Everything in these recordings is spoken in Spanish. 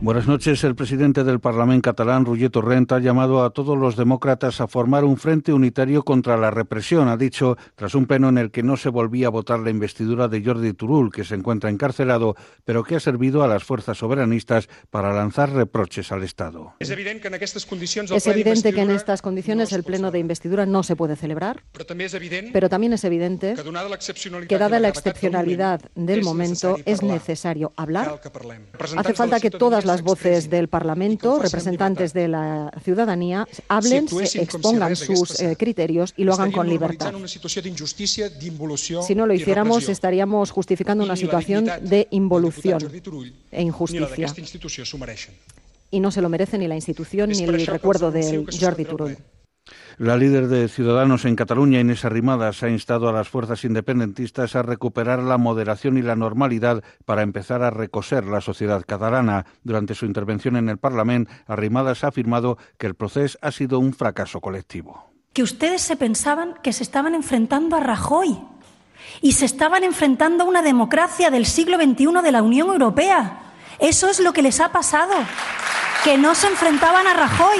Buenas noches. El presidente del Parlamento catalán, Roger Torrent, ha llamado a todos los demócratas a formar un frente unitario contra la represión. Ha dicho, tras un pleno en el que no se volvía a votar la investidura de Jordi Turul, que se encuentra encarcelado, pero que ha servido a las fuerzas soberanistas para lanzar reproches al Estado. Es evidente que en estas condiciones, es evidente que en estas condiciones el pleno de investidura no se puede celebrar, pero también es evidente que dada la excepcionalidad del momento es necesario hablar. Hace falta que todas las voces del Parlamento, representantes de la ciudadanía, hablen, expongan sus eh, criterios y lo hagan con libertad. Si no lo hiciéramos, estaríamos justificando una situación de involución e injusticia. Y no se lo merece ni la institución ni el recuerdo de Jordi Turull. La líder de Ciudadanos en Cataluña, Inés Arrimadas, ha instado a las fuerzas independentistas a recuperar la moderación y la normalidad para empezar a recoser la sociedad catalana. Durante su intervención en el Parlamento, Arrimadas ha afirmado que el proceso ha sido un fracaso colectivo. Que ustedes se pensaban que se estaban enfrentando a Rajoy y se estaban enfrentando a una democracia del siglo XXI de la Unión Europea. Eso es lo que les ha pasado, que no se enfrentaban a Rajoy.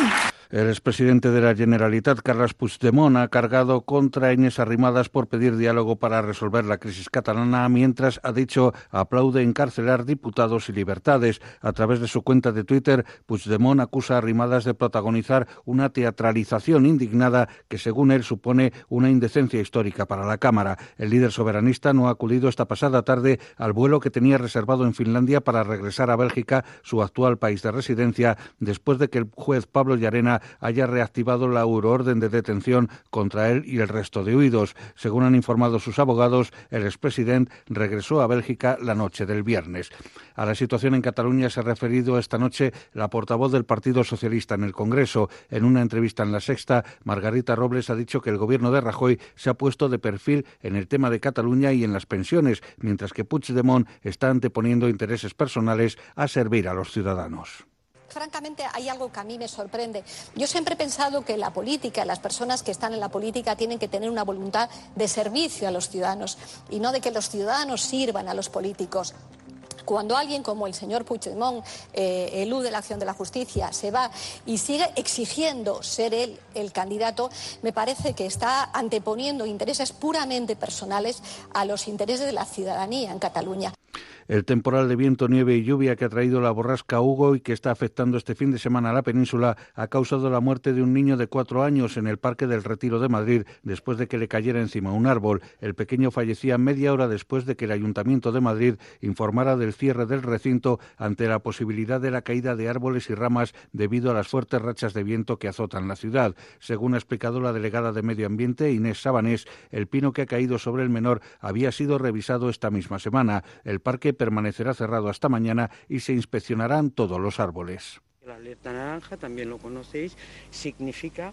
El expresidente de la Generalitat, Carles Puigdemont, ha cargado contra Inés Arrimadas por pedir diálogo para resolver la crisis catalana, mientras ha dicho aplaude encarcelar diputados y libertades. A través de su cuenta de Twitter, Puigdemont acusa a Arrimadas de protagonizar una teatralización indignada que, según él, supone una indecencia histórica para la Cámara. El líder soberanista no ha acudido esta pasada tarde al vuelo que tenía reservado en Finlandia para regresar a Bélgica, su actual país de residencia, después de que el juez Pablo Llarena haya reactivado la euroorden de detención contra él y el resto de huidos. Según han informado sus abogados, el expresidente regresó a Bélgica la noche del viernes. A la situación en Cataluña se ha referido esta noche la portavoz del Partido Socialista en el Congreso. En una entrevista en La Sexta, Margarita Robles ha dicho que el gobierno de Rajoy se ha puesto de perfil en el tema de Cataluña y en las pensiones, mientras que Puigdemont está anteponiendo intereses personales a servir a los ciudadanos francamente hay algo que a mí me sorprende. Yo siempre he pensado que la política, las personas que están en la política tienen que tener una voluntad de servicio a los ciudadanos y no de que los ciudadanos sirvan a los políticos cuando alguien como el señor Puigdemont eh, elude la acción de la justicia, se va y sigue exigiendo ser él el candidato, me parece que está anteponiendo intereses puramente personales a los intereses de la ciudadanía en Cataluña. El temporal de viento, nieve y lluvia que ha traído la borrasca Hugo y que está afectando este fin de semana a la península ha causado la muerte de un niño de cuatro años en el Parque del Retiro de Madrid después de que le cayera encima un árbol. El pequeño fallecía media hora después de que el Ayuntamiento de Madrid informara del cierre del recinto ante la posibilidad de la caída de árboles y ramas debido a las fuertes rachas de viento que azotan la ciudad. Según ha explicado la delegada de Medio Ambiente, Inés Sabanés, el pino que ha caído sobre el menor había sido revisado esta misma semana. El parque permanecerá cerrado hasta mañana y se inspeccionarán todos los árboles. La alerta naranja, también lo conocéis, significa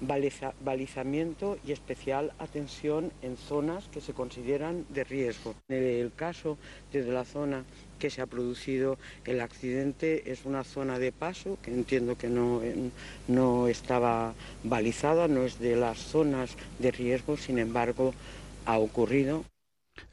balizamiento y especial atención en zonas que se consideran de riesgo. En el caso de la zona que se ha producido el accidente es una zona de paso que entiendo que no, estaba balizada, no es de las zonas de riesgo, sin embargo ha ocurrido.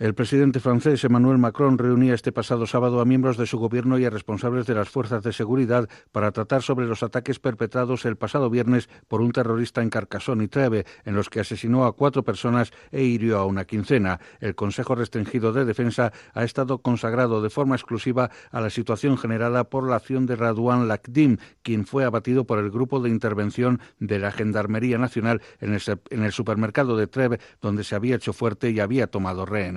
El presidente francés Emmanuel Macron reunía este pasado sábado a miembros de su gobierno y a responsables de las fuerzas de seguridad para tratar sobre los ataques perpetrados el pasado viernes por un terrorista en Carcassonne y Treve, en los que asesinó a cuatro personas e hirió a una quincena. El Consejo Restringido de Defensa ha estado consagrado de forma exclusiva a la situación generada por la acción de Radouan Lakdim, quien fue abatido por el grupo de intervención de la Gendarmería Nacional en el, en el supermercado de Treve, donde se había hecho fuerte y había tomado rehén.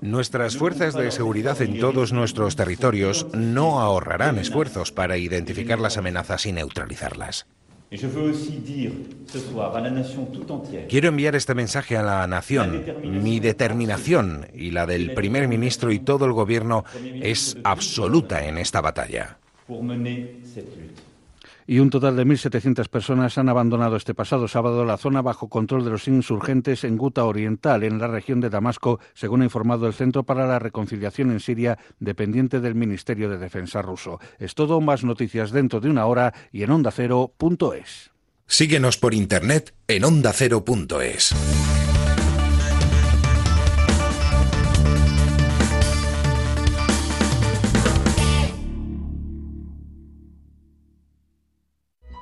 Nuestras fuerzas de seguridad en todos nuestros territorios no ahorrarán esfuerzos para identificar las amenazas y neutralizarlas. Quiero enviar este mensaje a la nación. Mi determinación y la del primer ministro y todo el gobierno es absoluta en esta batalla y un total de 1.700 personas han abandonado este pasado sábado la zona bajo control de los insurgentes en Guta Oriental, en la región de Damasco, según ha informado el Centro para la Reconciliación en Siria, dependiente del Ministerio de Defensa ruso. Es todo, más noticias dentro de una hora y en ondacero.es. Síguenos por internet en ondacero.es.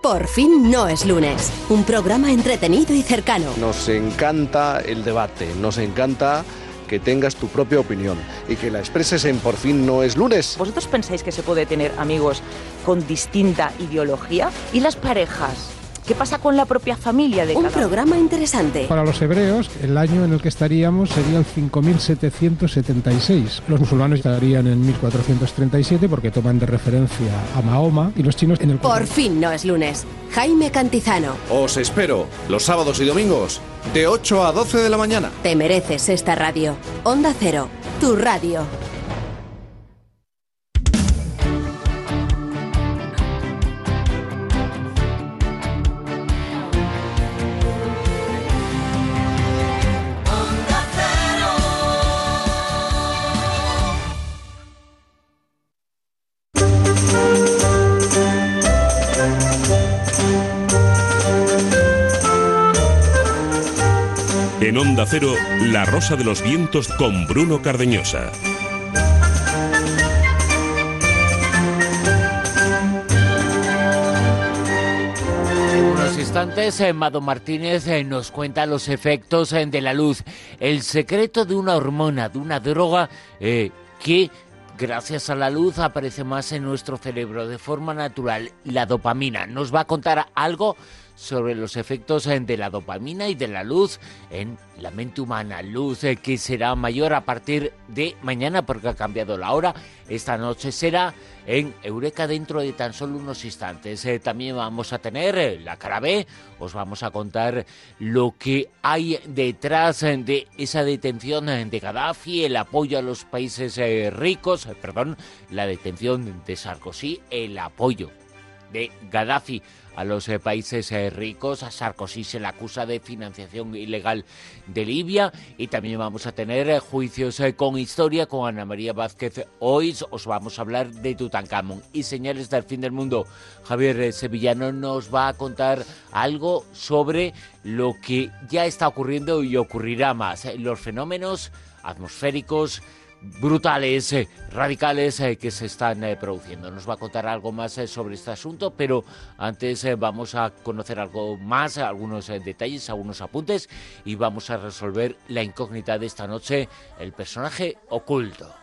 Por fin no es lunes. Un programa entretenido y cercano. Nos encanta el debate, nos encanta que tengas tu propia opinión y que la expreses en Por fin no es lunes. ¿Vosotros pensáis que se puede tener amigos con distinta ideología? ¿Y las parejas? ¿Qué pasa con la propia familia de Un cada programa interesante. Para los hebreos, el año en el que estaríamos sería el 5776. Los musulmanes estarían en 1437 porque toman de referencia a Mahoma y los chinos en el... Por fin no es lunes. Jaime Cantizano. Os espero los sábados y domingos de 8 a 12 de la mañana. Te mereces esta radio. Onda Cero, tu radio. En Onda Cero, La Rosa de los Vientos con Bruno Cardeñosa. Instantes, eh, Mado Martínez eh, nos cuenta los efectos eh, de la luz, el secreto de una hormona, de una droga que gracias a la luz aparece más en nuestro cerebro de forma natural, la dopamina. Nos va a contar algo sobre los efectos eh, de la dopamina y de la luz en la mente humana. Luz eh, que será mayor a partir de mañana porque ha cambiado la hora. Esta noche será en Eureka dentro de tan solo unos instantes. Eh, también vamos a tener la cara B. Os vamos a contar lo que hay detrás de esa detención de Gaddafi, el apoyo a los países ricos, perdón, la detención de Sarkozy, el apoyo de Gaddafi a los eh, países eh, ricos. A Sarkozy se le acusa de financiación ilegal de Libia y también vamos a tener eh, juicios con historia con Ana María Vázquez. Hoy os vamos a hablar de Tutankamón y señales del fin del mundo. Javier Sevillano nos va a contar algo sobre lo que ya está ocurriendo y ocurrirá más. Los fenómenos atmosféricos brutales, eh, radicales eh, que se están eh, produciendo. Nos va a contar algo más sobre este asunto, pero antes vamos a conocer algo más, algunos detalles, algunos apuntes y vamos a resolver la incógnita de esta noche, el personaje oculto.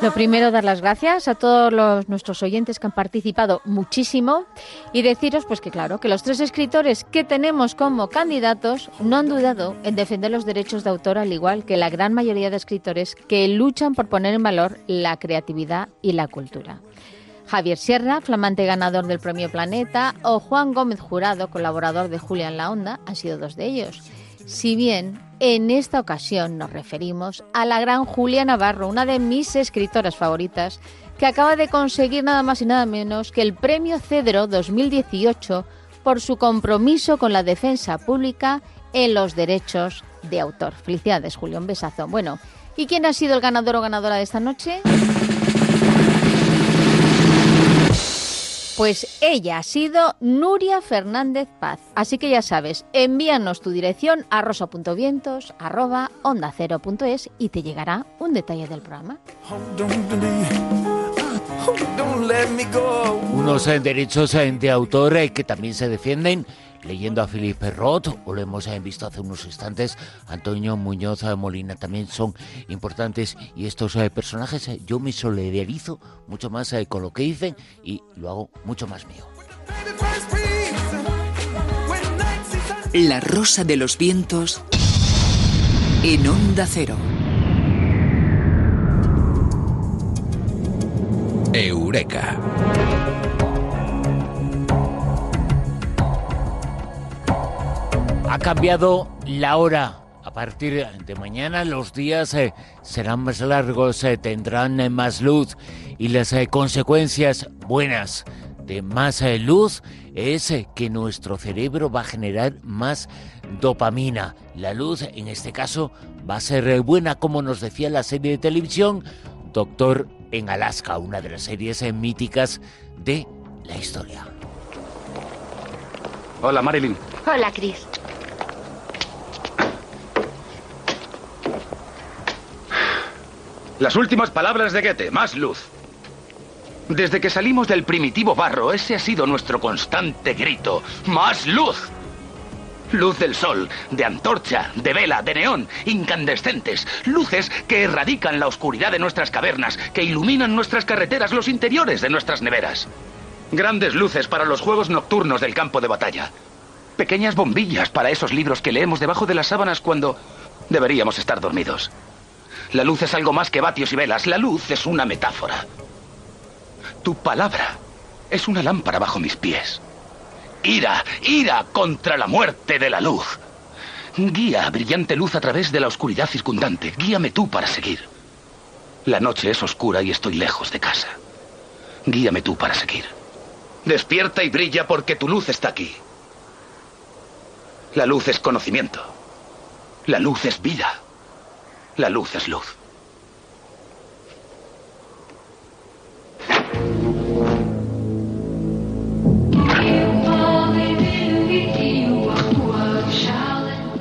Lo primero, dar las gracias a todos los, nuestros oyentes que han participado muchísimo y deciros, pues que claro, que los tres escritores que tenemos como candidatos no han dudado en defender los derechos de autor, al igual que la gran mayoría de escritores que luchan por poner en valor la creatividad y la cultura. Javier Sierra, flamante ganador del Premio Planeta, o Juan Gómez Jurado, colaborador de Julia en la Onda, han sido dos de ellos. Si bien en esta ocasión nos referimos a la gran Julia Navarro, una de mis escritoras favoritas, que acaba de conseguir nada más y nada menos que el Premio Cedro 2018 por su compromiso con la defensa pública en los derechos de autor. Felicidades, Julio, un besazo. Bueno, ¿y quién ha sido el ganador o ganadora de esta noche? Pues ella ha sido Nuria Fernández Paz. Así que ya sabes, envíanos tu dirección a rosa.vientos arroba onda cero punto es y te llegará un detalle del programa. Unos eh, derechos eh, de autor eh, que también se defienden leyendo a Philippe Roth, o lo hemos eh, visto hace unos instantes, Antonio Muñoz eh, Molina también son importantes y estos eh, personajes yo me solidarizo mucho más con lo que dicen y lo hago mucho más mío. La rosa de los vientos en onda cero. Eureka. Ha cambiado la hora. A partir de mañana los días eh, serán más largos, eh, tendrán eh, más luz y las eh, consecuencias buenas de más eh, luz es eh, que nuestro cerebro va a generar más dopamina. La luz, en este caso, va a ser eh, buena, como nos decía la serie de televisión Doctor en Alaska, una de las series eh, míticas de la historia. Hola, Marilyn. Hola, Chris. Las últimas palabras de Goethe, más luz. Desde que salimos del primitivo barro, ese ha sido nuestro constante grito. ¡Más luz! Luz del sol, de antorcha, de vela, de neón, incandescentes. Luces que erradican la oscuridad de nuestras cavernas, que iluminan nuestras carreteras, los interiores de nuestras neveras. Grandes luces para los juegos nocturnos del campo de batalla. Pequeñas bombillas para esos libros que leemos debajo de las sábanas cuando deberíamos estar dormidos. La luz es algo más que vatios y velas. La luz es una metáfora. Tu palabra es una lámpara bajo mis pies. Ira, ira contra la muerte de la luz. Guía, brillante luz a través de la oscuridad circundante. Guíame tú para seguir. La noche es oscura y estoy lejos de casa. Guíame tú para seguir. Despierta y brilla porque tu luz está aquí. La luz es conocimiento. La luz es vida. La luz es luz.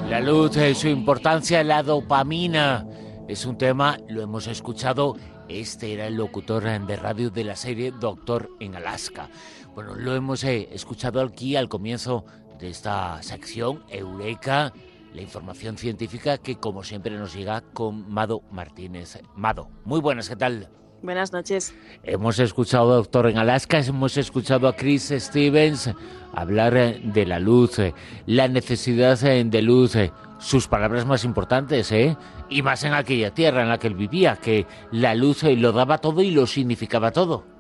La luz, su importancia, la dopamina. Es un tema, lo hemos escuchado, este era el locutor de radio de la serie Doctor en Alaska. Bueno, lo hemos eh, escuchado aquí al comienzo de esta sección, Eureka, la información científica que como siempre nos llega con Mado Martínez. Mado, muy buenas, ¿qué tal? Buenas noches. Hemos escuchado a Doctor en Alaska, hemos escuchado a Chris Stevens hablar eh, de la luz, eh, la necesidad eh, de luz, sus palabras más importantes, ¿eh? Y más en aquella tierra en la que él vivía, que la luz lo daba todo y lo significaba todo.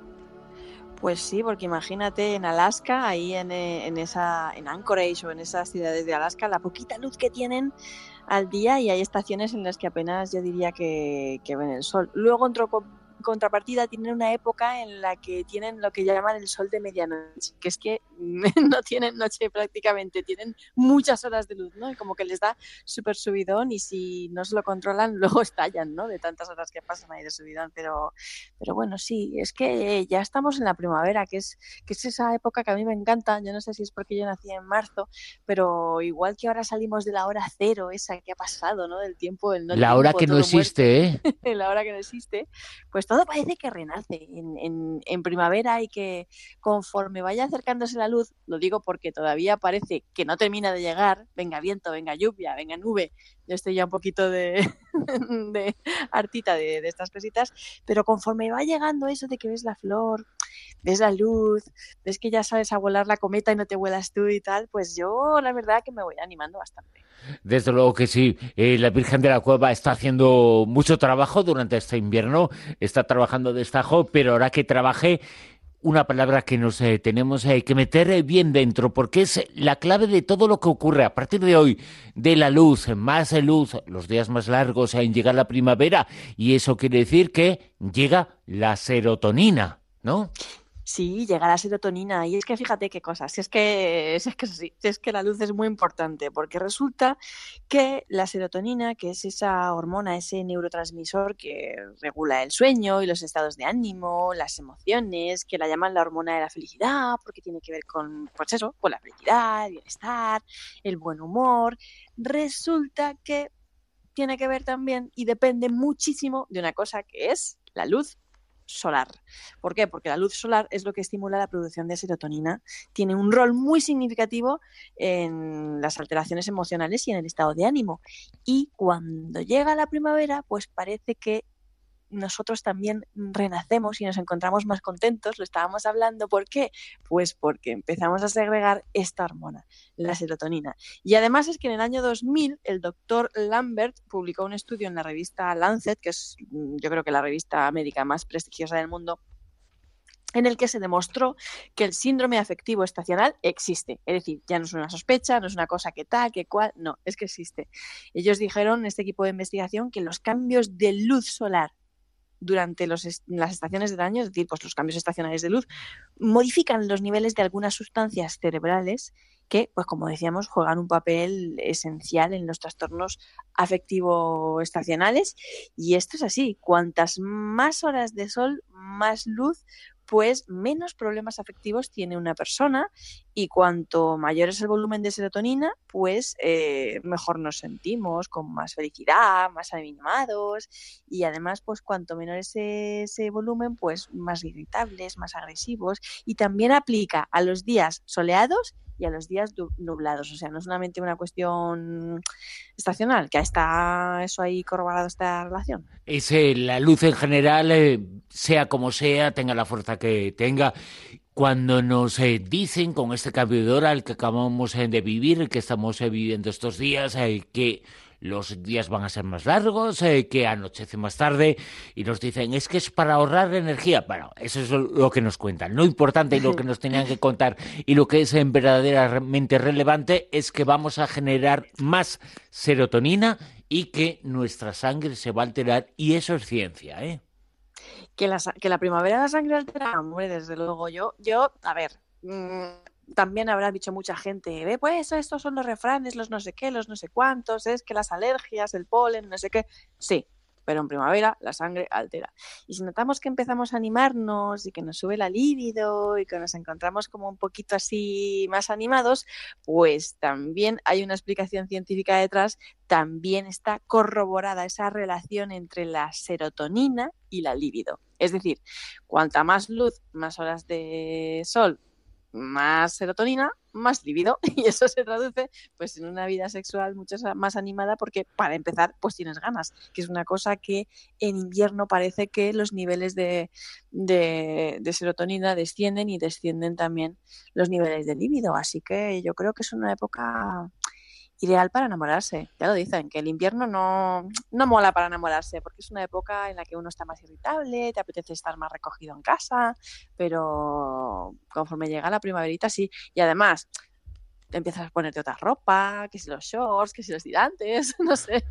Pues sí, porque imagínate en Alaska, ahí en, en, esa, en Anchorage o en esas ciudades de Alaska, la poquita luz que tienen al día y hay estaciones en las que apenas yo diría que, que ven el sol. Luego entró contrapartida tienen una época en la que tienen lo que llaman el sol de medianoche, que es que no tienen noche prácticamente, tienen muchas horas de luz, ¿no? Y como que les da súper subidón y si no se lo controlan, luego estallan, ¿no? De tantas horas que pasan ahí de subidón. Pero, pero bueno, sí, es que ya estamos en la primavera, que es, que es esa época que a mí me encanta. Yo no sé si es porque yo nací en marzo, pero igual que ahora salimos de la hora cero, esa que ha pasado, ¿no? Del tiempo, el no La hora que no existe, ¿eh? la hora que no existe, pues todo parece que renace en, en, primavera y que conforme vaya acercándose la luz, lo digo porque todavía parece que no termina de llegar, venga viento, venga lluvia, venga nube, yo estoy ya un poquito de, de hartita de, estas cositas, pero conforme va llegando eso de que ves la flor, ves la luz, ves que ya sabes a volar la cometa y no te vuelas tú y tal, pues yo la verdad que me voy animando bastante. Desde luego que sí. Eh, la Virgen de la Cueva está haciendo mucho trabajo durante este invierno, está trabajando de pero ahora que trabaje, una palabra que nos eh, tenemos eh, que meter bien dentro, porque es la clave de todo lo que ocurre a partir de hoy, de la luz, más luz, los días más largos en llegar la primavera, y eso quiere decir que llega la serotonina, ¿no? Sí, llega la serotonina. Y es que fíjate qué cosa, si es que, es que sí, es que la luz es muy importante, porque resulta que la serotonina, que es esa hormona, ese neurotransmisor que regula el sueño y los estados de ánimo, las emociones, que la llaman la hormona de la felicidad, porque tiene que ver con, pues eso, con la felicidad, el bienestar, el buen humor, resulta que tiene que ver también y depende muchísimo de una cosa que es la luz solar. ¿Por qué? Porque la luz solar es lo que estimula la producción de serotonina. Tiene un rol muy significativo en las alteraciones emocionales y en el estado de ánimo. Y cuando llega la primavera, pues parece que nosotros también renacemos y nos encontramos más contentos, lo estábamos hablando, ¿por qué? Pues porque empezamos a segregar esta hormona, la serotonina. Y además es que en el año 2000 el doctor Lambert publicó un estudio en la revista Lancet, que es mm, yo creo que la revista médica más prestigiosa del mundo, en el que se demostró que el síndrome afectivo estacional existe. Es decir, ya no es una sospecha, no es una cosa que tal, que cual, no, es que existe. Ellos dijeron, este equipo de investigación, que los cambios de luz solar durante las estaciones del año, es decir, pues los cambios estacionales de luz, modifican los niveles de algunas sustancias cerebrales que, pues como decíamos, juegan un papel esencial en los trastornos afectivo-estacionales. Y esto es así, cuantas más horas de sol, más luz, pues menos problemas afectivos tiene una persona y cuanto mayor es el volumen de serotonina, pues eh, mejor nos sentimos, con más felicidad, más animados y además pues cuanto menor es ese volumen, pues más irritables, más agresivos y también aplica a los días soleados y a los días nublados. O sea, no es solamente una cuestión estacional, que está eso ahí corroborado esta relación. Es la luz en general, eh, sea como sea, tenga la fuerza que tenga cuando nos eh, dicen con este cambio de hora el que acabamos eh, de vivir, el que estamos eh, viviendo estos días, que los días van a ser más largos, que anochece más tarde, y nos dicen, es que es para ahorrar energía. Bueno, eso es lo que nos cuentan. Lo importante y lo que nos tenían que contar y lo que es verdaderamente relevante es que vamos a generar más serotonina y que nuestra sangre se va a alterar, y eso es ciencia, ¿eh? Que la, que la primavera la sangre altera, hombre, desde luego. Yo, yo a ver, mm, también habrá dicho mucha gente, ve, pues estos son los refranes, los no sé qué, los no sé cuántos, es que las alergias, el polen, no sé qué. Sí, pero en primavera la sangre altera. Y si notamos que empezamos a animarnos y que nos sube la libido y que nos encontramos como un poquito así más animados, pues también hay una explicación científica detrás, también está corroborada esa relación entre la serotonina y la libido. Es decir, cuanta más luz, más horas de sol, más serotonina, más lívido y eso se traduce pues en una vida sexual mucho más animada porque para empezar pues tienes ganas, que es una cosa que en invierno parece que los niveles de, de, serotonina descienden y descienden también los niveles de líbido, así que yo creo que es una época ideal para enamorarse. Ya lo dicen, que el invierno no, no mola para enamorarse, porque es una época en la que uno está más irritable, te apetece estar más recogido en casa, pero conforme llega la primaverita sí. Y además, empiezas a ponerte otra ropa, que si los shorts, que si los tirantes, no sé.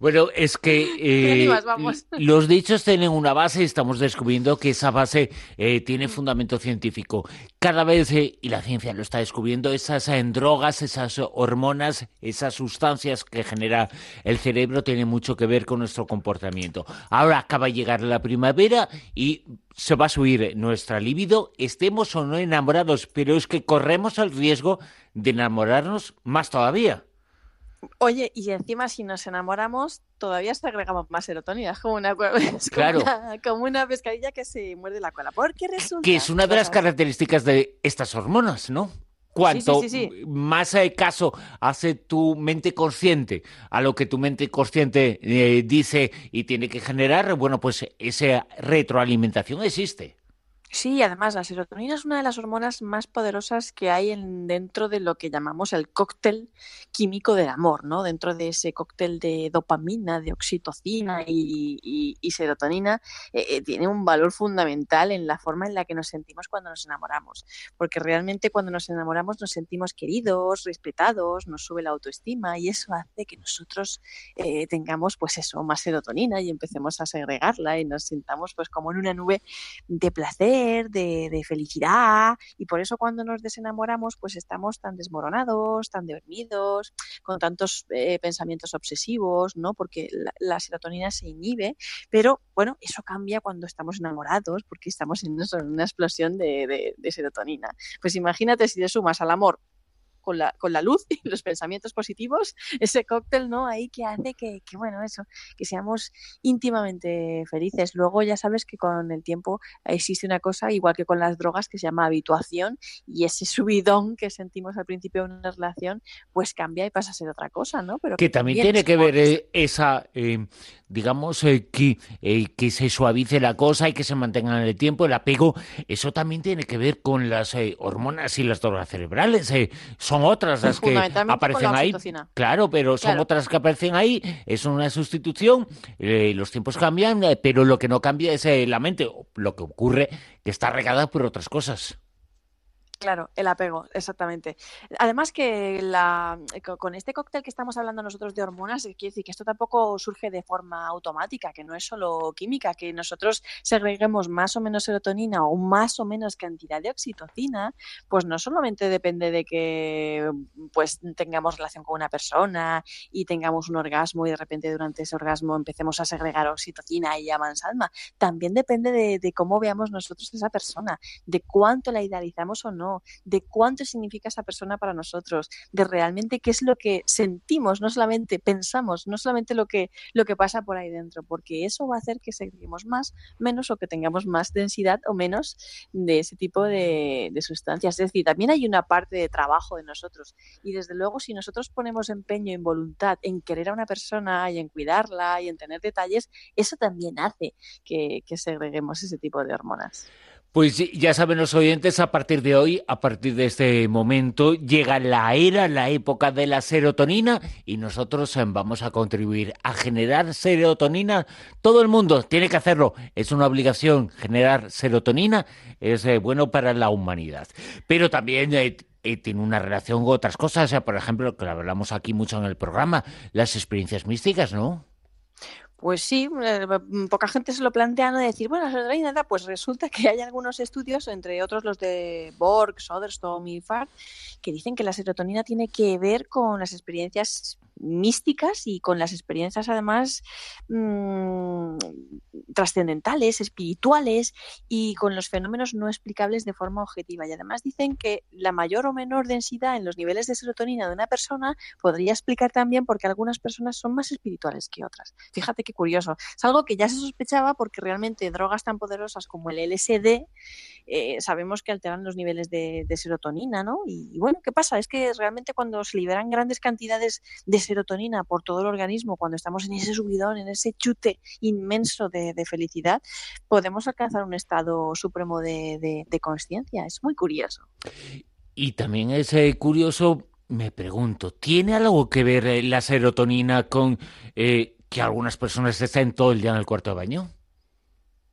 Bueno, es que eh, los dichos tienen una base y estamos descubriendo que esa base eh, tiene fundamento científico. Cada vez, eh, y la ciencia lo está descubriendo, esas drogas, esas hormonas, esas sustancias que genera el cerebro tienen mucho que ver con nuestro comportamiento. Ahora acaba de llegar la primavera y se va a subir nuestra libido, estemos o no enamorados, pero es que corremos el riesgo de enamorarnos más todavía. Oye, y encima si nos enamoramos, todavía se agregamos más serotonina, es como una, como una pescadilla que se muerde la cola. Porque resulta... Que es una de las características de estas hormonas, ¿no? Cuanto más caso hace tu mente consciente a lo que tu mente consciente eh, dice y tiene que generar, bueno, pues esa retroalimentación existe. Sí, además la serotonina es una de las hormonas más poderosas que hay en, dentro de lo que llamamos el cóctel químico del amor, ¿no? Dentro de ese cóctel de dopamina, de oxitocina y, serotonina, eh, eh, tiene un valor fundamental en la forma en la que nos sentimos cuando nos enamoramos. Porque realmente cuando nos enamoramos nos sentimos queridos, respetados, nos sube la autoestima y eso hace que nosotros eh, tengamos, pues eso, más serotonina y empecemos a segregarla y nos sintamos pues como en una nube de placer de, felicidad y por eso cuando nos desenamoramos pues estamos tan desmoronados, tan dormidos, con tantos eh, pensamientos obsesivos, ¿no? Porque la, serotonina se inhibe, pero bueno, eso cambia cuando estamos enamorados porque estamos en una explosión de, de serotonina. Pues imagínate si le sumas al amor con la, con la luz y los pensamientos positivos, ese cóctel, ¿no? Ahí que hace que, que, bueno, eso, que seamos íntimamente felices. Luego ya sabes que con el tiempo existe una cosa, igual que con las drogas, que se llama habituación y ese subidón que sentimos al principio de una relación, pues cambia y pasa a ser otra cosa, ¿no? Pero que también tiene que ver eh, esa... Eh, digamos, eh, que, que se suavice la cosa y que se mantenga en el tiempo, el apego, eso también tiene que ver con las hormonas y las drogas cerebrales. son son otras las que aparecen ahí. Claro, pero son otras que aparecen ahí. Es una sustitución. Eh, los tiempos cambian, eh, pero lo que no cambia es eh, la mente. Lo que ocurre que está regada por otras cosas. Claro, el apego, exactamente. Además que la, eh, con este cóctel que estamos hablando nosotros de hormonas, quiere decir que esto tampoco surge de forma automática, que no es solo química, que nosotros segreguemos más o menos serotonina o más o menos cantidad de oxitocina, pues no solamente depende de que pues tengamos relación con una persona y tengamos un orgasmo y de repente durante ese orgasmo empecemos a segregar oxitocina y alma, también depende de, cómo veamos nosotros esa persona, de cuánto la idealizamos o no de cuánto significa esa persona para nosotros, de realmente qué es lo que sentimos, no solamente pensamos, no solamente lo que, lo que pasa por ahí dentro, porque eso va a hacer que segreguemos más, menos o que tengamos más densidad o menos de ese tipo de, sustancias. Es decir, también hay una parte de trabajo de nosotros y desde luego si nosotros ponemos empeño en voluntad en querer a una persona y en cuidarla y en tener detalles, eso también hace que segreguemos ese tipo de hormonas. Pues ya saben los oyentes, a partir de hoy, a partir de este momento, llega la era, la época de la serotonina y nosotros eh, vamos a contribuir a generar serotonina. Todo el mundo tiene que hacerlo. Es una obligación generar serotonina, es eh, bueno para la humanidad. Pero también... Eh, tiene una relación con otras cosas, por ejemplo, que hablamos aquí mucho en el programa, las experiencias místicas, ¿no? Pues sí, eh, mm, poca gente se lo plantea, ¿no? De decir, bueno, nada, pues resulta que hay algunos estudios, entre otros los de Borg, Soderstrom y Farr, que dicen que la serotonina tiene que ver con las experiencias místicas y con las experiencias además mmm, trascendentales, espirituales y con los fenómenos no explicables de forma objetiva. Y además dicen que la mayor o menor densidad en los niveles de serotonina de una persona podría explicar también por qué algunas personas son más espirituales que otras. Fíjate qué curioso. Es algo que ya se sospechaba porque realmente drogas tan poderosas como el LSD eh, sabemos que alteran los niveles de, serotonina, ¿no? Y, y, bueno, ¿qué pasa? Es que realmente cuando se liberan grandes cantidades de serotonina por todo el organismo, cuando estamos en ese subidón, en ese chute inmenso de, felicidad, podemos alcanzar un estado supremo de, de conciencia. Es muy curioso. Y también es eh, curioso, me pregunto, ¿tiene algo que ver eh, la serotonina con eh, que algunas personas estén todo el día en el cuarto de baño?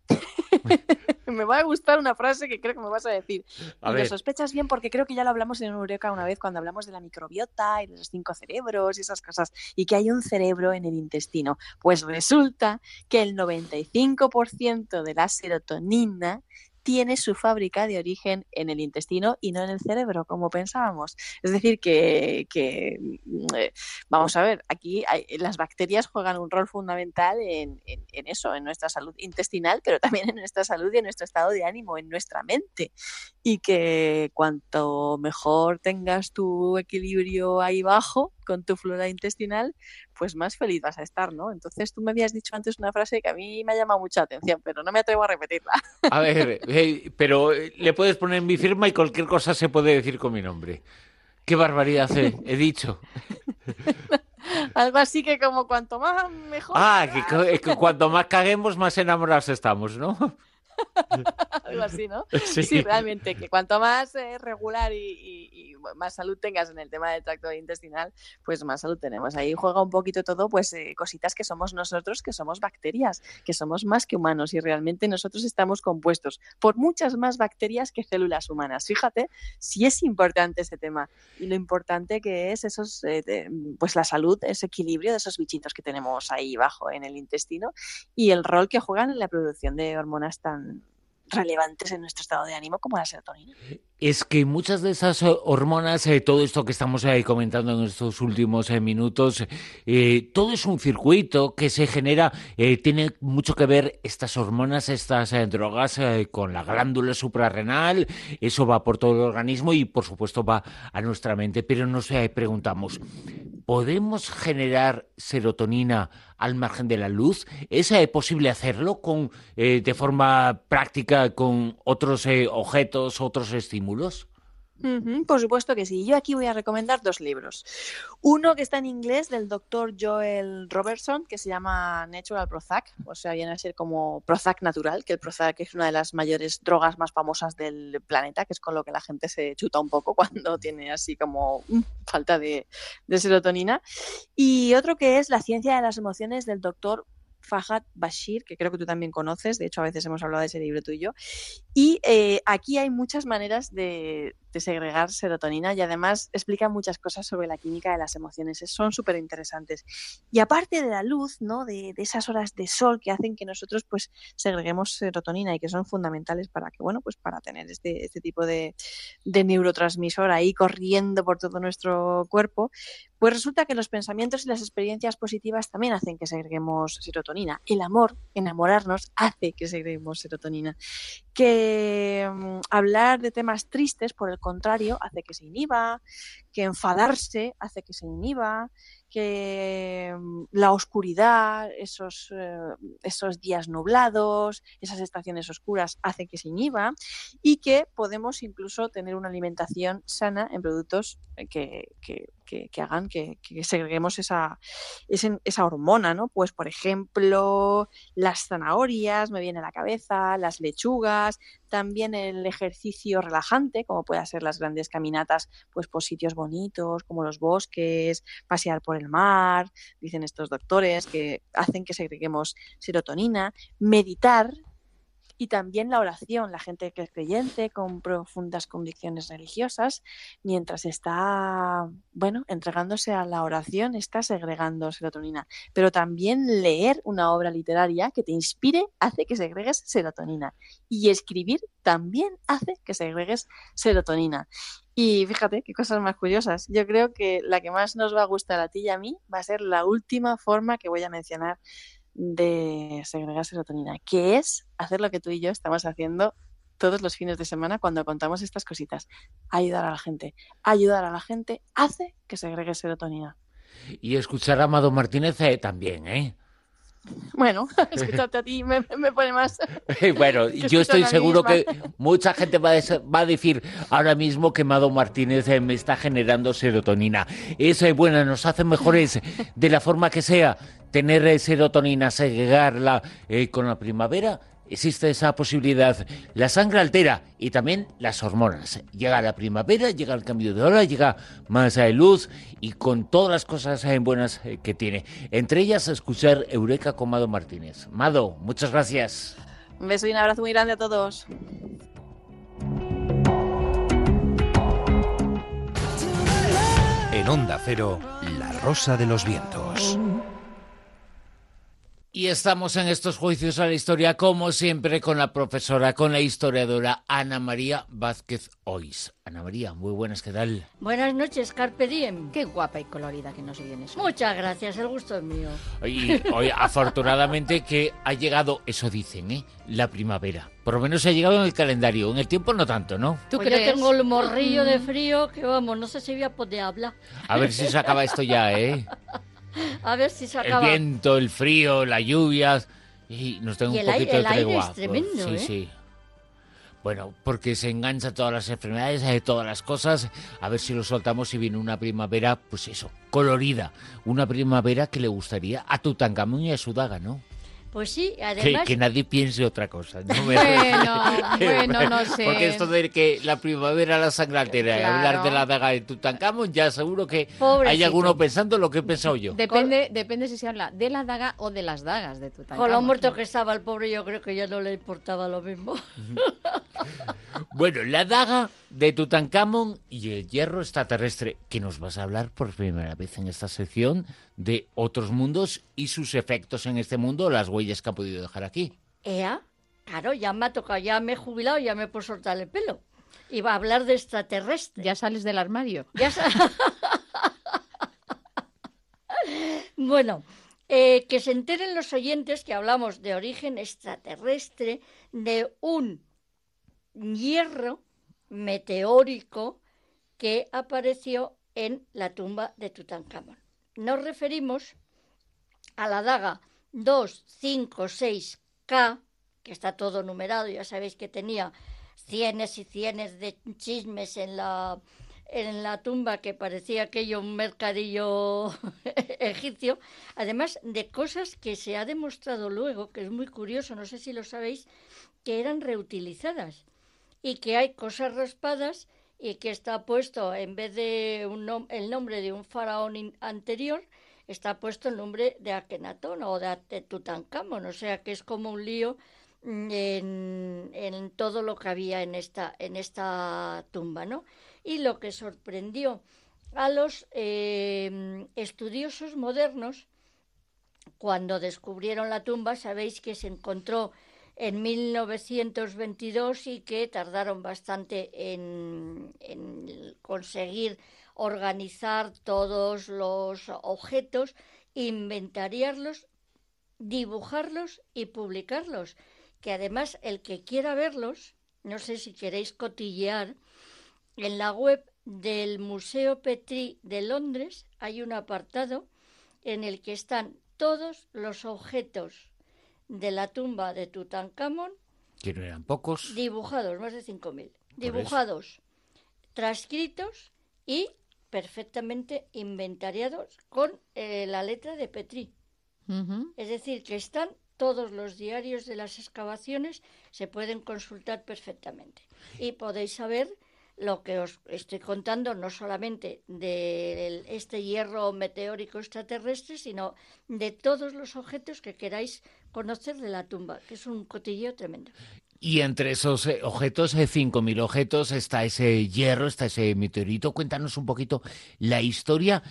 me va a gustar una frase que creo que me vas a decir. lo sospechas bien porque creo que ya lo hablamos en Eureka una vez cuando hablamos de la microbiota y de los cinco cerebros y esas cosas, y que hay un cerebro en el intestino. Pues resulta que el 95% de la serotonina tiene su fábrica de origen en el intestino y no en el cerebro, como pensábamos. Es decir, que, mm, eh, vamos a ver, aquí las bacterias juegan un rol fundamental en, eso, en nuestra salud intestinal, pero también en nuestra salud y en nuestro estado de ánimo, en nuestra mente. Y que cuanto mejor tengas tu equilibrio ahí bajo, con tu flora intestinal, pues más feliz vas a estar, ¿no? Entonces tú me habías dicho antes una frase que a mí me ha llamado mucha atención, pero no me atrevo a repetirla. A ver, pero eh, le puedes poner mi firma y cualquier cosa se puede decir con mi nombre. Qué barbaridad he, dicho. Algo así que como cuanto más mejor. Ah, que, que cuanto más caguemos, más enamorados estamos, ¿no? Algo así, ¿no? Sí. realmente, que cuanto más eh, regular y, más salud tengas en el tema del tracto intestinal, pues más salud tenemos. Ahí juega un poquito todo, pues eh, cositas que somos nosotros, que somos bacterias, que somos más que humanos y realmente nosotros estamos compuestos por muchas más bacterias que células humanas. Fíjate si es importante ese tema y lo importante que es esos, eh, pues la salud, ese equilibrio de esos bichitos que tenemos ahí bajo en el intestino y el rol que juegan en la producción de hormonas tan relevantes en nuestro estado de ánimo como la serotonina. Es que muchas de esas eh, hormonas, eh, todo esto que estamos ahí comentando en estos últimos eh, minutos, todo es un circuito que se genera, tiene mucho que ver estas hormonas, estas drogas con la glándula suprarrenal, eso va por todo el organismo y por supuesto va a nuestra mente, pero nos preguntamos, ¿podemos generar serotonina al margen de la luz? ¿Es posible hacerlo con, de forma práctica con otros objetos, otros estímulos? Por supuesto que sí. Yo aquí voy a recomendar dos libros. Uno que está en inglés del doctor Joel Robertson, que se llama Natural Prozac, o sea, viene a ser como Prozac natural, que el Prozac es una de las mayores drogas más famosas del planeta, que es con lo que la gente se chuta un poco cuando tiene así como mm, falta de, serotonina. Y otro que es La ciencia de las emociones del doctor Fahad Bashir, que creo que tú también conoces, de hecho a veces hemos hablado de ese libro tú y yo. Y eh, aquí hay muchas maneras de, de segregar serotonina y además explica muchas cosas sobre la química de las emociones. Son súper interesantes. Y aparte de la luz, ¿no? De, esas horas de sol que hacen que nosotros pues segreguemos serotonina y que son fundamentales para que, bueno, pues para tener este, este tipo de, de neurotransmisor ahí corriendo por todo nuestro cuerpo, pues resulta que los pensamientos y las experiencias positivas también hacen que segreguemos serotonina. El amor, enamorarnos, hace que segreguemos serotonina. Que mm, hablar de temas tristes, por el contrario, hace que se inhiba, que enfadarse hace que se inhiba, que mm, la oscuridad, esos, eh, esos días nublados, esas estaciones oscuras hacen que se inhiba y que podemos incluso tener una alimentación sana en productos eh, que, que, hagan que, segreguemos esa, esa, hormona, ¿no? Pues, por ejemplo, las zanahorias, me viene a la cabeza, las lechugas, también el ejercicio relajante, como puede ser las grandes caminatas, pues por sitios bonitos, como los bosques, pasear por el mar, dicen estos doctores, que hacen que segreguemos serotonina, meditar, y también la oración, la gente que es creyente con profundas convicciones religiosas, mientras está, bueno, entregándose a la oración, está segregando serotonina. Pero también leer una obra literaria que te inspire hace que segregues serotonina. Y escribir también hace que segregues serotonina. Y fíjate qué cosas más curiosas. Yo creo que la que más nos va a gustar a ti y a mí va a ser la última forma que voy a mencionar de segregar serotonina, que es hacer lo que tú y yo estamos haciendo todos los fines de semana cuando contamos estas cositas. Ayudar a la gente. Ayudar a la gente hace que segregue serotonina. Y escuchar a Amado Martínez eh, también, ¿eh? Bueno, escucharte a ti me, pone más. bueno, yo estoy seguro que mucha gente va a, decir ahora mismo que Amado Martínez eh, me está generando serotonina. Eso es bueno, nos hace mejores de la forma que sea tener eh, serotonina, segregarla eh, con la primavera, existe esa posibilidad. La sangre altera y también las hormonas. Llega la primavera, llega el cambio de hora, llega más de luz y con todas las cosas eh, buenas que tiene. Entre ellas, escuchar Eureka con Mado Martínez. Mado, muchas gracias. Un beso y un abrazo muy grande a todos. En Onda Cero, La Rosa de los Vientos. Y estamos en estos juicios a la historia, como siempre, con la profesora, con la historiadora Ana María Vázquez Ois. Ana María, muy buenas, ¿qué tal? Buenas noches, Carpe Diem. Qué guapa y colorida que nos vienes. Muchas gracias, el gusto es mío. Y hoy, afortunadamente, que ha llegado, eso dicen, ¿eh? La primavera. Por lo menos ha llegado en el calendario. En el tiempo no tanto, ¿no? ¿Tú pues crees? Yo tengo el morrillo de frío que, vamos, no sé si voy a poder hablar. A ver si se acaba esto ya, ¿eh? A ver si se acaba. El viento, el frío, las lluvias. Y nos tengo un poquito de tregua. es tremendo, sí, ¿eh? sí. Bueno, porque se engancha todas las enfermedades, de todas las cosas. A ver si lo soltamos y viene una primavera, pues eso, colorida. Una primavera que le gustaría a Tutankamón y a su daga, ¿no? Pues sí, además... Que, nadie piense otra cosa. bueno, bueno, no sé. Porque esto de que la primavera la sangratera y hablar de la daga de Tutankamón, ya seguro que hay alguno pensando lo que he pensado yo. Depende, depende si se habla de la daga o de las dagas de Tutankamón. Con lo muerto que estaba el pobre, yo creo que ya no le importaba lo mismo. bueno, la daga de Tutankamón y el hierro extraterrestre, que nos vas a hablar por primera vez en esta sección de otros mundos y sus efectos en este mundo, las huellas que ha podido dejar aquí. ¿Ea? Claro, ya me ha tocado, ya me he jubilado, ya me he puesto soltar el pelo. Iba a hablar de extraterrestre. Ya sales del armario. Ya bueno, eh, que se enteren los oyentes que hablamos de origen extraterrestre, de un hierro meteórico que apareció en la tumba de Tutankamón. Nos referimos a la daga 256K, que está todo numerado, ya sabéis que tenía cienes y cienes de chismes en la, en la tumba que parecía aquello un mercadillo egipcio, además de cosas que se ha demostrado luego, que es muy curioso, no sé si lo sabéis, que eran reutilizadas y que hay cosas raspadas y que está puesto, en vez de el nombre de un faraón anterior, está puesto el nombre de Akenatón o de Tutankamón, o sea que es como un lío mm, en, todo lo que había en esta, en esta tumba, ¿no? Y lo que sorprendió a los em, estudiosos modernos cuando descubrieron la tumba, sabéis que se encontró en 1922 y que tardaron bastante en, conseguir organizar todos los objetos, inventariarlos, dibujarlos y publicarlos. que además el que quiera verlos, no sé si queréis cotillear, en la web del Museo Petri de Londres hay un apartado en el que están todos los objetos de la tumba de Tutankamón. Que no eran pocos. Dibujados, más de 5.000. Dibujados, transcritos y perfectamente inventariados con eh, la letra de Petri. Es decir, que están todos los diarios de las excavaciones, se pueden consultar perfectamente. Y podéis saber lo que os estoy contando, no solamente de este hierro meteórico extraterrestre, sino de todos los objetos que queráis conocer de la tumba, que es un cotilleo tremendo. Y entre esos eh, objetos, 5.000 eh, objetos, está ese hierro, está ese meteorito. Cuéntanos un poquito la historia,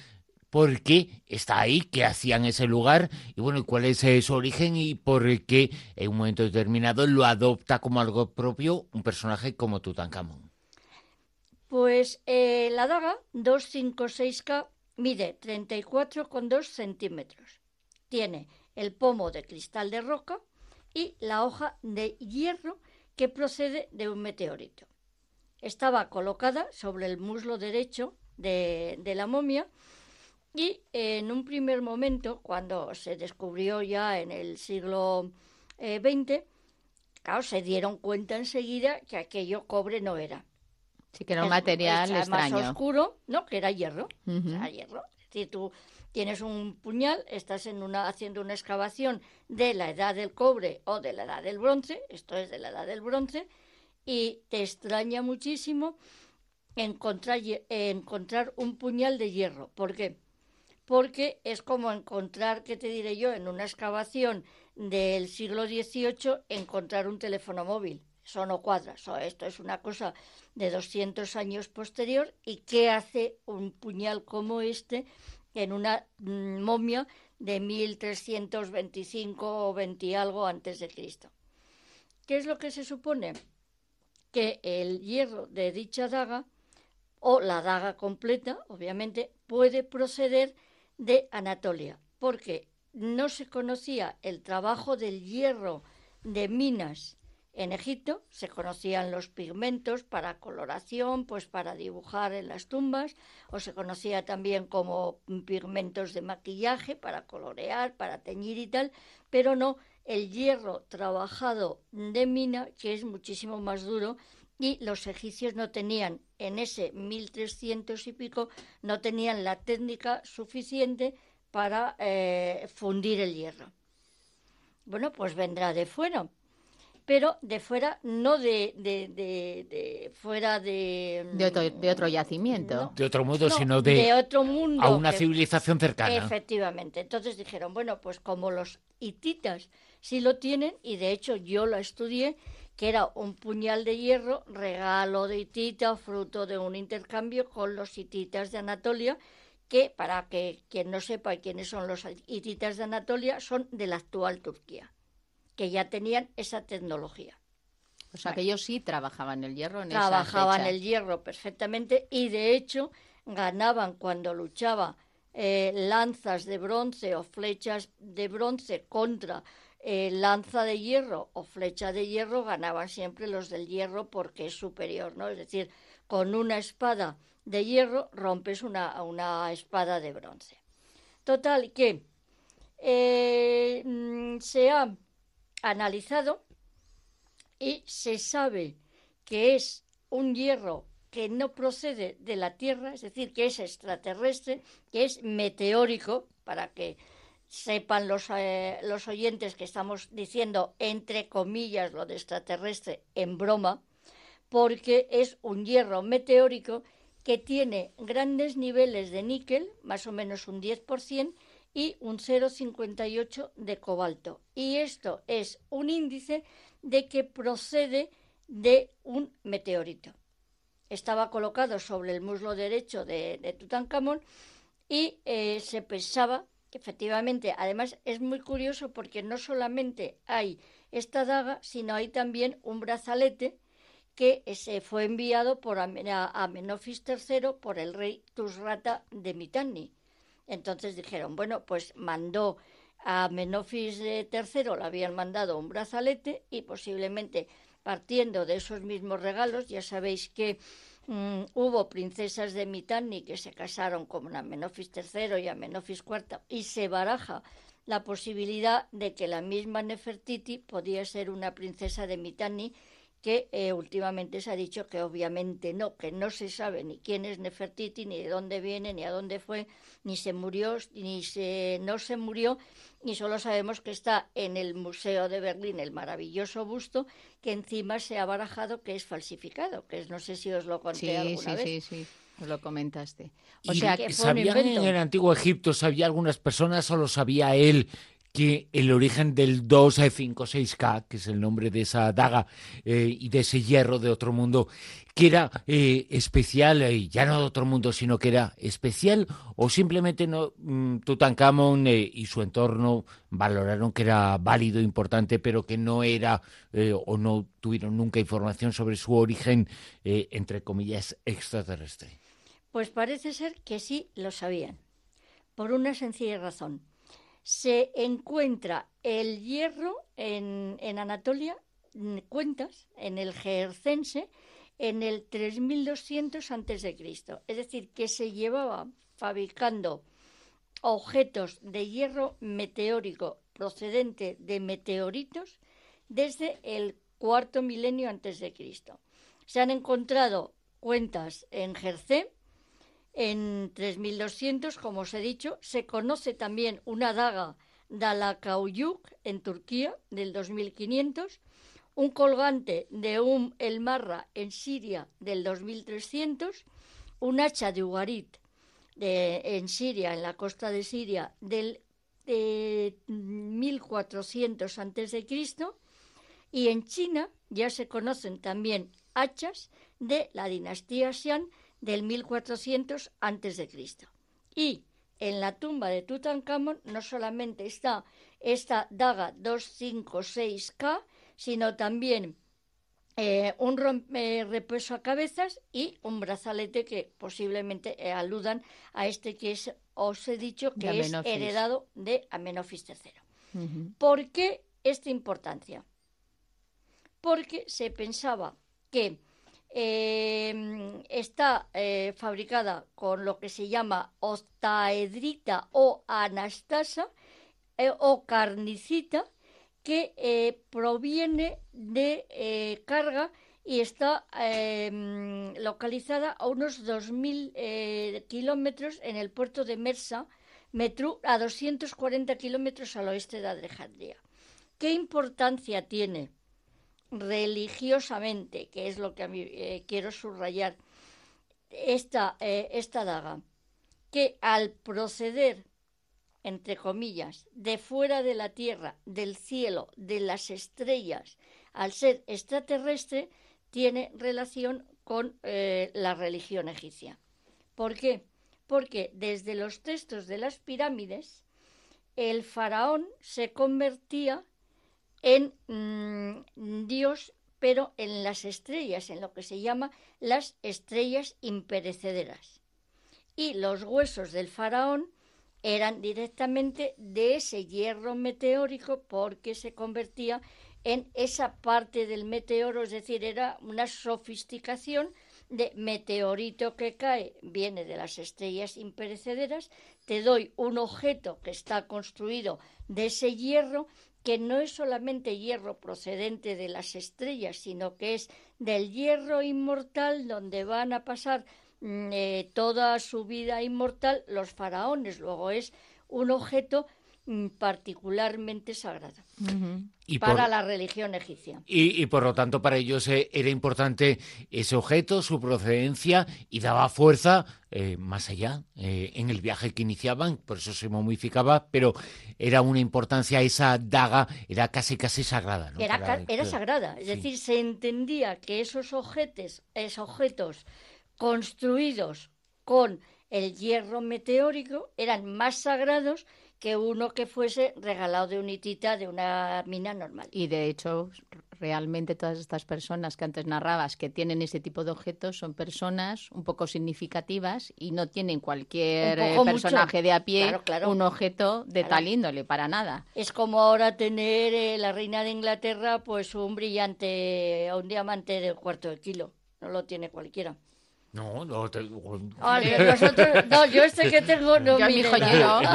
por qué está ahí, qué hacía en ese lugar, y bueno, cuál es eh, su origen y por qué en un momento determinado lo adopta como algo propio un personaje como Tutankamón. Pues eh, la daga 256K mide 34,2 centímetros. Tiene el pomo de cristal de roca y la hoja de hierro que procede de un meteorito. Estaba colocada sobre el muslo derecho de, la momia y en un primer momento, cuando se descubrió ya en el siglo XX, eh, se dieron cuenta enseguida que aquello cobre no era Sí, que era un material extraño. más oscuro, ¿no? Que era hierro. hierro. Si tú tienes un puñal, estás en una, haciendo una excavación de la edad del cobre o de la edad del bronce, esto es de la edad del bronce, y te extraña muchísimo encontrar, encontrar un puñal de hierro. ¿Por qué? Porque es como encontrar, ¿qué te diré yo?, en una excavación del siglo XVIII, encontrar un teléfono móvil. Eso no cuadra. esto es una cosa de 200 años posterior y qué hace un puñal como este en una mm, momia de 1325 o 20 algo antes de Cristo. ¿Qué es lo que se supone? Que el hierro de dicha daga o la daga completa, obviamente, puede proceder de Anatolia, porque no se conocía el trabajo del hierro de minas en Egipto se conocían los pigmentos para coloración, pues para dibujar en las tumbas, o se conocía también como pigmentos de maquillaje para colorear, para teñir y tal, pero no el hierro trabajado de mina, que es muchísimo más duro, y los egipcios no tenían en ese 1300 y pico, no tenían la técnica suficiente para eh, fundir el hierro. Bueno, pues vendrá de fuera pero de fuera, no de, de, de, fuera de... De otro, de otro yacimiento. de otro mundo, sino de, otro mundo. A una civilización cercana. Efectivamente. Entonces dijeron, bueno, pues como los hititas sí lo tienen, y de hecho yo lo estudié, que era un puñal de hierro, regalo de hitita, fruto de un intercambio con los hititas de Anatolia, que para que quien no sepa quiénes son los hititas de Anatolia, son de la actual Turquía que ya tenían esa tecnología. O sea, que ellos sí trabajaban el hierro en Trabajaban el hierro perfectamente y de hecho ganaban cuando luchaba eh, lanzas de bronce o flechas de bronce contra eh, lanza de hierro o flecha de hierro, ganaban siempre los del hierro porque es superior, ¿no? Es decir, con una espada de hierro rompes una, una espada de bronce. Total, que eh, mm, se ha analizado y se sabe que es un hierro que no procede de la Tierra, es decir, que es extraterrestre, que es meteórico, para que sepan los, eh, los oyentes que estamos diciendo entre comillas lo de extraterrestre en broma, porque es un hierro meteórico que tiene grandes niveles de níquel, más o menos un 10%, y un 0,58 de cobalto. Y esto es un índice de que procede de un meteorito. Estaba colocado sobre el muslo derecho de, Tutankamón y eh, se pensaba que efectivamente, además es muy curioso porque no solamente hay esta daga, sino hay también un brazalete que se fue enviado por Amenofis III por el rey Tusrata de Mitanni entonces dijeron, bueno, pues mandó a Menofis III le habían mandado un brazalete y posiblemente partiendo de esos mismos regalos, ya sabéis que mm, hubo princesas de Mitanni que se casaron con Amenofis III y Amenofis IV y se baraja la posibilidad de que la misma Nefertiti podía ser una princesa de Mitanni que eh, últimamente se ha dicho que obviamente no, que no se sabe ni quién es Nefertiti, ni de dónde viene, ni a dónde fue, ni se murió, ni se, no se murió, y solo sabemos que está en el Museo de Berlín el maravilloso busto, que encima se ha barajado que es falsificado, que es, no sé si os lo conté alguna vez. Sí, sí, sí, lo comentaste. O sea, que ¿Sabían en el antiguo Egipto, sabía algunas personas o lo sabía él que el origen del 256K, que es el nombre de esa daga eh, y de ese hierro de otro mundo, que era eh, especial, y ya no de otro mundo, sino que era especial, o simplemente no, mm, Tutankamón eh, y su entorno valoraron que era válido, importante, pero que no era o no tuvieron nunca información sobre su origen, entre comillas, extraterrestre. Pues parece ser que sí lo sabían, por una sencilla razón se encuentra el hierro en, Anatolia, cuentas, en el Gercense, en el 3200 a.C. Es decir, que se llevaba fabricando objetos de hierro meteórico procedente de meteoritos desde el cuarto milenio antes de Cristo. Se han encontrado cuentas en Jercé, en 3200, como os he dicho. Se conoce también una daga Dalakauyuk en Turquía del 2500, un colgante de Um el Marra en Siria del 2300, un hacha de Ugarit de, en Siria, en la costa de Siria, del 1400 a.C. y en China ya se conocen también hachas de la dinastía Xian del 1400 a.C. Y en la tumba de Tutankamón no solamente está esta daga 256K, sino también eh, un eh, repuesto a cabezas y un brazalete que posiblemente eh, aludan a este que os he dicho que es heredado de Amenofis III. ¿Por qué esta importancia? Porque se pensaba que Em, está eh, fabricada con lo que se llama octaedrita o anastasa eh, o carnicita que eh, proviene de carga y está em, localizada a unos 2.000 kilómetros en el puerto de Mersa, Metru, a 240 kilómetros al oeste de Alejandría. ¿Qué importancia tiene? Religiosamente, que es lo que a mí eh, quiero subrayar, esta, eh, esta daga, que al proceder, entre comillas, de fuera de la tierra, del cielo, de las estrellas, al ser extraterrestre, tiene relación con eh, la religión egipcia. ¿Por qué? Porque desde los textos de las pirámides, el faraón se convertía en mm, Dios, pero en las estrellas, en lo que se llama las estrellas imperecederas. Y los huesos del faraón eran directamente de ese hierro meteórico porque se convertía en esa parte del meteoro, es decir, era una sofisticación de meteorito que cae, viene de las estrellas imperecederas, te doy un objeto que está construido de ese hierro que no es solamente hierro procedente de las estrellas, sino que es del hierro inmortal donde van a pasar mm, eh, toda su vida inmortal los faraones. Luego es un objeto mm, particularmente sagrado para la religión egipcia. Y, por lo tanto para ellos eh, era importante ese objeto, su procedencia y daba fuerza eh, más allá eh, en el viaje que iniciaban, por eso se momificaba, pero era una importancia, esa daga era casi casi sagrada. Era, sagrada, es decir, se entendía que esos objetos, esos objetos construidos con el hierro meteórico eran más sagrados que uno que fuese regalado de un hitita de una mina normal. Y de hecho realmente todas estas personas que antes narrabas que tienen ese tipo de objetos son personas un poco significativas y no tienen cualquier eh, personaje de a pie un objeto de tal índole, para nada. Es como ahora tener eh, la reina de Inglaterra pues un brillante, un diamante del cuarto de kilo. No lo tiene cualquiera. No, no, no, yo este que tengo no, mi joyero.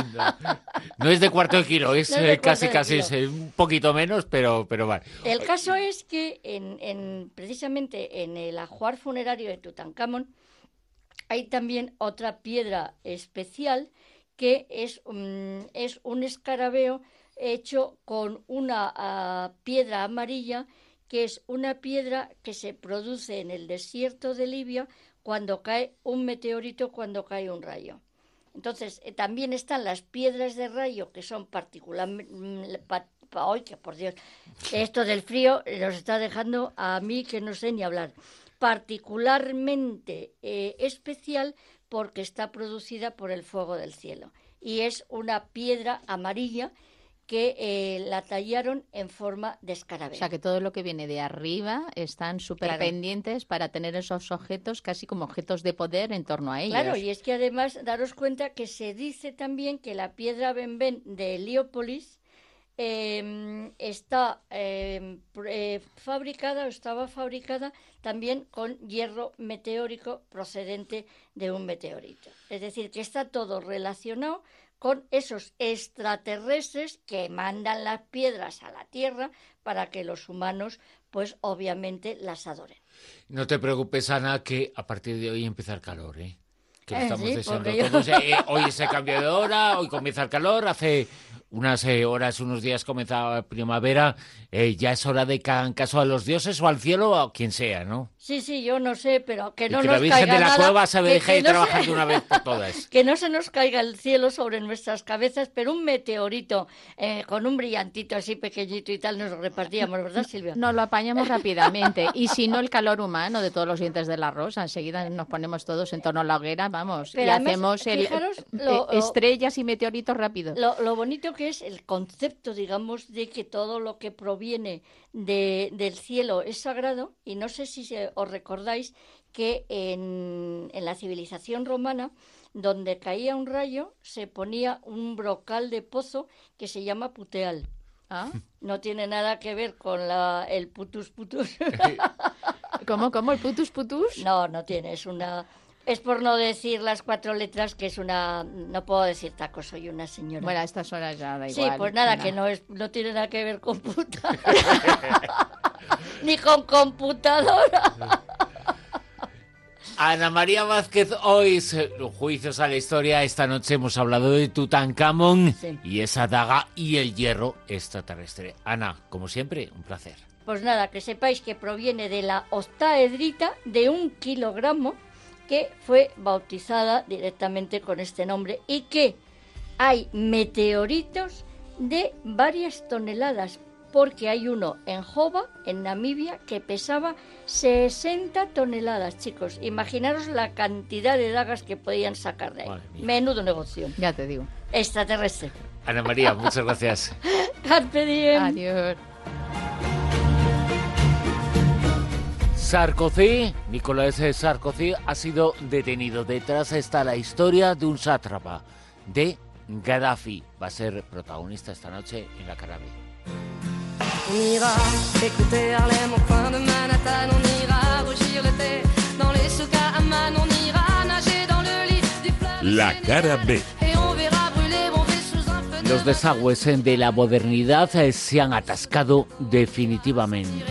No, es de cuarto de kilo, es eh, casi, casi es un poquito menos, pero, pero vale. El caso es que en, en, precisamente en el ajuar funerario de Tutankamón hay también otra piedra especial que es, es un escarabeo hecho con una ah, piedra amarilla que es una piedra que se produce en el desierto de Libia cuando cae un meteorito, cuando cae un rayo. Entonces, eh, también están las piedras de rayo que son particularmente... ¡Ay, que por Dios! Esto del frío nos está dejando a mí que no sé ni hablar. Particularmente eh, especial porque está producida por el fuego del cielo. Y es una piedra amarilla que eh, la tallaron en forma de escarabeo. O sea, que todo lo que viene de arriba están súper pendientes para tener esos objetos casi como objetos de poder en torno a ellos. Claro, y es que además daros cuenta que se dice también que la piedra Benben de Heliópolis em, está em, eh, fabricada o estaba fabricada también con hierro meteórico procedente de un meteorito. Es decir, que está todo relacionado con esos extraterrestres que mandan las piedras a la Tierra para que los humanos, pues obviamente las adoren. No te preocupes, Ana, que a partir de hoy empieza el calor, ¿eh? Que eh, estamos deseando todos. Eh, hoy se cambio de hora, hoy comienza el calor, hace unas eh, horas, unos días comenzaba primavera, eh, ya es hora de que hagan caso a los dioses o al cielo o a quien sea, ¿no? Sí, sí, yo no sé, pero que no y que nos la Virgen de la Cueva se deje de trabajar de una vez por todas. que no se nos caiga el cielo sobre nuestras cabezas, pero un meteorito eh, con un brillantito así pequeñito y tal nos lo repartíamos, ¿verdad, Silvia? Nos lo apañamos rápidamente. Y si no, el calor humano de todos los dientes de la rosa, enseguida nos ponemos todos en torno a la hoguera, vamos, y hacemos el, estrellas y meteoritos rápidos. Lo, lo bonito que es el concepto, digamos, de que todo lo que proviene de, del cielo es sagrado. Y no sé si os recordáis que en, en la civilización romana, donde caía un rayo, se ponía un brocal de pozo que se llama puteal. ¿Ah? No tiene nada que ver con la, el putus putus. ¿Cómo, cómo? ¿El putus putus? No, no tiene. Es una es por no decir las cuatro letras, que es una... No puedo decir taco, soy una señora. Bueno, a estas horas ya da igual. Sí, pues nada, que no, es, no tiene nada que ver con puta. Ni con computadora. Ana María Vázquez, hoy los juicios a la historia. Esta noche hemos hablado de Tutankamón y esa daga y el hierro extraterrestre. Ana, como siempre, un placer. Pues nada, que sepáis que proviene de la octaedrita de un kilogramo que fue bautizada directamente con este nombre y que hay meteoritos de varias toneladas, porque hay uno en Jova, en Namibia, que pesaba 60 toneladas, chicos. Imaginaros la cantidad de dagas que podían sacar de ahí. Menudo negocio. Ya te digo. Extraterrestre. Ana María, muchas gracias. Carpe diem. Adiós. Sarkozy, Nicolás Sarkozy, ha sido detenido. Detrás está la historia de un sátrapa, de Gaddafi. Va a ser protagonista esta noche en la cara La cara B. Los desagües de la modernidad eh, se han atascado definitivamente.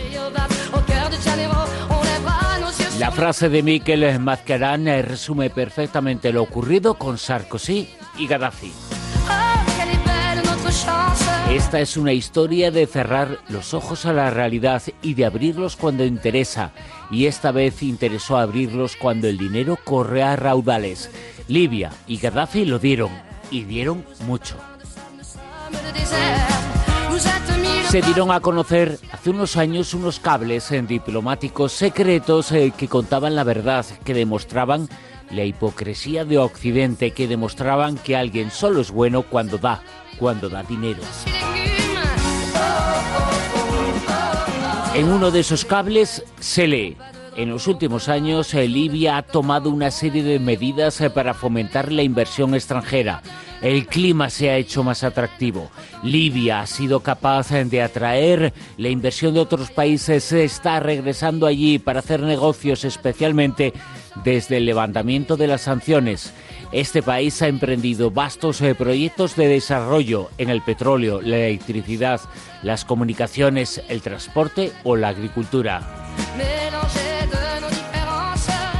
La frase de Miquel Mascarán resume perfectamente lo ocurrido con Sarkozy y Gaddafi. Esta es una historia de cerrar los ojos a la realidad y de abrirlos cuando interesa. Y esta vez interesó abrirlos cuando el dinero corre a raudales. Libia y Gaddafi lo dieron, y dieron mucho se dieron a conocer hace unos años unos cables en diplomáticos secretos eh, que contaban la verdad, que demostraban la hipocresía de Occidente, que demostraban que alguien solo es bueno cuando da, cuando da dinero. En uno de esos cables se lee, en los últimos años Libia ha tomado una serie de medidas para fomentar la inversión extranjera. El clima se ha hecho más atractivo. Libia ha sido capaz de atraer la inversión de otros países, se está regresando allí para hacer negocios, especialmente desde el levantamiento de las sanciones. Este país ha emprendido vastos eh, proyectos de desarrollo en el petróleo, la electricidad, las comunicaciones, el transporte o la agricultura.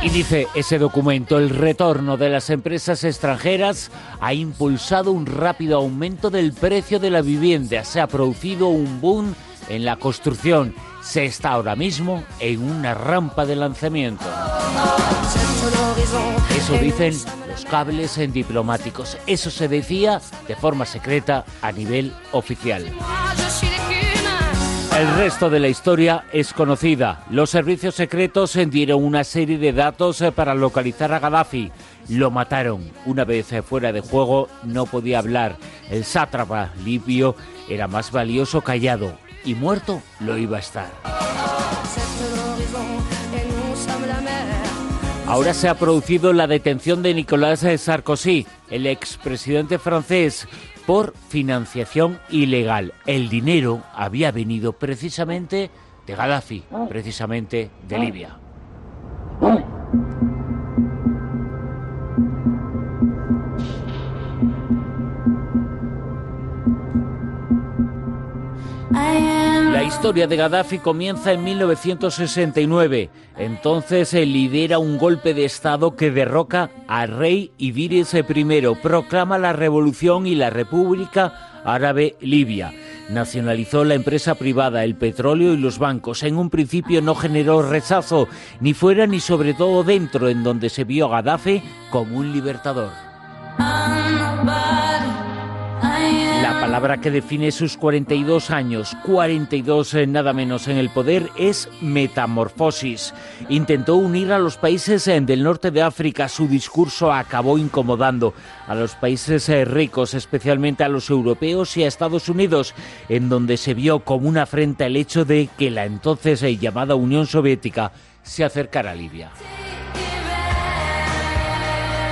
Y dice ese documento, el retorno de las empresas extranjeras ha impulsado un rápido aumento del precio de la vivienda. Se ha producido un boom en la construcción. Se está ahora mismo en una rampa de lanzamiento. Eso dicen los cables en diplomáticos. Eso se decía de forma secreta a nivel oficial. El resto de la historia es conocida. Los servicios secretos dieron una serie de datos eh, para localizar a Gaddafi. Lo mataron. Una vez eh, fuera de juego no podía hablar. El sátrapa libio era más valioso callado y muerto lo iba a estar. Ahora se ha producido la detención de Nicolas Sarkozy, el expresidente francés, por financiación ilegal. El dinero había venido precisamente de Gaddafi, precisamente de Libia. La historia de Gaddafi comienza en 1969. Entonces se lidera un golpe de Estado que derroca al rey Idris I, proclama la revolución y la República Árabe Libia. Nacionalizó la empresa privada, el petróleo y los bancos. En un principio no generó rechazo, ni fuera ni sobre todo dentro, en donde se vio a Gaddafi como un libertador. La palabra que define sus 42 años, 42 eh, nada menos en el poder, es metamorfosis. Intentó unir a los países eh, del norte de África. Su discurso acabó incomodando a los países eh, ricos, especialmente a los europeos y a Estados Unidos, en donde se vio como una afrenta el hecho de que la entonces llamada Unión Soviética se acercara a Libia.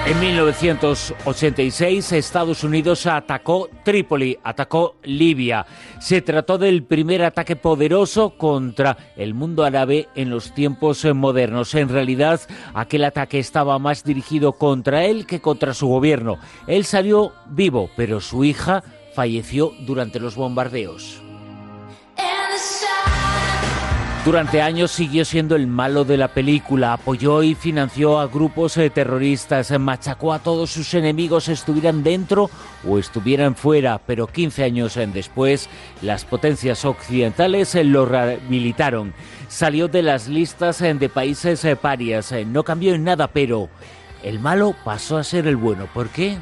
En 1986 Estados Unidos atacó Trípoli, atacó Libia. Se trató del primer ataque poderoso contra el mundo árabe en los tiempos modernos. En realidad, aquel ataque estaba más dirigido contra él que contra su gobierno. Él salió vivo, pero su hija falleció durante los bombardeos. Durante años siguió siendo el malo de la película, apoyó y financió a grupos eh, terroristas, machacó a todos sus enemigos, estuvieran dentro o estuvieran fuera, pero 15 años después las potencias occidentales eh, lo rehabilitaron. Salió de las listas eh, de países parias, no cambió en nada, pero el malo pasó a ser el bueno. ¿Por qué?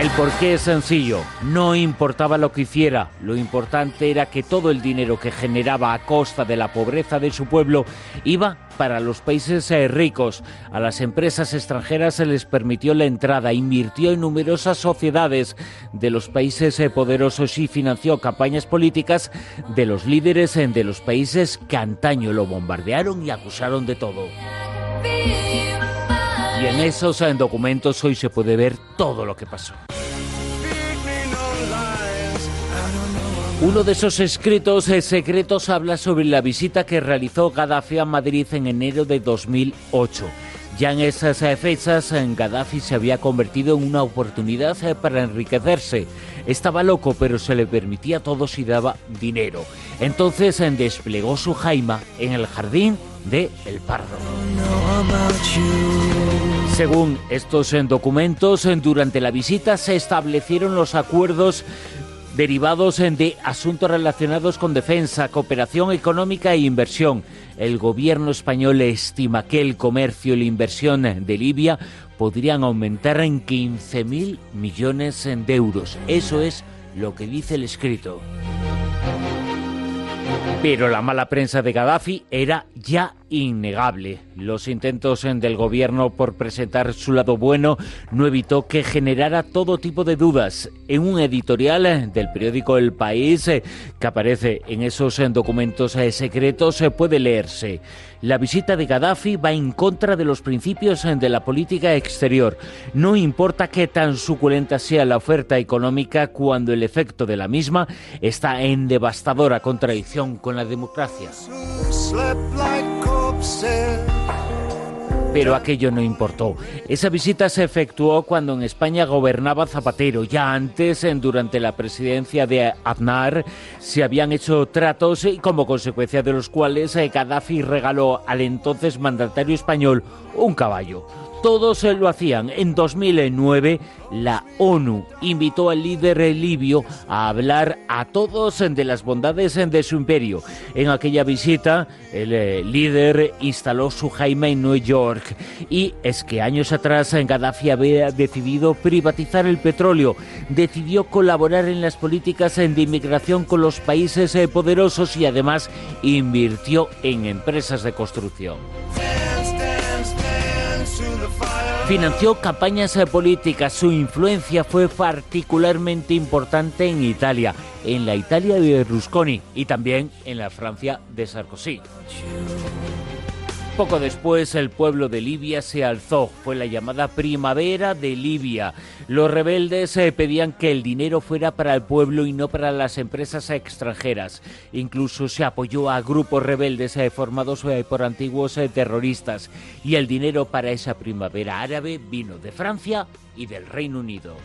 El porqué es sencillo, no importaba lo que hiciera, lo importante era que todo el dinero que generaba a costa de la pobreza de su pueblo iba para los países eh, ricos. A las empresas extranjeras se les permitió la entrada, invirtió en numerosas sociedades de los países eh, poderosos y financió campañas políticas de los líderes eh, de los países que antaño lo bombardearon y acusaron de todo. Y en esos documentos hoy se puede ver todo lo que pasó. Uno de esos escritos eh, secretos habla sobre la visita que realizó Gaddafi a Madrid en enero de 2008. Ya en esas eh, fechas, Gaddafi se había convertido en una oportunidad eh, para enriquecerse. Estaba loco, pero se le permitía todo si daba dinero. Entonces desplegó su jaima en el jardín de El Pardo. Según estos documentos, durante la visita se establecieron los acuerdos derivados de asuntos relacionados con defensa, cooperación económica e inversión. El gobierno español estima que el comercio y la inversión de Libia podrían aumentar en 15.000 millones de euros. Eso es lo que dice el escrito. Pero la mala prensa de Gaddafi era ya innegable. Los intentos del gobierno por presentar su lado bueno no evitó que generara todo tipo de dudas. En un editorial del periódico El País eh, que aparece en esos documentos eh, secretos eh, puede leerse. La visita de Gaddafi va en contra de los principios de la política exterior. No importa qué tan suculenta sea la oferta económica cuando el efecto de la misma está en devastadora contradicción con la democracia. Pero aquello no importó. Esa visita se efectuó cuando en España gobernaba Zapatero. Ya antes, durante la presidencia de Aznar, se habían hecho tratos y como consecuencia de los cuales eh, Gaddafi regaló al entonces mandatario español un caballo todos lo hacían. En 2009 la ONU invitó al líder libio a hablar a todos de las bondades de su imperio. En aquella visita el eh, líder instaló su Jaime en Nueva York y es que años atrás Gaddafi había decidido privatizar el petróleo, decidió colaborar en las políticas de inmigración con los países eh, poderosos y además invirtió en empresas de construcción. Financió campañas políticas. Su influencia fue particularmente importante en Italia, en la Italia de Berlusconi y también en la Francia de Sarkozy. Poco después el pueblo de Libia se alzó, fue la llamada primavera de Libia. Los rebeldes eh, pedían que el dinero fuera para el pueblo y no para las empresas extranjeras. Incluso se apoyó a grupos rebeldes eh, formados eh, por antiguos terroristas y el dinero para esa primavera árabe vino de Francia y del Reino Unido.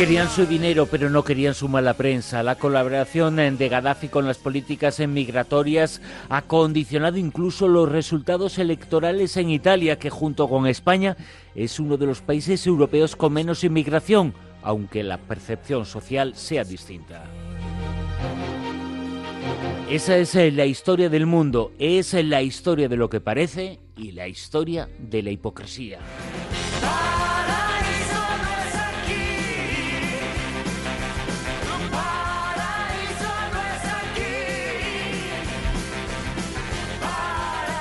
Querían su dinero, pero no querían su mala prensa. La colaboración de Gaddafi con las políticas migratorias ha condicionado incluso los resultados electorales en Italia, que junto con España es uno de los países europeos con menos inmigración, aunque la percepción social sea distinta. Esa es eh, la historia del mundo, es la historia de lo que parece y la historia de la hipocresía.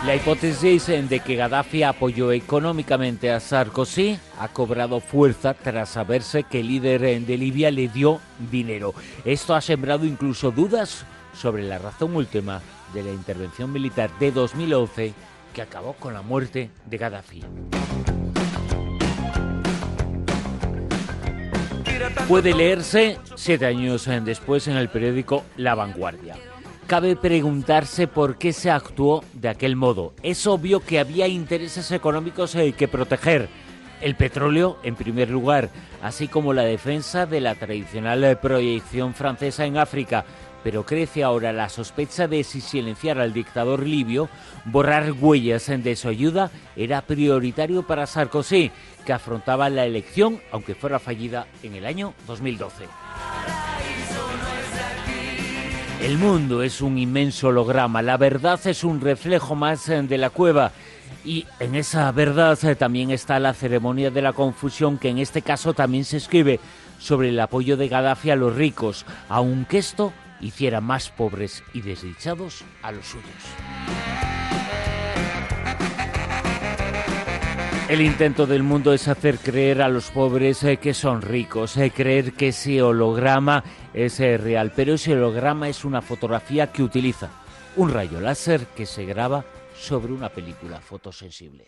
La hipótesis de que Gaddafi apoyó económicamente a Sarkozy ha cobrado fuerza tras saberse que el líder de Libia le dio dinero. Esto ha sembrado incluso dudas sobre la razón última de la intervención militar de 2011 que acabó con la muerte de Gaddafi. Puede leerse siete años después en el periódico La Vanguardia cabe preguntarse por qué se actuó de aquel modo. Es obvio que había intereses económicos eh, que proteger. El petróleo, en primer lugar, así como la defensa de la tradicional eh, proyección francesa en África. Pero crece ahora la sospecha de si silenciar al dictador libio, borrar huellas de su ayuda, era prioritario para Sarkozy, que afrontaba la elección, aunque fuera fallida, en el año 2012. El mundo es un inmenso holograma, la verdad es un reflejo más eh, de la cueva y en esa verdad eh, también está la ceremonia de la confusión que en este caso también se escribe sobre el apoyo de Gaddafi a los ricos, aunque esto hiciera más pobres y desdichados a los suyos. El intento del mundo es hacer creer a los pobres eh, que son ricos, creer que ese holograma es eh, real, pero ese holograma es una fotografía que utiliza un rayo láser que se graba sobre una película fotosensible.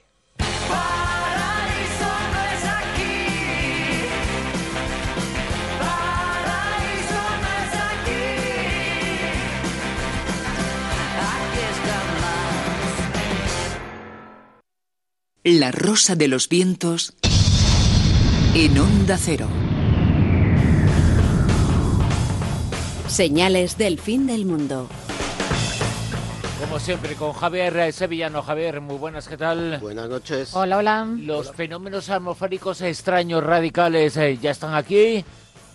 La Rosa de los Vientos en Onda Cero. Señales del fin del mundo. Como siempre, con Javier Sevillano. Javier, muy buenas, ¿qué tal? Buenas noches. Hola, hola. Los fenómenos atmosféricos extraños radicales eh, ya están aquí.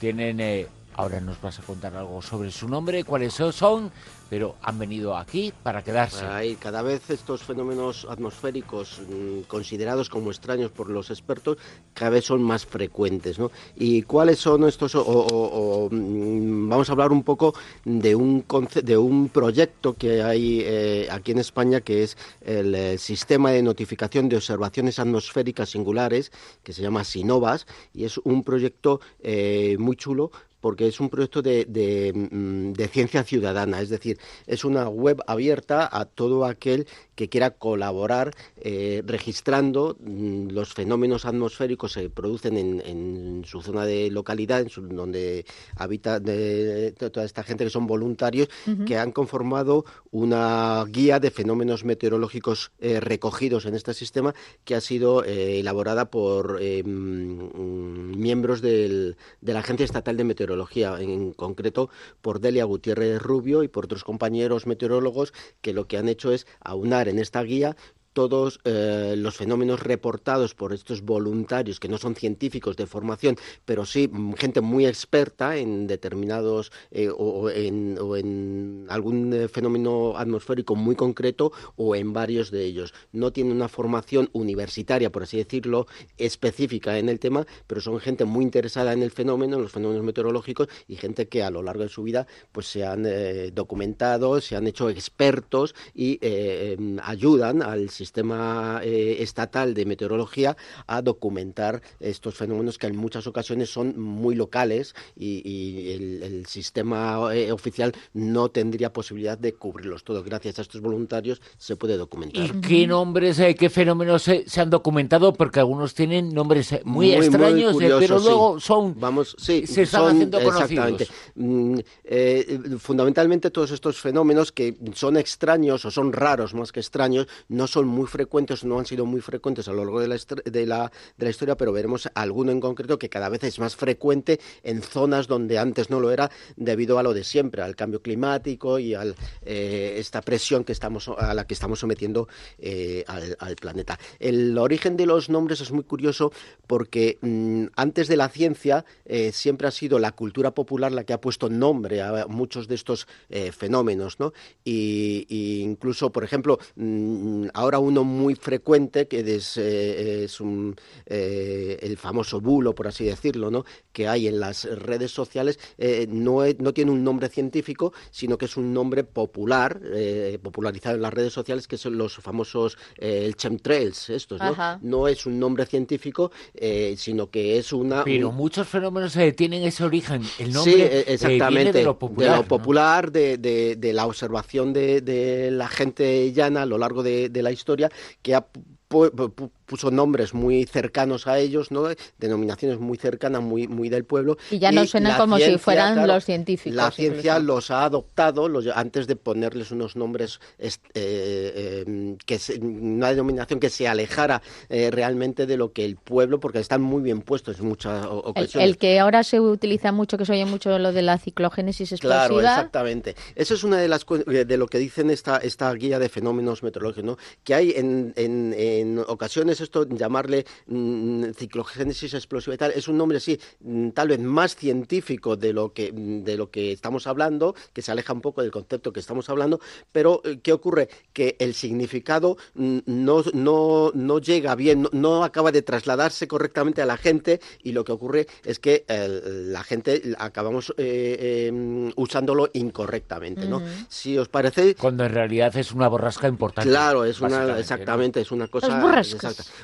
Tienen eh, Ahora nos vas a contar algo sobre su nombre, cuáles son, pero han venido aquí para quedarse. cada vez estos fenómenos atmosféricos mm, considerados como extraños por los expertos cada vez son más frecuentes. ¿no? ¿Y cuáles son estos? Mm, vamos a hablar un poco de un, de un proyecto que hay eh, aquí en España que es el, eh, Sistema de Notificación de Observaciones Atmosféricas Singulares, que se llama SINOVAS, y es un proyecto eh, muy chulo porque es un proyecto de, mm, de, ciencia ciudadana, es decir, es una web abierta a todo aquel que quiera colaborar eh, registrando mm, los fenómenos atmosféricos que se producen en, su zona de localidad, en donde habita toda esta gente que son voluntarios, que han conformado una guía de fenómenos meteorológicos eh, recogidos en este sistema que ha sido eh, elaborada por mm, miembros de la Agencia Estatal de Meteorología, en concreto por Delia Gutiérrez Rubio y por otros compañeros meteorólogos que lo que han hecho es aunar en esta guía todos eh, los fenómenos reportados por estos voluntarios que no son científicos de formación, pero sí mm, gente muy experta en determinados eh, o, en, algún eh, fenómeno atmosférico muy concreto o en varios de ellos. No tienen una formación universitaria, por así decirlo, específica en el tema, pero son gente muy interesada en el fenómeno, en los fenómenos meteorológicos y gente que a lo largo de su vida pues se han documentado, se han hecho expertos y em, ayudan al sistema sistema eh, estatal de meteorología a documentar estos fenómenos que en muchas ocasiones son muy locales y, el, sistema eh, oficial no tendría posibilidad de cubrirlos todos. Gracias a estos voluntarios se puede documentar. ¿Y qué nombres, eh, qué fenómenos se, han documentado? Porque algunos tienen nombres muy, extraños, pero luego son Vamos, sí, se están haciendo conocidos. Mm, fundamentalmente todos estos fenómenos que son extraños o son raros más que extraños, no son muy frecuentes, no han sido muy frecuentes a lo largo de la, de la, de la historia, pero veremos alguno en concreto que cada vez es más frecuente en zonas donde antes no lo era debido a lo de siempre, al cambio climático y a eh, esta presión que estamos, a la que estamos sometiendo eh, al, planeta. El origen de los nombres es muy curioso porque mm, antes de la ciencia eh, siempre ha sido la cultura popular la que ha puesto nombre a muchos de estos fenómenos, ¿no? Y, incluso, por ejemplo, mm, ahora uno muy frecuente, que es, eh, eh, el famoso bulo, por así decirlo, ¿no? que hay en las redes sociales, eh, no, no, tiene un nombre científico, sino que es un nombre popular, popularizado en las redes sociales, que son los famosos el chemtrails, estos, ¿no? No es un nombre científico, sino que es una... Pero muchos fenómenos tienen ese origen, el nombre sí, exactamente, de lo popular. De lo popular, de, de, la observación de, de, la gente llana a lo largo de, la historia que ha puso nombres muy cercanos a ellos, ¿no? denominaciones muy cercanas, muy, muy del pueblo. Y ya no suenan como si fueran los científicos. La ciencia los ha adoptado los, antes de ponerles unos nombres, eh, em, que una denominación que se alejara eh, realmente de lo que el pueblo, porque están muy bien puestos en muchas ocasiones. El, que ahora se utiliza mucho, que se oye mucho lo de la ciclogénesis explosiva. Claro, exactamente. Eso es una de las de lo que dicen esta, esta guía de fenómenos meteorológicos, ¿no? que hay en, en, en ocasiones esto, llamarle mm, ciclogénesis explosiva y tal, es un nombre así, mm, tal vez más científico de lo que mm, de lo que estamos hablando, que se aleja un poco del concepto que estamos hablando, pero eh, ¿qué ocurre? Que el significado no, no, no llega bien, no, acaba de trasladarse correctamente a la gente y lo que ocurre es que la gente acabamos eh, em, usándolo incorrectamente, ¿no? Si os parece... Cuando en realidad es una borrasca importante. Claro, es una, exactamente, es una cosa...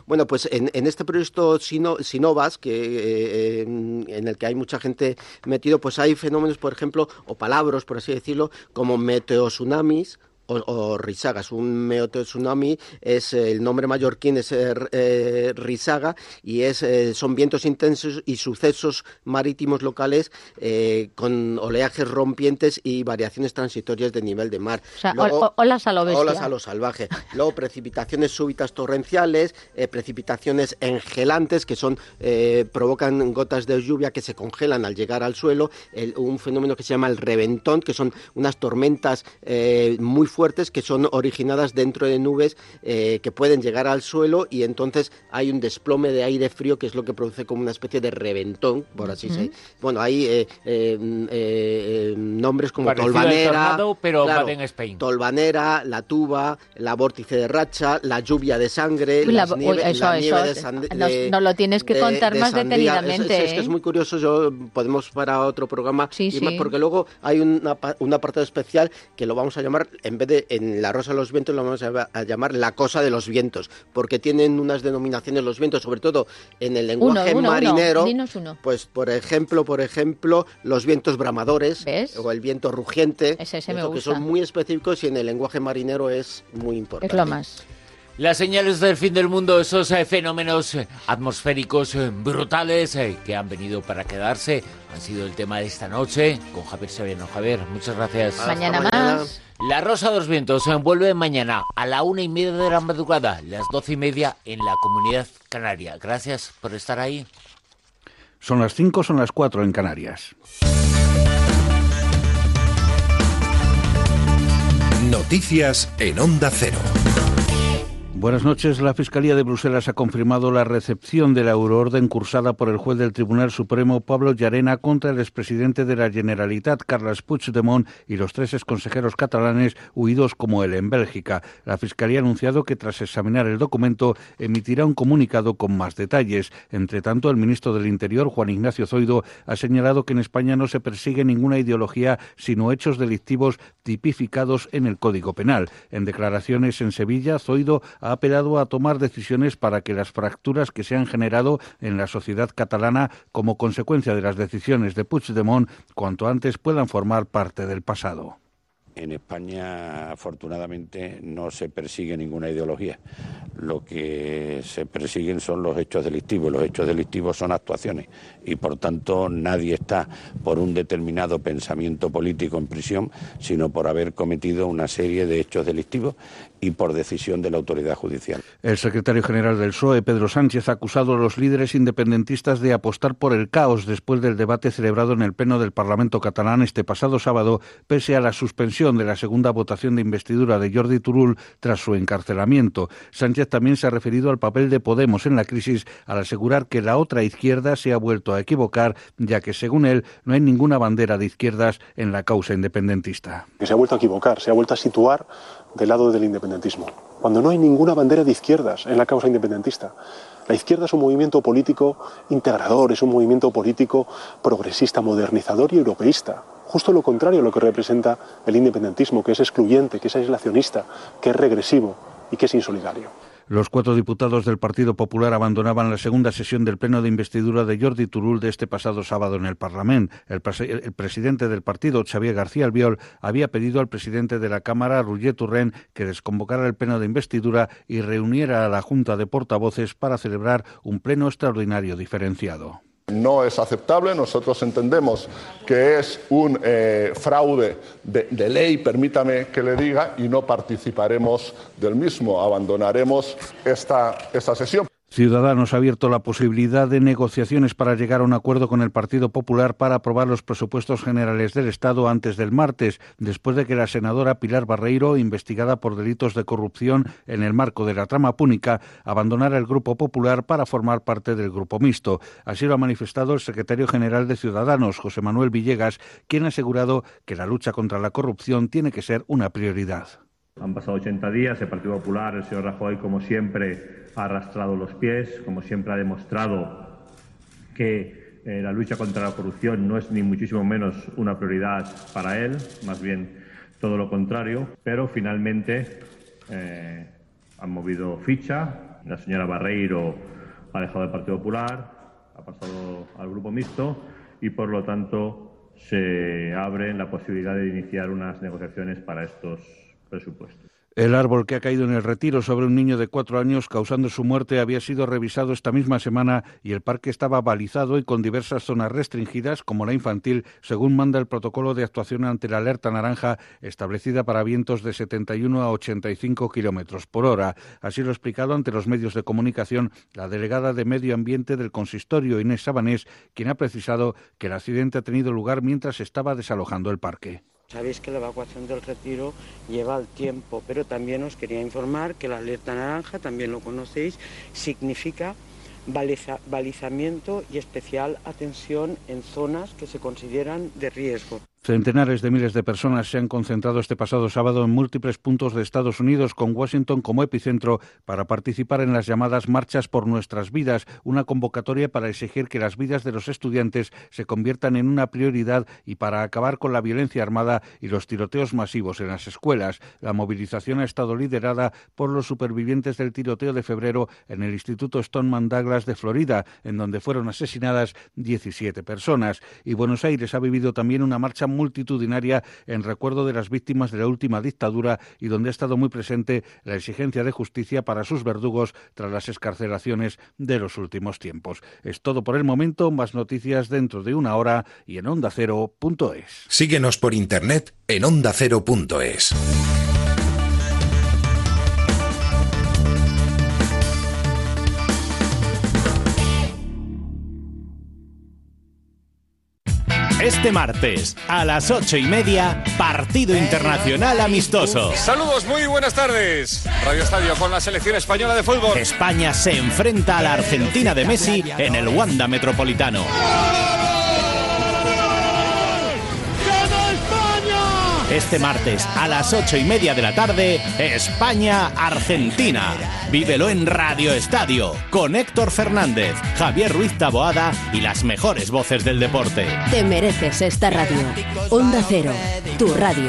Bueno, pues en, este proyecto Sinovas, que, eh, en el que hay mucha gente metido, pues hay fenómenos, por ejemplo, o palabras, por así decirlo, como meteotsunamis o, risagas. Un tsunami es el nombre mallorquín es eh, risaga y es eh, son vientos intensos y sucesos marítimos locales eh, con oleajes rompientes y variaciones transitorias de nivel de mar. O sea, olas a lo Olas a lo salvaje. Luego precipitaciones súbitas torrenciales, precipitaciones engelantes que son provocan gotas de lluvia que se congelan al llegar al suelo, un fenómeno que se llama el reventón, que son unas tormentas muy fuertes fuertes que son originadas dentro de nubes eh, que pueden llegar al suelo y entonces hay un desplome de aire frío que es lo que produce como una especie de reventón, por así decirlo. Bueno, hay eh, eh, nombres como tolvanera, pero en Spain. tolvanera, la tuba, la vórtice de racha, la lluvia de sangre, la, nieve, de nos, lo tienes que contar más detenidamente. Es, que es muy curioso, yo podemos para otro programa, y más porque luego hay una, un apartado especial que lo vamos a llamar, en vez de en la rosa de los vientos, lo vamos a, llamar la cosa de los vientos, porque tienen unas denominaciones los vientos, sobre todo en el lenguaje marinero. Pues por ejemplo, por ejemplo, los vientos bramadores o el viento rugiente, que son muy específicos y en el lenguaje marinero es muy importante. Es lo más. Las señales del fin del mundo, esos eh, fenómenos eh, atmosféricos eh, brutales que han venido para quedarse, han sido el tema de esta noche con Javier Sabiano. Javier, muchas gracias. mañana, más. La Rosa de los Vientos se envuelve mañana a la una y media de la madrugada, las doce y media en la Comunidad Canaria. Gracias por estar ahí. Son las cinco, son las cuatro en Canarias. Noticias en Onda Cero. Buenas noches. La Fiscalía de Bruselas ha confirmado la recepción de la euroorden cursada por el juez del Tribunal Supremo Pablo Llarena contra el expresidente de la Generalitat, Carles Puigdemont, y los tres exconsejeros catalanes huidos como él en Bélgica. La Fiscalía ha anunciado que tras examinar el documento emitirá un comunicado con más detalles. Entre tanto, el ministro del Interior, Juan Ignacio Zoido, ha señalado que en España no se persigue ninguna ideología, sino hechos delictivos tipificados en el Código Penal. En declaraciones en Sevilla, Zoido ha ha apelado a tomar decisiones para que las fracturas que se han generado en la sociedad catalana como consecuencia de las decisiones de Puigdemont cuanto antes puedan formar parte del pasado. En España, afortunadamente, no se persigue ninguna ideología. Lo que se persiguen son los hechos delictivos. Los hechos delictivos son actuaciones y, por tanto, nadie está por un determinado pensamiento político en prisión, sino por haber cometido una serie de hechos delictivos y por decisión de la autoridad judicial. El secretario general del PSOE, Pedro Sánchez, ha acusado a los líderes independentistas de apostar por el caos después del debate celebrado en el Pleno del Parlamento catalán este pasado sábado, pese a la suspensión de la segunda votación de investidura de Jordi Turul tras su encarcelamiento. Sánchez también se ha referido al papel de Podemos en la crisis al asegurar que la otra izquierda se ha vuelto a equivocar, ya que, según él, no hay ninguna bandera de izquierdas en la causa independentista. Se ha vuelto a equivocar, se ha vuelto a situar del lado del independentismo, cuando no hay ninguna bandera de izquierdas en la causa independentista. La izquierda es un movimiento político integrador, es un movimiento político progresista, modernizador y europeísta. Justo lo contrario a lo que representa el independentismo, que es excluyente, que es aislacionista, que es regresivo y que es insolidario. Los cuatro diputados del Partido Popular abandonaban la segunda sesión del pleno de investidura de Jordi Turul de este pasado sábado en el Parlamento. El, presidente del partido, Xavier García Albiol, había pedido al presidente de la Cámara, Roger Turren, que desconvocara el pleno de investidura y reuniera a la Junta de Portavoces para celebrar un pleno extraordinario diferenciado no es aceptable. Nosotros entendemos que es un eh, fraude de, ley, permítame que le diga, y no participaremos del mismo. Abandonaremos esta, esta sesión. Ciudadanos ha abierto la posibilidad de negociaciones para llegar a un acuerdo con el Partido Popular para aprobar los presupuestos generales del Estado antes del martes, después de que la senadora Pilar Barreiro, investigada por delitos de corrupción en el marco de la trama púnica, abandonara el Grupo Popular para formar parte del Grupo Mixto. Así lo ha manifestado el secretario general de Ciudadanos, José Manuel Villegas, quien ha asegurado que la lucha contra la corrupción tiene que ser una prioridad. Han pasado 80 días, el Partido Popular, el señor Rajoy, como siempre, ha arrastrado los pies, como siempre ha demostrado que eh, la lucha contra la corrupción no es ni muchísimo menos una prioridad para él, más bien todo lo contrario, pero finalmente eh, han movido ficha, la señora Barreiro ha dejado el Partido Popular, ha pasado al grupo mixto y por lo tanto se abre la posibilidad de iniciar unas negociaciones para estos presupuestos. El árbol que ha caído en el retiro sobre un niño de cuatro años causando su muerte había sido revisado esta misma semana y el parque estaba balizado y con diversas zonas restringidas, como la infantil, según manda el protocolo de actuación ante la alerta naranja establecida para vientos de 71 a 85 kilómetros por hora. Así lo ha explicado ante los medios de comunicación la delegada de Medio Ambiente del consistorio, Inés Sabanés, quien ha precisado que el accidente ha tenido lugar mientras estaba desalojando el parque Sabéis que la evacuación del retiro lleva el tiempo, pero también os quería informar que la alerta naranja, también lo conocéis, significa balizamiento y especial atención en zonas que se consideran de riesgo. Centenares de miles de personas se han concentrado este pasado sábado en múltiples puntos de Estados Unidos, con Washington como epicentro, para participar en las llamadas Marchas por Nuestras Vidas, una convocatoria para exigir que las vidas de los estudiantes se conviertan en una prioridad y para acabar con la violencia armada y los tiroteos masivos en las escuelas. La movilización ha estado liderada por los supervivientes del tiroteo de febrero en el Instituto Stoneman Douglas de Florida, en donde fueron asesinadas 17 personas. Y Buenos Aires ha vivido también una marcha multitudinaria en recuerdo de las víctimas de la última dictadura y donde ha estado muy presente la exigencia de justicia para sus verdugos tras las escarcelaciones de los últimos tiempos. Es todo por el momento, más noticias dentro de una hora y en ondacero.es. Síguenos por internet en ondacero.es. Este martes a las ocho y media, partido internacional amistoso. Saludos, muy buenas tardes. Radio Estadio con la selección española de fútbol. España se enfrenta a la Argentina de Messi en el Wanda Metropolitano. Este martes a las ocho y media de la tarde, España-Argentina. Vívelo en Radio Estadio con Héctor Fernández, Javier Ruiz Taboada y las mejores voces del deporte. Te mereces esta radio. Onda Cero, tu radio.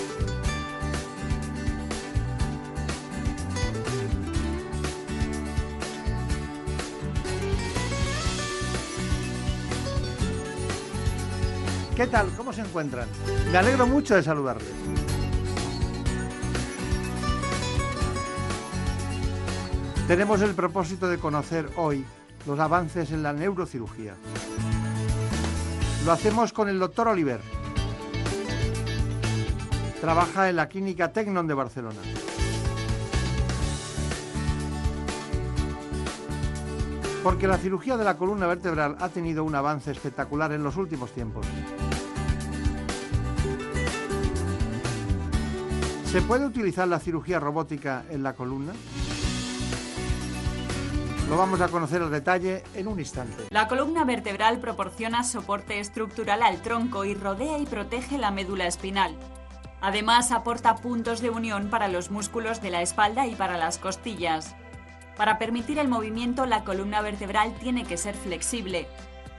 ¿Qué tal? ¿Cómo se encuentran? Me alegro mucho de saludarles. Tenemos el propósito de conocer hoy los avances en la neurocirugía. Lo hacemos con el doctor Oliver. Trabaja en la clínica Tecnon de Barcelona. Porque la cirugía de la columna vertebral ha tenido un avance espectacular en los últimos tiempos. ¿Se puede utilizar la cirugía robótica en la columna? Lo vamos a conocer al detalle en un instante. La columna vertebral proporciona soporte estructural al tronco y rodea y protege la médula espinal. Además, aporta puntos de unión para los músculos de la espalda y para las costillas. Para permitir el movimiento, la columna vertebral tiene que ser flexible.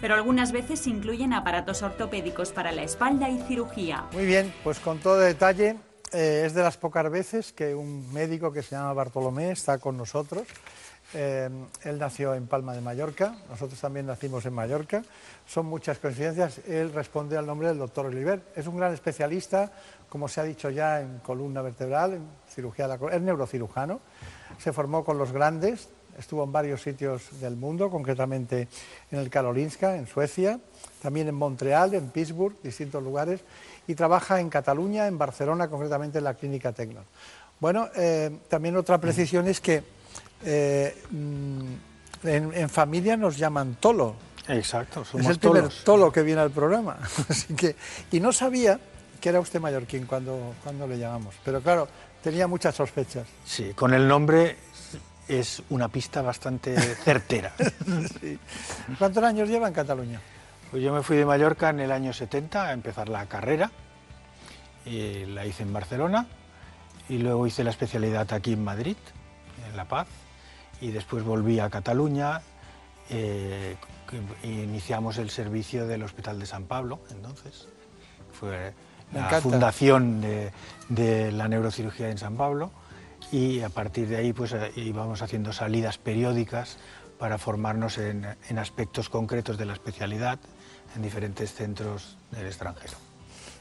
pero algunas veces incluyen aparatos ortopédicos para la espalda y cirugía. Muy bien, pues con todo detalle, eh, es de las pocas veces que un médico que se llama Bartolomé está con nosotros. Eh, él nació en Palma de Mallorca, nosotros también nacimos en Mallorca. Son muchas coincidencias. Él responde al nombre del doctor Oliver. Es un gran especialista, como se ha dicho ya, en columna vertebral, en cirugía de la columna. Es neurocirujano. Se formó con los grandes, estuvo en varios sitios del mundo, concretamente en el Karolinska, en Suecia, también en Montreal, en Pittsburgh, distintos lugares, y trabaja en Cataluña, en Barcelona, concretamente en la Clínica Tecno. Bueno, eh, también otra precisión es que eh, mm, en, familia nos llaman Tolo. Exacto, somos Es el primer Tolo que viene al programa. Así que, y no sabía que era usted mallorquín cuando, cuando le llamamos, pero claro, tenía muchas sospechas. Sí, con el nombre es una pista bastante certera. ¿Cuántos años lleva en Cataluña? Pues yo me fui de Mallorca en el año 70 a empezar la carrera. Y la hice en Barcelona y luego hice la especialidad aquí en Madrid, en La Paz, y después volví a Cataluña. Eh, iniciamos el servicio del Hospital de San Pablo, entonces. Fue la fundación de, de la neurocirugía en San Pablo y a partir de ahí pues eh, íbamos haciendo salidas periódicas para formarnos en, aspectos concretos de la especialidad en diferentes centros del extranjero.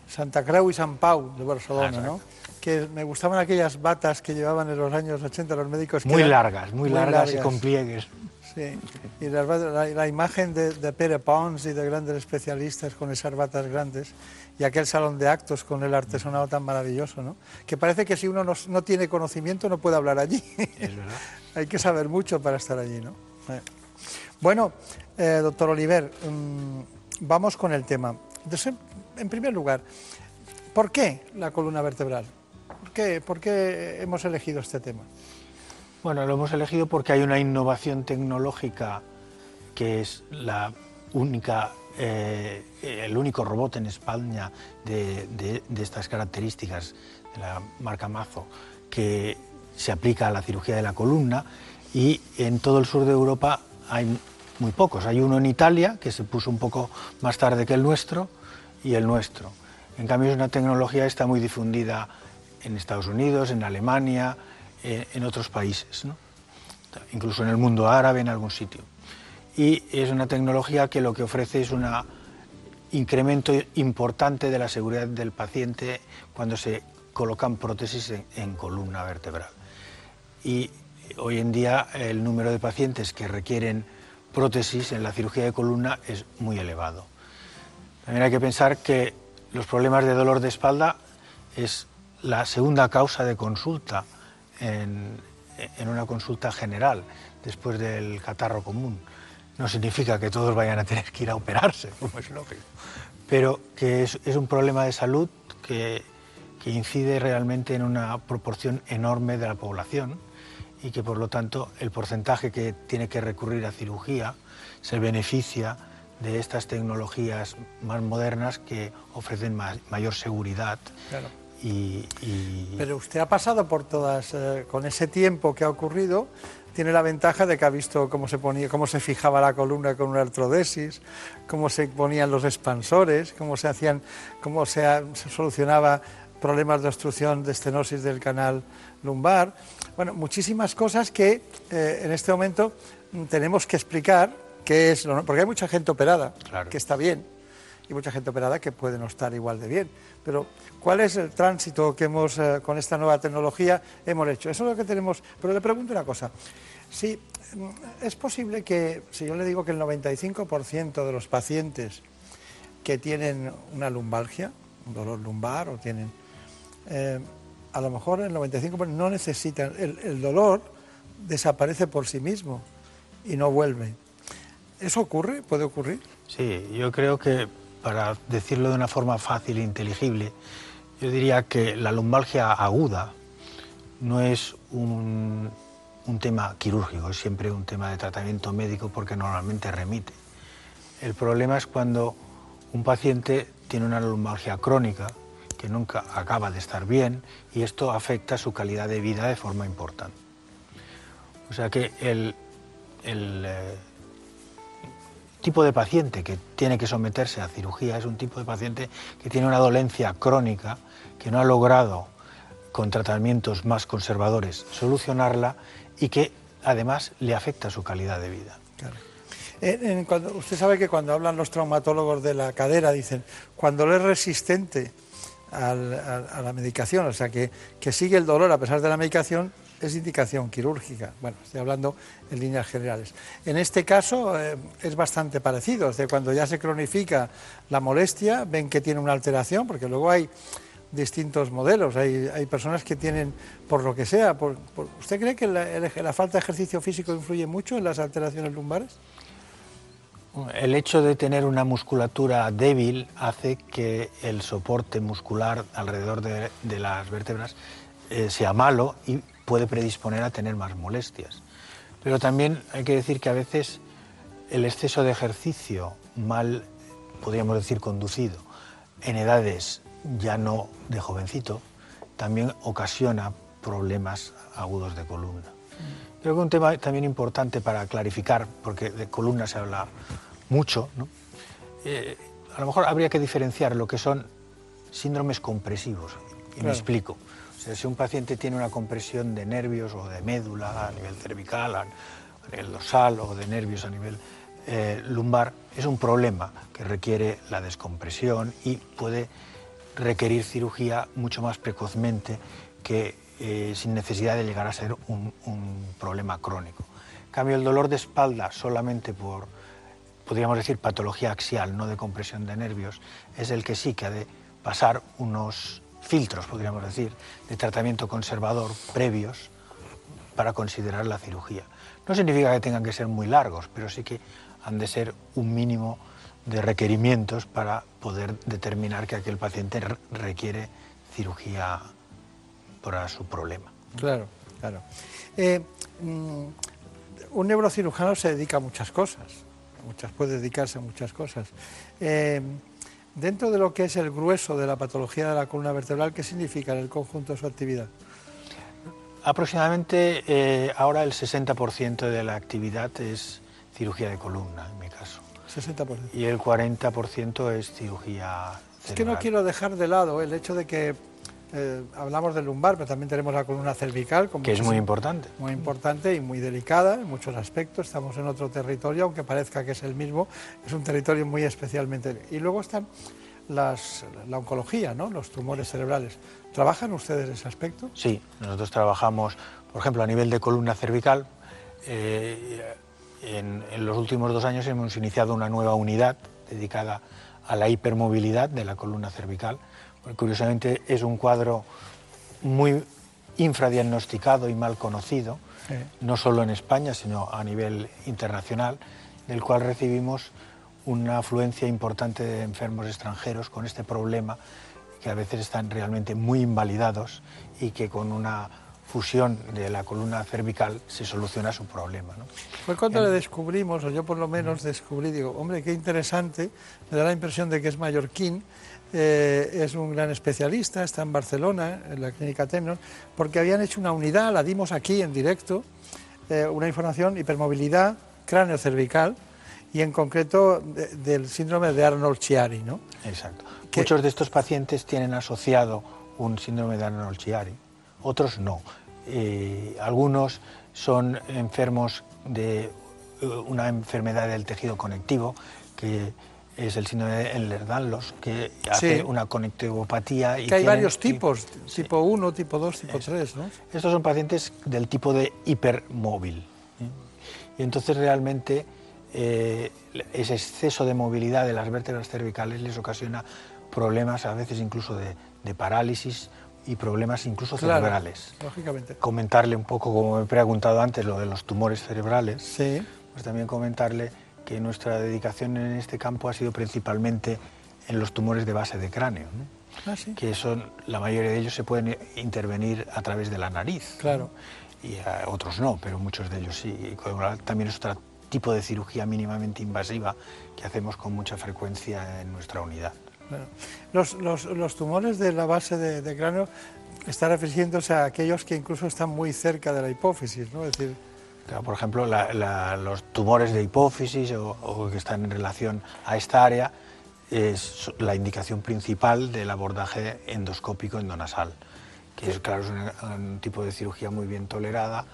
Santa Creu y San Pau de Barcelona, ¿no? Que me gustaban aquellas batas que llevaban en los años 80 los médicos. muy largas, muy, largas, y con pliegues. Sí, y la, imagen de, de, Pere Pons y de grandes especialistas con esas batas grandes y aquel salón de actos con el artesonado tan maravilloso, ¿no? Que parece que si uno no, tiene conocimiento no puede hablar allí. Es verdad. Hay que saber mucho para estar allí, ¿no? Eh. Bueno, eh, doctor Oliver, mm, vamos con el tema. en primer lugar, ¿por qué la columna vertebral? ¿Por qué, ¿Por qué hemos elegido este tema? Bueno, lo hemos elegido porque hay una innovación tecnológica que es la única eh, el único robot en España de, estas características, de la marca Mazo, que se aplica a la cirugía de la columna y en todo el sur de Europa hay muy pocos. Hay uno en Italia que se puso un poco más tarde que el nuestro y el nuestro. En cambio es una tecnología que está muy difundida en Estados Unidos, en Alemania, eh, en otros países, incluso en el mundo árabe, en algún sitio y es una tecnología que lo que ofrece es un incremento importante de la seguridad del paciente cuando se colocan prótesis en, columna vertebral. Y hoy en día el número de pacientes que requieren prótesis en la cirugía de columna es muy elevado. También hay que pensar que los problemas de dolor de espalda es la segunda causa de consulta en una consulta general después del catarro común no significa que todos vayan a tener que ir a operarse, como es lógico, pero que es, un problema de salud que, incide realmente en una proporción enorme de la población y que por lo tanto el porcentaje que tiene que recurrir a cirugía se beneficia de estas tecnologías más modernas que ofrecen mayor seguridad. Y, Pero usted ha pasado por todas, eh, con ese tiempo que ha ocurrido, tiene la ventaja de que ha visto cómo se ponía, cómo se fijaba la columna con una artrodesis, cómo se ponían los expansores, cómo se hacían, cómo se, solucionaba problemas de obstrucción de estenosis del canal lumbar. Bueno, muchísimas cosas que eh, en este momento tenemos que explicar qué es, porque hay mucha gente operada que está bien y mucha gente operada que puede no estar igual de bien. Pero ¿cuál es el tránsito que hemos eh, con esta nueva tecnología hemos hecho? Eso es lo que tenemos. Pero le pregunto una cosa. Sí, es posible que, si yo le digo que el 95% de los pacientes que tienen una lumbalgia, un dolor lumbar o tienen, eh, a lo mejor el 95% no necesitan, el, dolor desaparece por sí mismo y no vuelve. ¿Eso ocurre? ¿Puede ocurrir? Sí, yo creo que, para decirlo de una forma fácil e inteligible, yo diría que la lumbalgia aguda no es un un tema quirúrgico, es siempre un tema de tratamiento médico porque normalmente remite. El problema es cuando un paciente tiene una lumbalgia crónica que nunca acaba de estar bien y esto afecta su calidad de vida de forma importante. O sea que el, eh, tipo de paciente que tiene que someterse a cirugía es un tipo de paciente que tiene una dolencia crónica, que no ha logrado con tratamientos más conservadores solucionarla y que además le afecta su calidad de vida. En cuando- usted sabe que cuando hablan los traumatólogos de la cadera, dicen, cuando le es resistente a, la medicación, o sea, que, que sigue el dolor a pesar de la medicación, es indicación quirúrgica. Bueno, estoy hablando en líneas generales. En este caso eh, es bastante parecido, es de cuando ya se cronifica la molestia, ven que tiene una alteración, porque luego hay distintos modelos, hay, hay personas que tienen, por lo que sea, por- ¿usted cree que la- falta de ejercicio físico influye mucho en las alteraciones lumbares? El hecho de tener una musculatura débil hace que el soporte muscular alrededor de, de las vértebras eh, sea malo y puede predisponer a tener más molestias. Pero también hay que decir que a veces el exceso de ejercicio mal, podríamos decir, conducido en edades ya no de jovencito, también ocasiona problemas agudos de columna. Creo que un tema también importante para clarificar, porque de columna se habla mucho, ¿no? Eh, a lo mejor habría que diferenciar lo que son síndromes compresivos. Y me explico. O sea, si un paciente tiene una compresión de nervios o de médula a nivel cervical, a nivel dorsal o de nervios a nivel eh, lumbar, es un problema que requiere la descompresión y puede requerir cirugía mucho más precozmente que eh, sin necesidad de llegar a ser un, un problema crónico. En cambio, el dolor de espalda solamente por, podríamos decir, patología axial, no de compresión de nervios, es el que sí que ha de pasar unos filtros, podríamos decir, de tratamiento conservador previos para considerar la cirugía. No significa que tengan que ser muy largos, pero sí que han de ser un mínimo de requerimientos para poder determinar que aquel paciente re- requiere cirugía para su problema. Claro, claro. Eh, mm, un neurocirujano se dedica a muchas cosas, muchas, puede dedicarse a muchas cosas. Eh, dentro de lo que es el grueso de la patología de la columna vertebral, ¿qué significa en el conjunto de su actividad? Aproximadamente eh, ahora el 60% de la actividad es cirugía de columna, en mi caso. 60%. Y el 40% es cirugía Es que no cerebral. quiero dejar de lado el hecho de que eh, hablamos del lumbar, pero también tenemos la columna cervical. con Que es muy importante. Muy importante y muy delicada en muchos aspectos. Estamos en otro territorio, aunque parezca que es el mismo, es un territorio muy especialmente. Y luego están las, la oncología, ¿no? los tumores cerebrales. ¿Trabajan ustedes ese aspecto? Sí, nosotros trabajamos, por ejemplo, a nivel de columna cervical. eh, en, en los últimos dos años hemos iniciado una nueva unidad dedicada a la hipermovilidad de la columna cervical. Porque, curiosamente es un cuadro muy infradiagnosticado y mal conocido, no solo en España, sino a nivel internacional, del cual recibimos una afluencia importante de enfermos extranjeros con este problema, que a veces están realmente muy invalidados y que con una fusión de la columna cervical se soluciona su problema. ¿no? Fue cuando le descubrimos, o yo por lo menos descubrí, digo, hombre, qué interesante, me da la impresión de que es mallorquín, eh, es un gran especialista, está en Barcelona, en la clínica Temnon, porque habían hecho una unidad, la dimos aquí en directo, eh, una información, hipermovilidad cráneo-cervical, y en concreto de- del síndrome de Arnold-Chiari, ¿no? Exacto. Muchos de estos pacientes tienen asociado un síndrome de Arnold-Chiari, otros no. Eh, algunos son enfermos de eh, una enfermedad del tejido conectivo, que es el síndrome de Ehlers-Danlos, que hace una conectivopatía. Y Que hay tienen- varios tipos, tipo 1, tipo 2, tipo 3, ¿no? Estos son pacientes del tipo de hipermóvil. ¿eh? Y entonces realmente eh, ese exceso de movilidad de las vértebras cervicales les ocasiona problemas a veces incluso de, de parálisis y problemas incluso Claro, cerebrales. lógicamente. Comentarle un poco, como me he preguntado antes, lo de los tumores cerebrales. Sí. Pues también comentarle que nuestra dedicación en este campo ha sido principalmente en los tumores de base de cráneo. ¿no? Ah, sí. que son la mayoría de ellos se pueden intervenir a través de la nariz. Claro. Y otros no, pero muchos de ellos sí. También es otro tipo de cirugía mínimamente invasiva que hacemos con mucha frecuencia en nuestra unidad. Bueno, los, los- los tumores de la base de, de cráneo están refiriéndose a aquellos que incluso están muy cerca de la hipófisis, ¿no? Es decir, Claro, por ejemplo, la- la- los tumores de hipófisis o, o que están en relación a esta área es la indicación principal del abordaje endoscópico endonasal, que es, claro, es un, un tipo de cirugía muy bien tolerada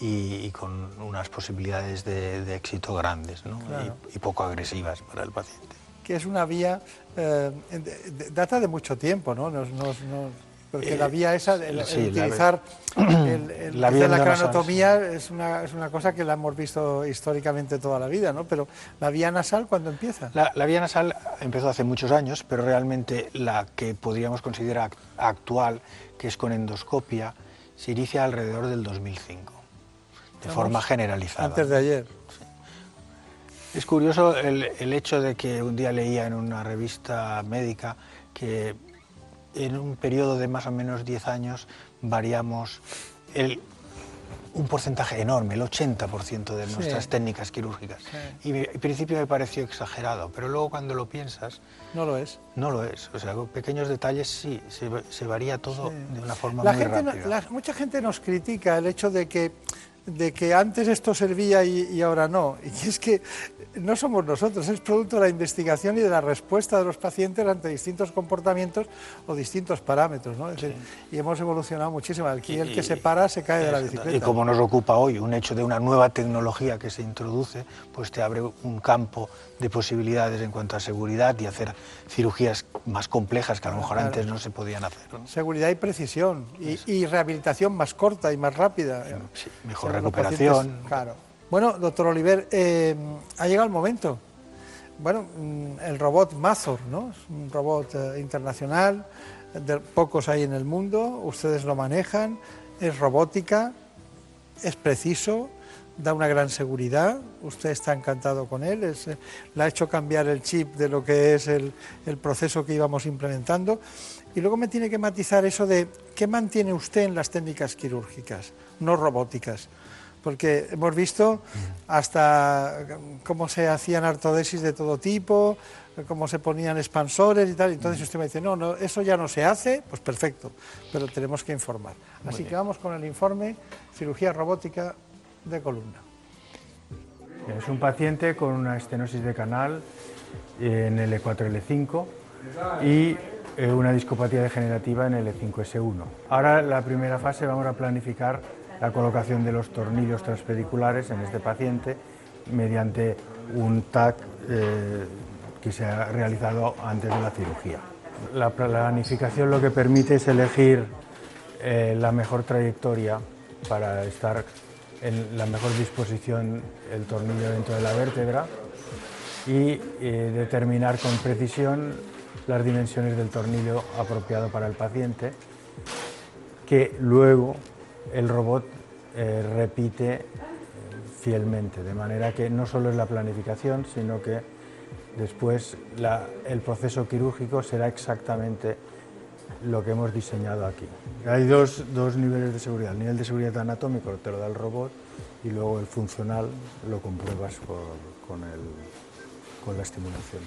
y, y con unas posibilidades de, de éxito grandes ¿no? Claro. y, y poco agresivas para el paciente. Que es una vía, eh, data de mucho tiempo, ¿no? Nos- nos- nos- porque Eh, la vía esa, el, el sí, la- utilizar el, el- la cranotomía es una, es una cosa que la hemos visto históricamente toda la vida, ¿no? Pero la vía nasal, ¿cuándo empieza? La, la vía nasal empezó hace muchos años, pero realmente la que podríamos considerar act- actual, que es con endoscopia, se inicia alrededor del 2005, de forma generalizada. Antes de ayer. Es curioso el, el hecho de que un día leía en una revista médica que en un periodo de más o menos 10 años variamos el, un porcentaje enorme, el 80% de Sí. nuestras técnicas quirúrgicas. Sí. Y me- al principio me pareció exagerado, pero luego cuando lo piensas, No lo es. no lo es. O sea, con pequeños detalles sí, se, se varía todo de una forma La muy gente, no- rápida. la- mucha gente nos critica el hecho de que, de que antes esto servía y, y ahora no. Y es que no somos nosotros, es producto de la investigación y de la respuesta de los pacientes ante distintos comportamientos o distintos parámetros. ¿no? Es decir, Y hemos evolucionado muchísimo. Aquí el que se para se cae de la bicicleta. Y como nos ocupa hoy un hecho de una nueva tecnología que se introduce, pues te abre un campo de posibilidades en cuanto a seguridad y hacer cirugías más complejas que a lo mejor Claro. antes no se podían hacer. ¿no? Seguridad y precisión. Y, y rehabilitación más corta y más rápida. mejor sea, los recuperación. pacientes- claro. Bueno, doctor Oliver, eh, ha llegado el momento. Bueno, mm, el robot Mazor, ¿no? Es un robot eh, internacional, de pocos hay en el mundo, ustedes lo manejan, es robótica, es preciso, da una gran seguridad, usted está encantado con él, es, eh, le ha hecho cambiar el chip de lo que es el, el proceso que íbamos implementando. Y luego me tiene que matizar eso de qué mantiene usted en las técnicas quirúrgicas, no robóticas. Porque hemos visto hasta cómo se hacían artrodesis de todo tipo, cómo se ponían expansores y tal. Entonces usted me dice, no, no, eso ya no se hace, pues perfecto, pero tenemos que informar. Así que vamos con el informe cirugía robótica de columna. Es un paciente con una estenosis de canal en el E4L5 y eh, una discopatía degenerativa en el E E5S1. Ahora, la primera fase, vamos a planificar la colocación de los tornillos transpediculares en este paciente mediante un TAC eh, que se ha realizado antes de la cirugía. La planificación lo que permite es elegir eh, la mejor trayectoria para estar en la mejor disposición el tornillo dentro de la vértebra y eh, determinar con precisión las dimensiones del tornillo apropiado para el paciente, que luego el robot eh, repite eh, fielmente, de manera que no solo es la planificación, sino que después el proceso quirúrgico será exactamente lo que hemos diseñado aquí. Hay dos, dos niveles de seguridad. El nivel de seguridad anatómico te lo da el robot y luego el funcional lo compruebas con, con la estimulación.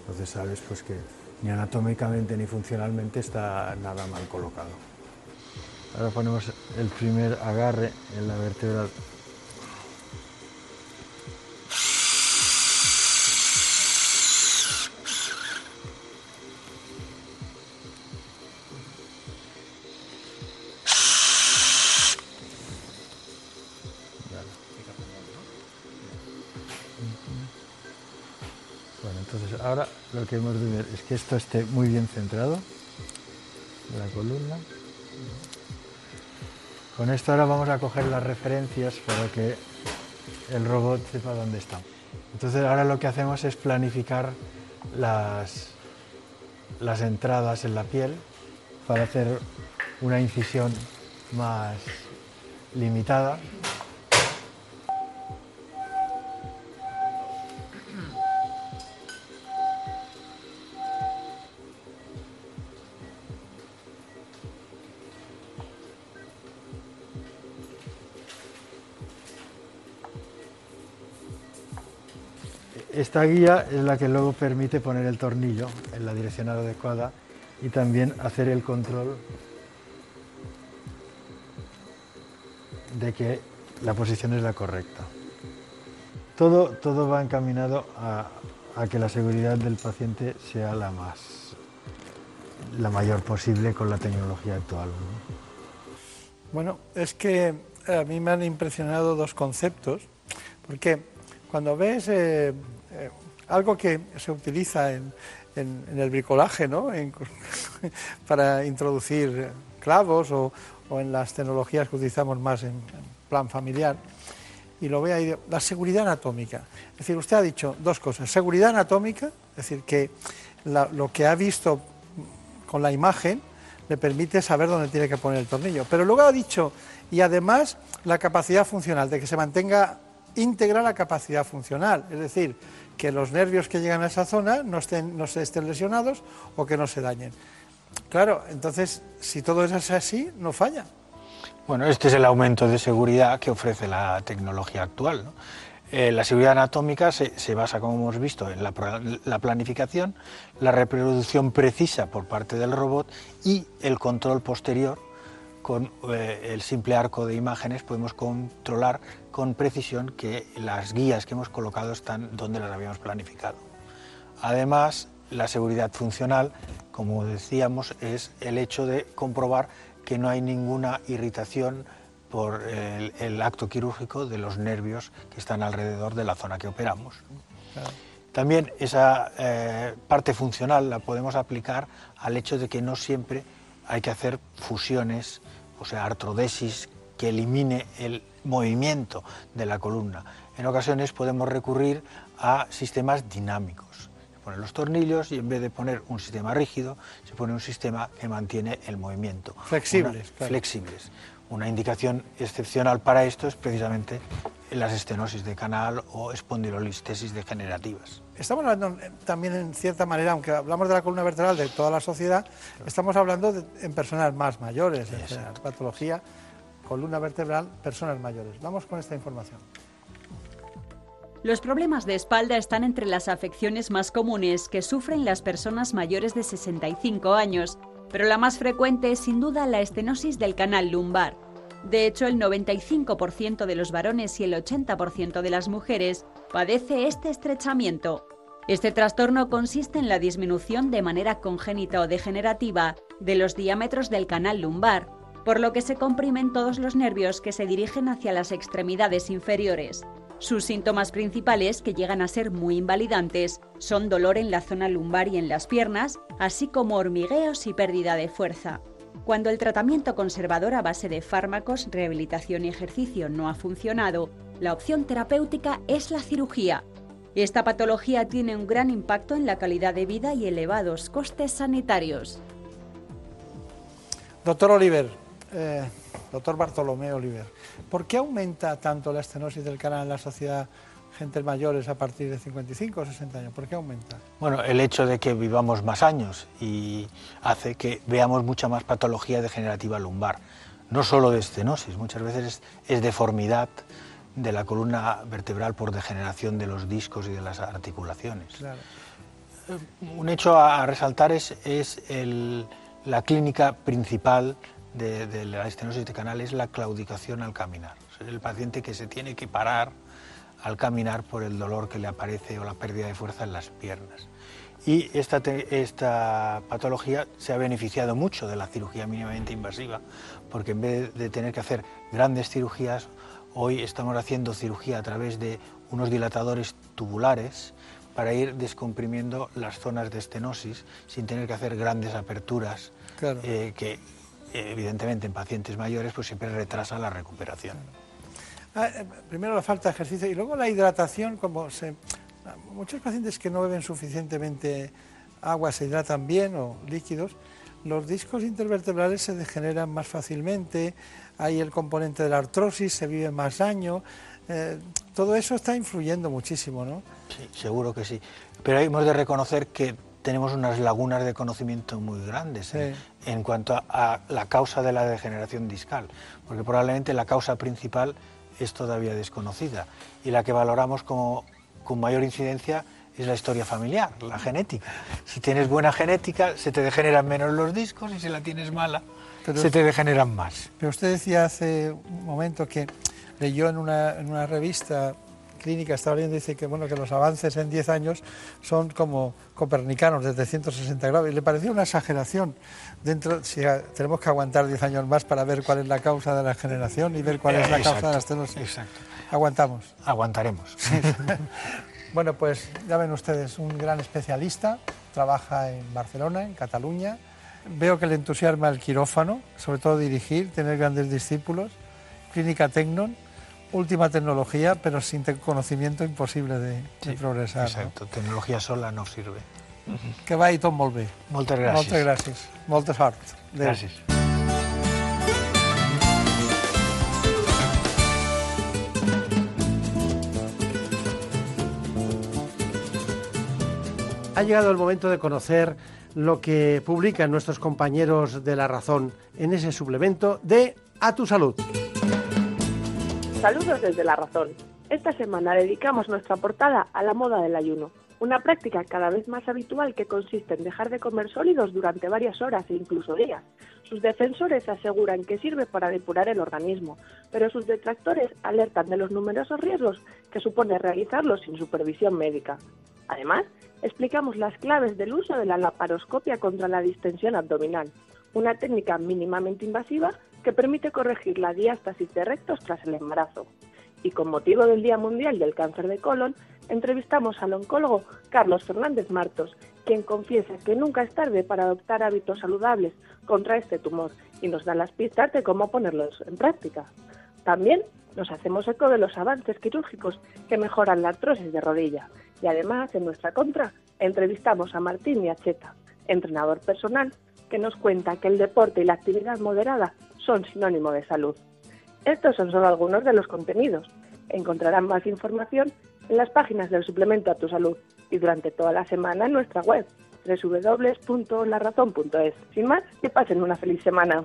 Entonces sabes pues, que ni anatómicamente ni funcionalmente está nada mal colocado. Ahora ponemos el primer agarre en la vértebra Bueno, entonces ahora lo que hemos de ver es que esto esté muy bien centrado, la columna. Con esto ahora vamos a coger las referencias para que el robot sepa dónde está. Entonces ahora lo que hacemos es planificar las, las entradas en la piel para hacer una incisión más limitada Esta guía es la que luego permite poner el tornillo en la dirección adecuada y también hacer el control de que la posición es la correcta. Todo, todo va encaminado a, que la seguridad del paciente sea la más la mayor posible con la tecnología actual. ¿no? Bueno, es que a mí me han impresionado dos conceptos, porque cuando ves eh, eh, algo que se utiliza en, el bricolaje, ¿no? para introducir clavos o, en las tecnologías que utilizamos más en, plan familiar, y lo ve ahí, la seguridad anatómica. Es decir, usted ha dicho dos cosas. Seguridad anatómica, es decir, que lo que ha visto con la imagen le permite saber dónde tiene que poner el tornillo. Pero luego ha dicho, y además la capacidad funcional, de que se mantenga íntegra la capacidad funcional, es decir, que los nervios que llegan a esa zona no, se estén lesionados o que no se dañen. Claro, entonces, si todo eso es así, no falla. Bueno, este es el aumento de seguridad que ofrece la tecnología actual. Eh, la seguridad anatómica se, basa, como hemos visto, en la, planificación, la reproducción precisa por parte del robot y el control posterior. Con eh, el simple arco de imágenes podemos controlar con precisión que las guías que hemos colocado están donde las habíamos planificado. Además, la seguridad funcional, como decíamos, es el hecho de comprobar que no hay ninguna irritación por el, acto quirúrgico de los nervios que están alrededor de la zona que operamos. También esa eh, parte funcional la podemos aplicar al hecho de que no siempre hay que hacer fusiones, o sea, artrodesis que elimine el movimiento de la columna. En ocasiones podemos recurrir a sistemas dinámicos. Se ponen los tornillos y en vez de poner un sistema rígido, se pone un sistema que mantiene el movimiento. Flexibles. Flexibles. Una indicación excepcional para esto es precisamente las estenosis de canal o espondilolistesis degenerativas. Estamos hablando eh, también en cierta manera, aunque hablamos de la columna vertebral de toda la sociedad, estamos hablando en personas más mayores, en patología, columna vertebral, personas mayores. Vamos con esta información. Los problemas de espalda están entre las afecciones más comunes que sufren las personas mayores de 65 años pero la más frecuente es sin duda la estenosis del canal lumbar. De hecho, el 95% de los varones y el 80% de las mujeres padece este estrechamiento. Este trastorno consiste en la disminución de manera congénita o degenerativa de los diámetros del canal lumbar, por lo que se comprimen todos los nervios que se dirigen hacia las extremidades inferiores. Sus síntomas principales, que llegan a ser muy invalidantes, son dolor en la zona lumbar y en las piernas, así como hormigueos y pérdida de fuerza. Cuando el tratamiento conservador a base de fármacos, rehabilitación y ejercicio no ha funcionado, la opción terapéutica es la cirugía. Esta patología tiene un gran impacto en la calidad de vida y elevados costes sanitarios. Doctor Oliver, eh, doctor Bartolomé Oliver, ¿por qué aumenta tanto la estenosis del canal en la sociedad gentes mayores a partir de 55 o 60 años? ¿Por qué aumenta? Bueno, el hecho de que vivamos más años y hace que veamos mucha más patología degenerativa lumbar. No solo de estenosis, muchas veces es, deformidad de la columna vertebral por degeneración de los discos y de las articulaciones. Claro. Un hecho a resaltar es, es la clínica principal de, la estenosis de canal es la claudicación al caminar. Es el paciente que se tiene que parar al caminar por el dolor que le aparece o la pérdida de fuerza en las piernas. Y esta, esta patología se ha beneficiado mucho de la cirugía mínimamente invasiva, porque en vez de tener que hacer grandes cirugías, hoy estamos haciendo cirugía a través de unos dilatadores tubulares para ir descomprimiendo las zonas de estenosis sin tener que hacer grandes aperturas eh, que evidentemente en pacientes mayores pues siempre retrasa la recuperación. Ah, eh, primero la falta de ejercicio y luego la hidratación, como muchos pacientes que no beben suficientemente agua se hidratan bien o líquidos, los discos intervertebrales se degeneran más fácilmente, hay el componente de la artrosis, se vive más años, eh, todo eso está influyendo muchísimo, ¿no? Sí, seguro que sí. Pero hemos de reconocer que tenemos unas lagunas de conocimiento muy grandes en, cuanto a, la causa de la degeneración discal, porque probablemente la causa principal es todavía desconocida y la que valoramos como con mayor incidencia es la historia familiar, la genética. Si tienes buena genética, se te degeneran menos los discos y si la tienes mala, se te degeneran más. Pero usted decía hace un momento que leyó en una, en una revista clínica estaba leyendo dice que bueno que los avances en 10 años son como copernicanos desde 160 grados y le pareció una exageración dentro si tenemos que aguantar 10 años más para ver cuál es la causa de la generación y ver cuál es la causa de la estenosis. Exacto. Aguantamos. Aguantaremos. bueno, pues ya ven ustedes, un gran especialista, trabaja en Barcelona, en Cataluña. Veo que le entusiasma el quirófano, sobre todo dirigir, tener grandes discípulos. Clínica Tecnon, última tecnología, pero sin conocimiento imposible de, progresar. Exacto, tecnología sola no sirve. Que vaya todo molt bé. Moltes gràcies. Moltes gràcies. Molta sort. Gràcies. Ha llegado el momento de conocer lo que publican nuestros compañeros de La Razón en ese suplemento de A tu Salud. Saludos desde La Razón. Esta semana dedicamos nuestra portada a la moda del ayuno, una práctica cada vez más habitual que consiste en dejar de comer sólidos durante varias horas e incluso días. Sus defensores aseguran que sirve para depurar el organismo, pero sus detractores alertan de los numerosos riesgos que supone realizarlo sin supervisión médica. Además, explicamos las claves del uso de la laparoscopia contra la distensión abdominal, una técnica mínimamente invasiva que permite corregir la diástasis de rectos tras el embarazo. Y con motivo del Día Mundial del Cáncer de Colon, entrevistamos al oncólogo Carlos Fernández Martos, quien confiesa que nunca es tarde para adoptar hábitos saludables contra este tumor y nos da las pistas de cómo ponerlos en práctica. También nos hacemos eco de los avances quirúrgicos que mejoran la artrosis de rodilla y además, en nuestra contra, entrevistamos a Martín Miacheta, entrenador personal, que nos cuenta que el deporte y la actividad moderada son sinónimo de salud. Estos son solo algunos de los contenidos. Encontrarán más información en las páginas del suplemento a tu salud y durante toda la semana en nuestra web www.larazón.es. Sin más, que pasen una feliz semana.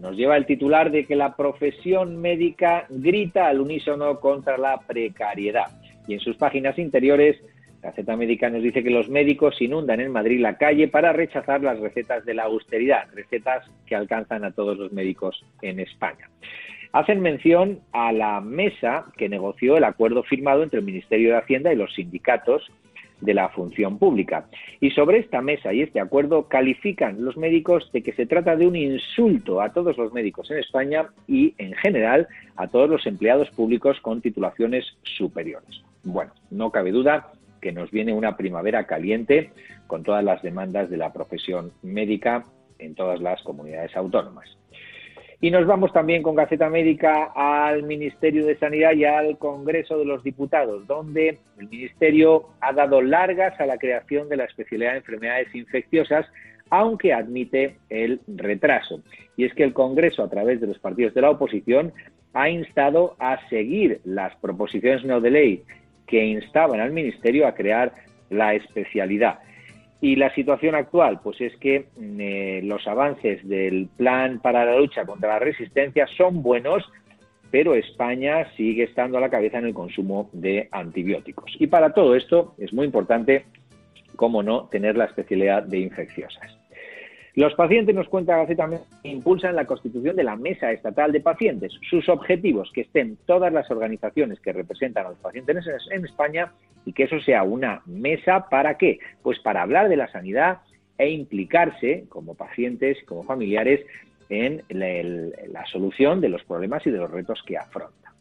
nos lleva el titular de que la profesión médica grita al unísono contra la precariedad y en sus páginas interiores la Gaceta Médica nos dice que los médicos inundan en Madrid la calle para rechazar las recetas de la austeridad, recetas que alcanzan a todos los médicos en España. Hacen mención a la mesa que negoció el acuerdo firmado entre el Ministerio de Hacienda y los sindicatos de la función pública. Y sobre esta mesa y este acuerdo califican los médicos de que se trata de un insulto a todos los médicos en España y, en general, a todos los empleados públicos con titulaciones superiores. Bueno, no cabe duda que nos viene una primavera caliente con todas las demandas de la profesión médica en todas las comunidades autónomas. Y nos vamos también con Gaceta Médica al Ministerio de Sanidad y al Congreso de los Diputados, donde el Ministerio ha dado largas a la creación de la especialidad de enfermedades infecciosas, aunque admite el retraso. Y es que el Congreso, a través de los partidos de la oposición, ha instado a seguir las proposiciones no de ley que instaban al Ministerio a crear la especialidad. Y la situación actual, pues es que mm, eh, los avances del plan para la lucha contra la resistencia son buenos, pero España sigue estando a la cabeza en el consumo de antibióticos. Y para todo esto es muy importante, como no, tener la especialidad de infecciosas. Los pacientes, nos cuenta Gaceta, impulsan la constitución de la Mesa Estatal de Pacientes. Sus objetivos, que estén todas las organizaciones que representan a los pacientes en España y que eso sea una mesa para qué? Pues para hablar de la sanidad e implicarse como pacientes, como familiares, en la, solución de los problemas y de los retos que afronta.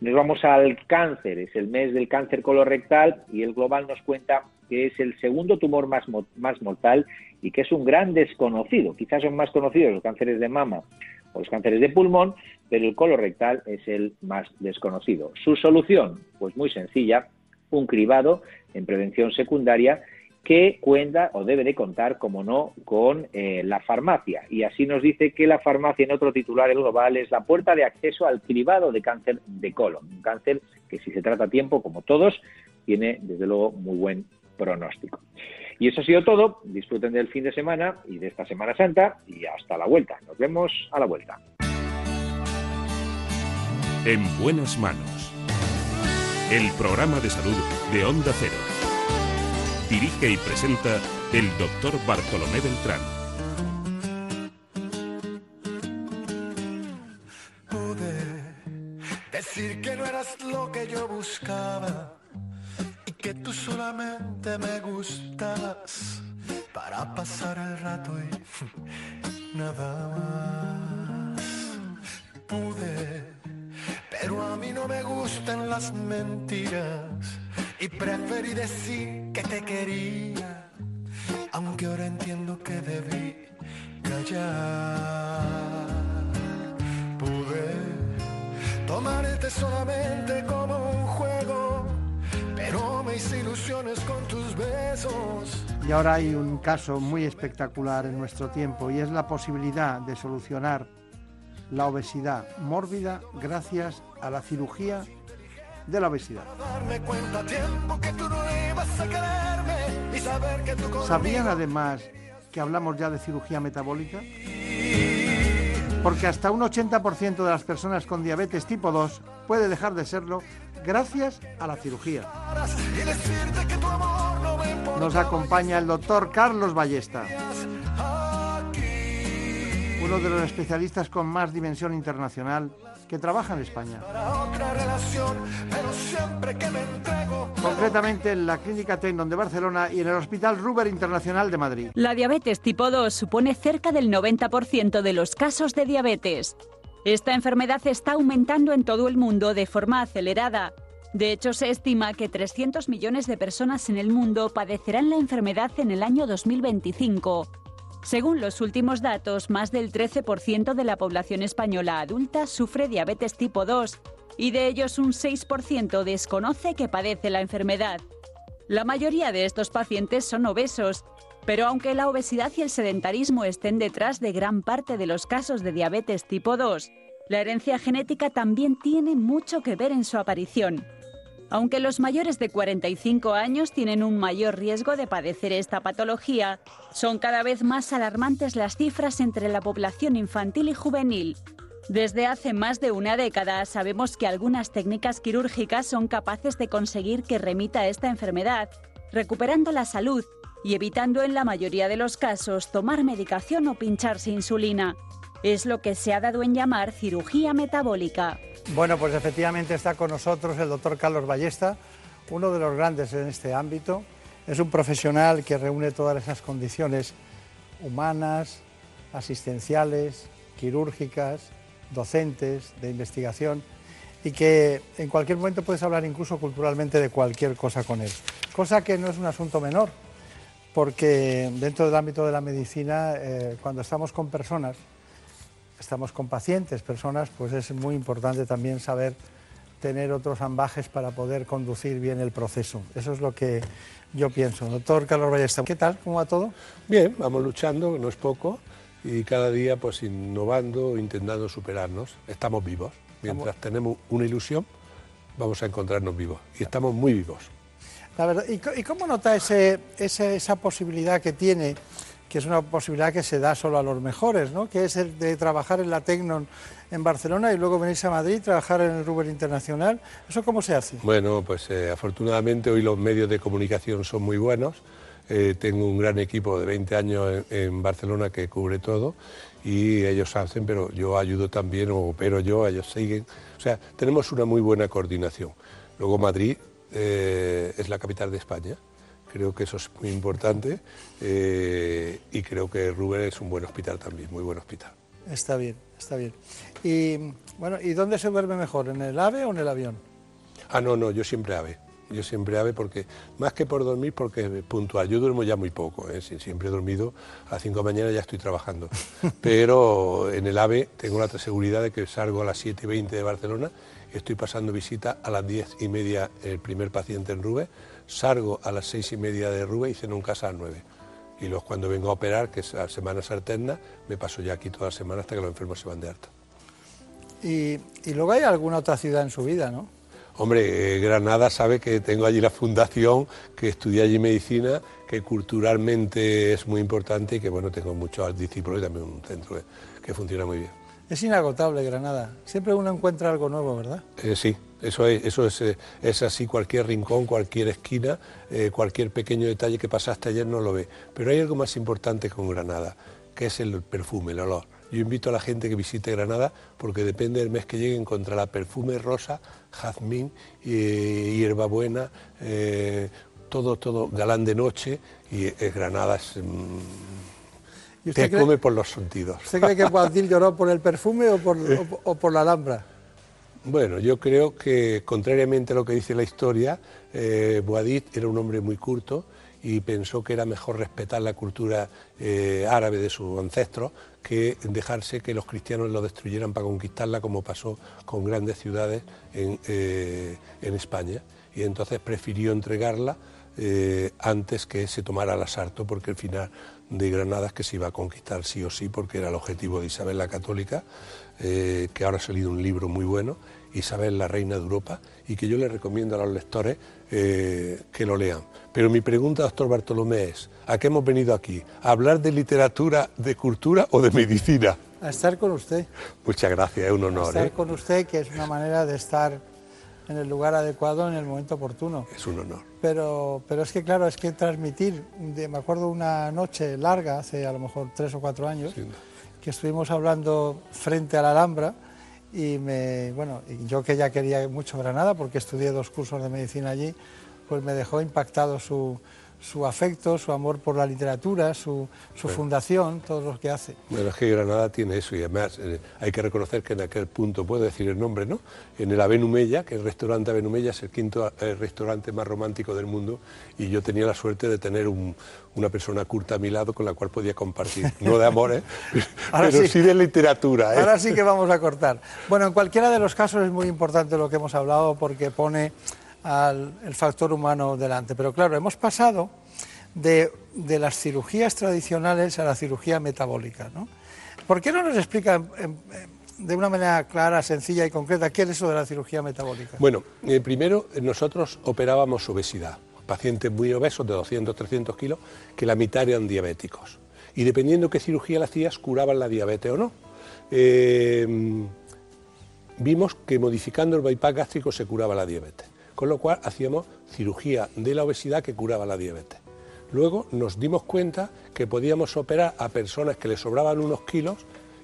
Nos vamos al cáncer, es el mes del cáncer colorectal y el global nos cuenta que es el segundo tumor más, más mortal y que es un gran desconocido. Quizás son más conocidos los cánceres de mama o los cánceres de pulmón, pero el colorectal es el más desconocido. Su solución, pues muy sencilla, un cribado en prevención secundaria que cuenta o debe de contar, como no, con eh, la farmacia. Y así nos dice que la farmacia, en otro titular el global, es la puerta de acceso al cribado de cáncer de colon. Un cáncer que si se trata a tiempo, como todos, tiene desde luego muy buen Y eso ha sido todo. Disfruten del fin de semana y de esta Semana Santa y hasta la vuelta. Nos vemos a la vuelta. En buenas manos. El programa de salud de Onda Cero. Dirige y presenta el doctor Bartolomé Beltrán. Caso muy espectacular en nuestro tiempo y es la posibilidad de solucionar la obesidad mórbida gracias a la cirugía de la obesidad. ¿Sabían además que hablamos ya de cirugía metabólica? Porque hasta un 80% de las personas con diabetes tipo 2 puede dejar de serlo gracias a la cirugía. Nos acompaña el doctor Carlos Ballesta, uno de los especialistas con más dimensión internacional que trabaja en España. Concretamente en la Clínica Tendon de Barcelona y en el Hospital Ruber Internacional de Madrid. La diabetes tipo 2 supone cerca del 90% de los casos de diabetes. Esta enfermedad está aumentando en todo el mundo de forma acelerada. De hecho, se estima que 300 millones de personas en el mundo padecerán la enfermedad en el año 2025. Según los últimos datos, más del 13% de la población española adulta sufre diabetes tipo 2 y de ellos un 6% desconoce que padece la enfermedad. La mayoría de estos pacientes son obesos, pero aunque la obesidad y el sedentarismo estén detrás de gran parte de los casos de diabetes tipo 2, la herencia genética también tiene mucho que ver en su aparición. Aunque los mayores de 45 años tienen un mayor riesgo de padecer esta patología, son cada vez más alarmantes las cifras entre la población infantil y juvenil. Desde hace más de una década sabemos que algunas técnicas quirúrgicas son capaces de conseguir que remita esta enfermedad, recuperando la salud y evitando en la mayoría de los casos tomar medicación o pincharse insulina. Es lo que se ha dado en llamar cirugía metabólica. Bueno, pues efectivamente está con nosotros el doctor Carlos Ballesta, uno de los grandes en este ámbito. Es un profesional que reúne todas esas condiciones humanas, asistenciales, quirúrgicas, docentes, de investigación y que en cualquier momento puedes hablar incluso culturalmente de cualquier cosa con él. Cosa que no es un asunto menor, porque dentro del ámbito de la medicina, eh, cuando estamos con personas, estamos con pacientes, personas, pues es muy importante también saber tener otros ambajes para poder conducir bien el proceso. Eso es lo que yo pienso. Doctor Carlos Ballesta, ¿qué tal? ¿Cómo va todo? Bien, vamos luchando, no es poco, y cada día pues innovando, intentando superarnos. Estamos vivos. Mientras tenemos una ilusión, vamos a encontrarnos vivos. Y estamos muy vivos. ¿Y, y cómo nota esa posibilidad que tiene, que es una posibilidad que se da solo a los mejores, ¿no? que es el de trabajar en la Tecnon en Barcelona y luego venirse a Madrid, trabajar en el Ruber Internacional? ¿Eso cómo se hace? Bueno, pues eh, afortunadamente hoy los medios de comunicación son muy buenos. Eh, tengo un gran equipo de 20 años en, en Barcelona que cubre todo y ellos hacen, pero yo ayudo también o opero yo, ellos siguen. O sea, tenemos una muy buena coordinación. Luego Madrid eh, es la capital de España. Creo que eso es muy importante eh, y creo que Ruber es un buen hospital también, muy buen hospital. Está bien, está bien. Y bueno, ¿y dónde se duerme mejor? ¿En el AVE o en el avión? Ah, no, no, yo siempre AVE. Yo siempre AVE porque, más que por dormir, porque puntual. Yo duermo ya muy poco, ¿eh? siempre he dormido, a las 5 de la mañana ya estoy trabajando. Pero en el AVE tengo la seguridad de que salgo a las 7 y 20 de Barcelona, estoy pasando visita a las 10 y media el primer paciente en Rube, salgo a las 6 y media de Rube y ceno en casa a las 9 y luego cuando vengo a operar, que es a semanas alternas, me paso ya aquí toda la semana hasta que los enfermos se van de alta. Y, luego hay alguna otra ciudad en su vida, ¿no? Hombre, eh, Granada sabe que tengo allí la fundación, que estudié allí medicina, que culturalmente es muy importante y que bueno, tengo muchos discípulos y también un centro que, funciona muy bien. Es inagotable Granada, siempre uno encuentra algo nuevo, ¿verdad? Eh, sí, eso es, eso es, eh, es, así, cualquier rincón, cualquier esquina, cualquier pequeño detalle que pasaste ayer no lo ve. Pero hay algo más importante con Granada, que es el perfume, el olor. Yo invito a la gente que visite Granada porque depende del mes que llegue encontrará perfume rosa, jazmín, eh, hierbabuena, eh, todo, todo galán de noche y es Granada mm, te come por los sentidos. ¿Usted cree que Boadil lloró por el perfume o por, o, por la Alhambra? Bueno, yo creo que contrariamente a lo que dice la historia, eh, era un hombre muy culto y pensó que era mejor respetar la cultura eh, árabe de sus ancestros que dejarse que los cristianos lo destruyeran para conquistarla como pasó con grandes ciudades en, eh, España. Y entonces prefirió entregarla eh, antes que se tomara el asalto porque el final de Granada es que se iba a conquistar sí o sí porque era el objetivo de Isabel la Católica, que ahora ha salido un libro muy bueno, Isabel la Reina de Europa, y que yo le recomiendo a los lectores que lo lean pero mi pregunta, doctor Bartolomé, es, ¿a qué hemos venido aquí? ¿A hablar de literatura, de cultura o de medicina? A estar con usted. Muchas gracias, es un honor. A estar ¿eh? con usted, que es una manera de estar en el lugar adecuado en el momento oportuno. Es un honor. Pero, pero es que, claro, es que transmitir, me acuerdo una noche larga, hace a lo mejor tres o cuatro años, que estuvimos hablando frente a la Alhambra, y me, bueno, yo que ya quería mucho Granada, porque estudié dos cursos de medicina allí, pues me dejó impactado su, su afecto, su amor por la literatura, su, su fundación, todo lo que hace. Bueno, es que Granada tiene eso y además eh, hay que reconocer que en aquel punto, puedo decir el nombre, ¿no? En el Avenumella, que el restaurante Avenumella es el quinto eh, restaurante más romántico del mundo y yo tenía la suerte de tener una persona curta a mi lado con la cual podía compartir, no de amor, ¿eh? pero sí. de literatura. ¿eh? Ahora sí que vamos a cortar. Bueno, en cualquiera de los casos es muy importante lo que hemos hablado porque pone al el factor humano delante. Pero claro, hemos pasado de, las cirugías tradicionales a la cirugía metabólica. ¿no? ¿Por qué no nos explica de una manera clara, sencilla y concreta qué es eso de la cirugía metabólica? Bueno, eh, primero nosotros operábamos obesidad, pacientes muy obesos de 200, 300 kilos, que la mitad eran diabéticos. Y dependiendo qué cirugía le hacías, curaban la diabetes o no. Eh, vimos que modificando el bypass gástrico se curaba la diabetes con lo cual hacíamos cirugía de la obesidad que curaba la diabetes. Luego nos dimos cuenta que podíamos operar a personas que les sobraban unos kilos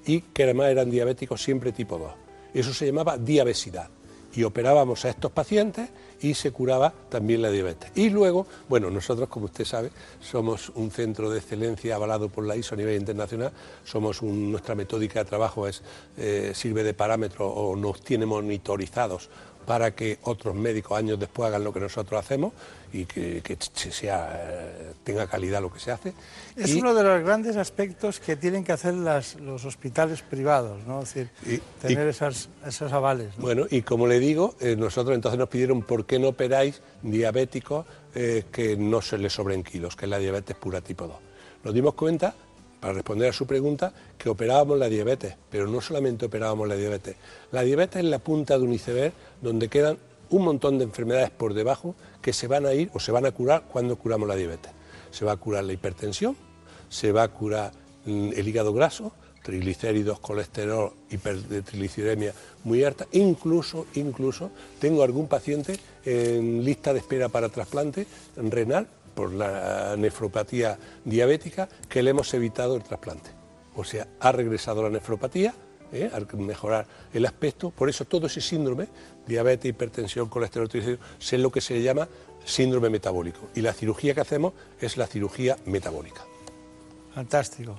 y que además eran diabéticos siempre tipo 2. Eso se llamaba diabesidad. Y operábamos a estos pacientes y se curaba también la diabetes. Y luego, bueno, nosotros, como usted sabe, somos un centro de excelencia avalado por la ISO a nivel internacional, somos nuestra metódica de trabajo es, eh, sirve de parámetro o nos tiene monitorizados para que otros médicos años después hagan lo que nosotros hacemos y que, sea, tenga calidad lo que se hace. Es uno de los grandes aspectos que tienen que hacer los hospitales privados, ¿no? Es decir, tener esos avales. Bueno, y como le digo, eh, nosotros entonces nos pidieron por qué no operáis diabéticos eh, que no se les sobren kilos, que es la diabetes pura tipo 2. Nos dimos cuenta para responder a su pregunta, que operábamos la diabetes, pero no solamente operábamos la diabetes. La diabetes es la punta de un iceberg donde quedan un montón de enfermedades por debajo que se van a ir o se van a curar cuando curamos la diabetes. Se va a curar la hipertensión, se va a curar mm, el hígado graso, triglicéridos, colesterol, hipertrigliceridemia muy alta, incluso, incluso tengo algún paciente en lista de espera para trasplante renal por la nefropatía diabética que le hemos evitado el trasplante. O sea, ha regresado la nefropatía, ¿eh? al mejorar el aspecto, por eso todo ese síndrome, diabetes, hipertensión, colesterol, es lo que se llama síndrome metabólico. Y la cirugía que hacemos es la cirugía metabólica. Fantástico.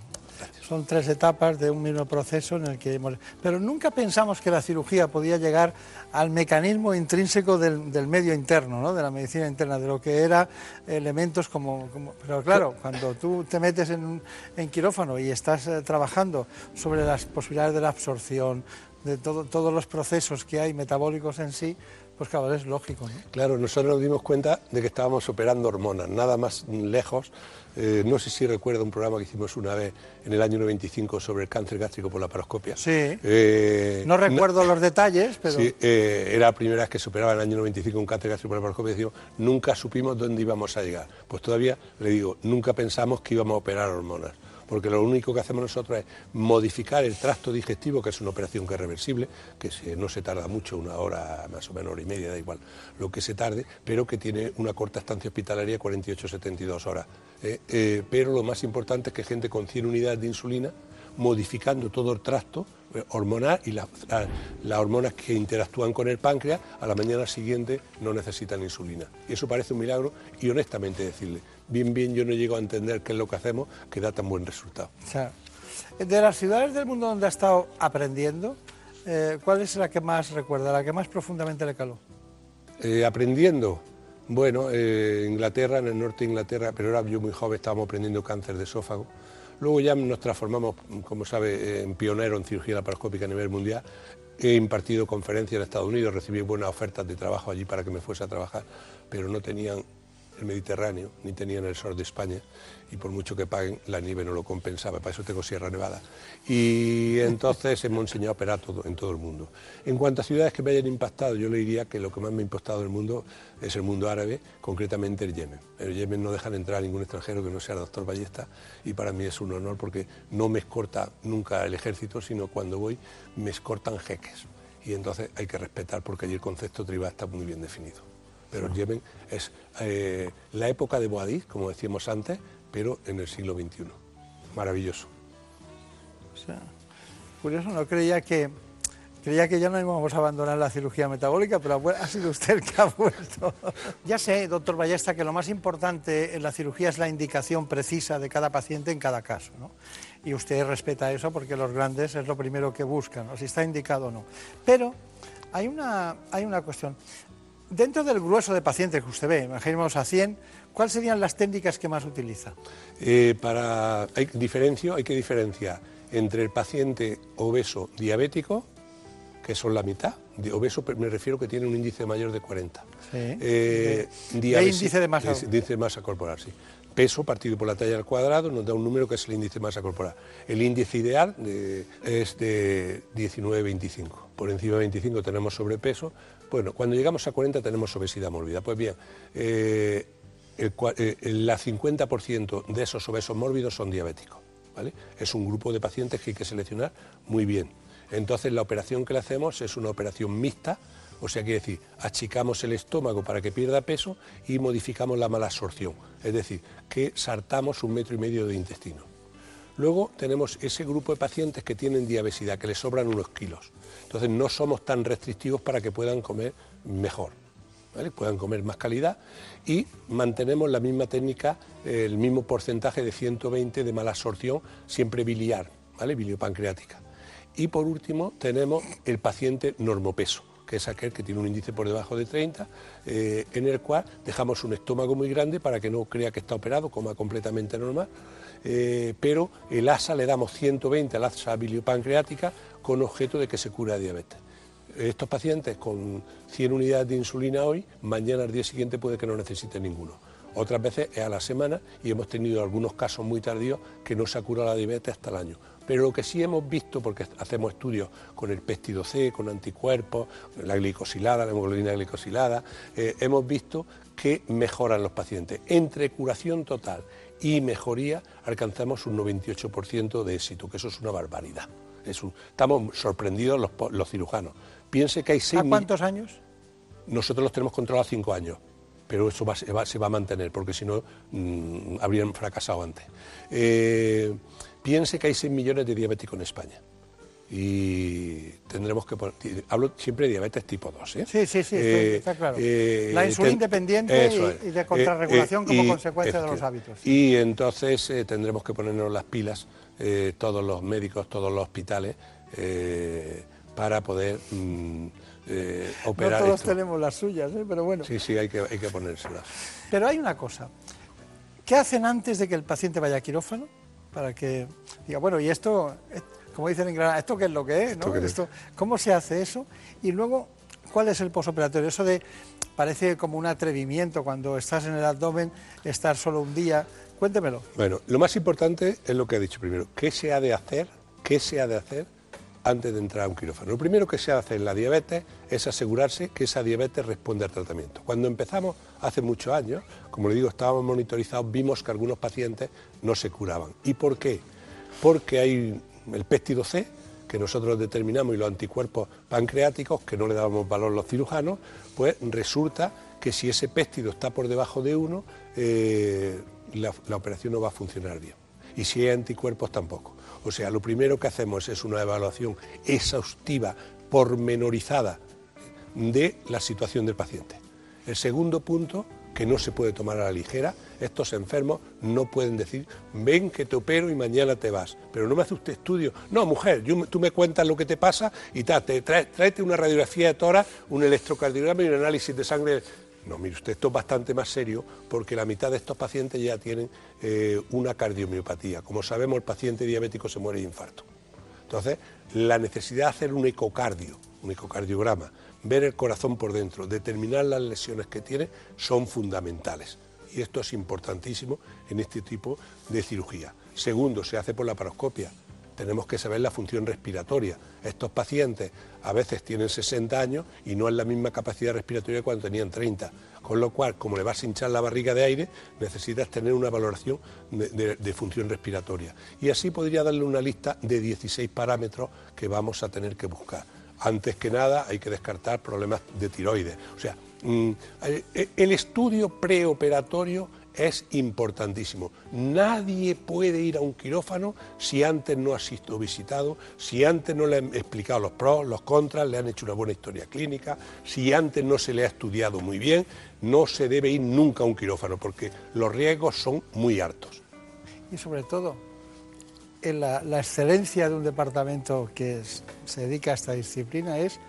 Son tres etapas de un mismo proceso en el que hemos... Pero nunca pensamos que la cirugía podía llegar al mecanismo intrínseco del, del medio interno, ¿no? de la medicina interna, de lo que era elementos como... como- Pero claro, cuando tú te metes en, en quirófano y estás eh, trabajando sobre las posibilidades de la absorción, de todo- todos los procesos que hay metabólicos en sí, pues claro, es lógico. ¿no? Claro, nosotros nos dimos cuenta de que estábamos operando hormonas, nada más lejos. Eh, no sé si recuerda un programa que hicimos una vez en el año 95 sobre el cáncer gástrico por la paroscopia. Sí. Eh, No recuerdo los detalles, pero... Sí, eh, era la primera vez que se operaba en el año 95 un cáncer gástrico por la paroscopia y decimos, nunca supimos dónde íbamos a llegar. Pues todavía, le digo, nunca pensamos que íbamos a operar hormonas, porque lo único que hacemos nosotros es modificar el tracto digestivo, que es una operación que es reversible, que no se tarda mucho, una hora, más o menos hora y media, da igual lo que se tarde, pero que tiene una corta estancia hospitalaria, 48-72 horas. eh, eh, pero lo más importante es que gente con 100 unidades de insulina, modificando todo el tracto eh, hormonal y la- la- las hormonas que interactúan con el páncreas, a la mañana siguiente no necesitan insulina. Y eso parece un milagro y honestamente decirle, bien, bien, yo no llego a entender qué es lo que hacemos que da tan buen resultado. O sea, de las ciudades del mundo donde ha estado aprendiendo, eh, ¿cuál es la que más recuerda, la que más profundamente le caló? Eh, aprendiendo, bueno, eh, Inglaterra, en el norte de Inglaterra, pero era yo muy joven, estábamos aprendiendo cáncer de esófago. Luego ya nos transformamos, como sabe, en pionero en cirugía laparoscópica a nivel mundial. He impartido conferencias en Estados Unidos, recibí buenas ofertas de trabajo allí para que me fuese a trabajar, pero no tenían el Mediterráneo, ni tenían el sur de España, y por mucho que paguen, la nieve no lo compensaba, para eso tengo Sierra Nevada. Y entonces hemos enseñado a operar todo, en todo el mundo. En cuanto a ciudades que me hayan impactado, yo le diría que lo que más me ha impactado del mundo es el mundo árabe, concretamente el Yemen. En el Yemen no dejan entrar a ningún extranjero que no sea el doctor Ballesta, y para mí es un honor porque no me escorta nunca el ejército, sino cuando voy me escortan jeques. Y entonces hay que respetar porque allí el concepto tribal está muy bien definido. Pero el Yemen es eh, la época de Boadís, como decíamos antes, pero en el siglo XXI. Maravilloso. O sea, curioso, no creía que creía que ya no íbamos a abandonar la cirugía metabólica, pero ha sido usted el que ha vuelto. ya sé, doctor Ballesta, que lo más importante en la cirugía es la indicación precisa de cada paciente en cada caso, ¿no? Y usted respeta eso porque los grandes es lo primero que buscan, ¿no? si está indicado o no. Pero hay una, hay una cuestión. Dentro del grueso de pacientes que usted ve, imaginemos a 100, ¿cuáles serían las técnicas que más utiliza? Eh, para, hay, diferencio, hay que diferenciar entre el paciente obeso diabético, que son la mitad, de obeso me refiero que tiene un índice mayor de 40. Eh, De- de diabesi- índice de masa- índice de masa corporal, sí. Peso partido por la talla al cuadrado nos da un número que es el índice de masa corporal. El índice ideal de- es de 19-25. Por encima de 25 tenemos sobrepeso. Bueno, cuando llegamos a 40 tenemos obesidad mórbida. Pues bien, eh, el, cua- eh, el la 50% de esos obesos mórbidos son diabéticos. ¿vale? Es un grupo de pacientes que hay que seleccionar muy bien. Entonces la operación que le hacemos es una operación mixta, o sea, quiere decir, achicamos el estómago para que pierda peso y modificamos la mala absorción, es decir, que sartamos un metro y medio de intestino. Luego tenemos ese grupo de pacientes que tienen diabesidad, que les sobran unos kilos. Entonces no somos tan restrictivos para que puedan comer mejor. puedan comer más calidad y mantenemos la misma técnica, el mismo porcentaje de 120 de mala absorción, siempre biliar, ¿vale? biliopancreática. Y por último tenemos el paciente normopeso, que es aquel que tiene un índice por debajo de 30, eh, en el cual dejamos un estómago muy grande para que no crea que está operado, coma completamente normal, eh, pero el ASA le damos 120 al ASA biliopancreática con objeto de que se cura diabetes. Estos pacientes con 100 unidades de insulina hoy, mañana al día siguiente puede que no necesiten ninguno. Otras veces es a la semana y hemos tenido algunos casos muy tardíos que no se ha curado la diabetes hasta el año. Pero lo que sí hemos visto, porque hacemos estudios con el péptido C, con anticuerpos, la glicosilada, la hemoglobina glicosilada, eh, hemos visto que mejoran los pacientes. Entre curación total y mejoría alcanzamos un 98% de éxito, que eso es una barbaridad. Es un- estamos sorprendidos los, cirujanos. Piense que hay seis ¿A cuántos años? nosotros los tenemos controlados cinco años, pero eso va- se, va, se va a mantener, porque si no mm, habrían fracasado antes. Eh, piense que hay 6 millones de diabéticos en España. Y tendremos que poner, hablo siempre de diabetes tipo 2. ¿eh? Sí, sí, sí, Eh, está claro. eh, la insulina independiente y, de contrarregulación Eh, eh, como y- consecuencia de los hábitos. Y entonces tendremos que ponernos las pilas todos los médicos, todos los hospitales, para poder mm, operar. No todos tenemos las suyas, pero bueno. Sí, sí, hay que, hay que ponérselas. Pero hay una cosa. ¿Qué hacen antes de que el paciente vaya a quirófano? Para que diga, bueno, y esto, como dicen en Granada, ¿esto qué es lo que es? ¿no? ¿Esto, ¿Cómo se hace eso? Y luego, ¿cuál es el posoperatorio? Eso de, parece como un atrevimiento cuando estás en el abdomen, estar solo un día. Cuéntemelo. Bueno, lo más importante es lo que ha dicho primero. ¿Qué se ha de hacer? ¿Qué se ha de hacer antes de entrar a un quirófano? Lo primero que se ha de hacer en la diabetes es asegurarse que esa diabetes responde al tratamiento. Cuando empezamos hace muchos años, como le digo, estábamos monitorizados, vimos que algunos pacientes no se curaban. ¿Y por qué? Porque hay el péptido C, que nosotros determinamos, y los anticuerpos pancreáticos, que no le dábamos valor los cirujanos, pues resulta que si ese péptido está por debajo de uno, eh, la, la operación no va a funcionar bien. Y si hay anticuerpos tampoco. O sea, lo primero que hacemos es una evaluación exhaustiva, pormenorizada, de la situación del paciente. El segundo punto que no se puede tomar a la ligera. Estos enfermos no pueden decir, ven que te opero y mañana te vas. Pero no me hace usted estudio. No, mujer, tú me cuentas lo que te pasa y te tráete una radiografía de tora, un electrocardiograma y un análisis de sangre. No, mire usted, esto es bastante más serio porque la mitad de estos pacientes ya tienen eh, una cardiomiopatía. Como sabemos, el paciente diabético se muere de infarto. Entonces, la necesidad de hacer un ecocardio, un ecocardiograma, ver el corazón por dentro, determinar las lesiones que tiene, son fundamentales. Y esto es importantísimo en este tipo de cirugía. Segundo, se hace por la paroscopia. Tenemos que saber la función respiratoria. Estos pacientes a veces tienen 60 años y no es la misma capacidad respiratoria cuando tenían 30. Con lo cual, como le vas a hinchar la barriga de aire, necesitas tener una valoración de, de función respiratoria. Y así podría darle una lista de 16 parámetros que vamos a tener que buscar antes que nada hay que descartar problemas de tiroides. O sea, mm, eh, el estudio preoperatorio es importantísimo. Nadie puede ir a un quirófano si antes no ha sido visitado, si antes no le han explicado los pros, los contras, le han hecho una buena historia clínica, si antes no se le ha estudiado muy bien, no se debe ir nunca a un quirófano porque los riesgos son muy altos. Y sobre todo, la, excelencia de un departamento que se dedica a esta disciplina es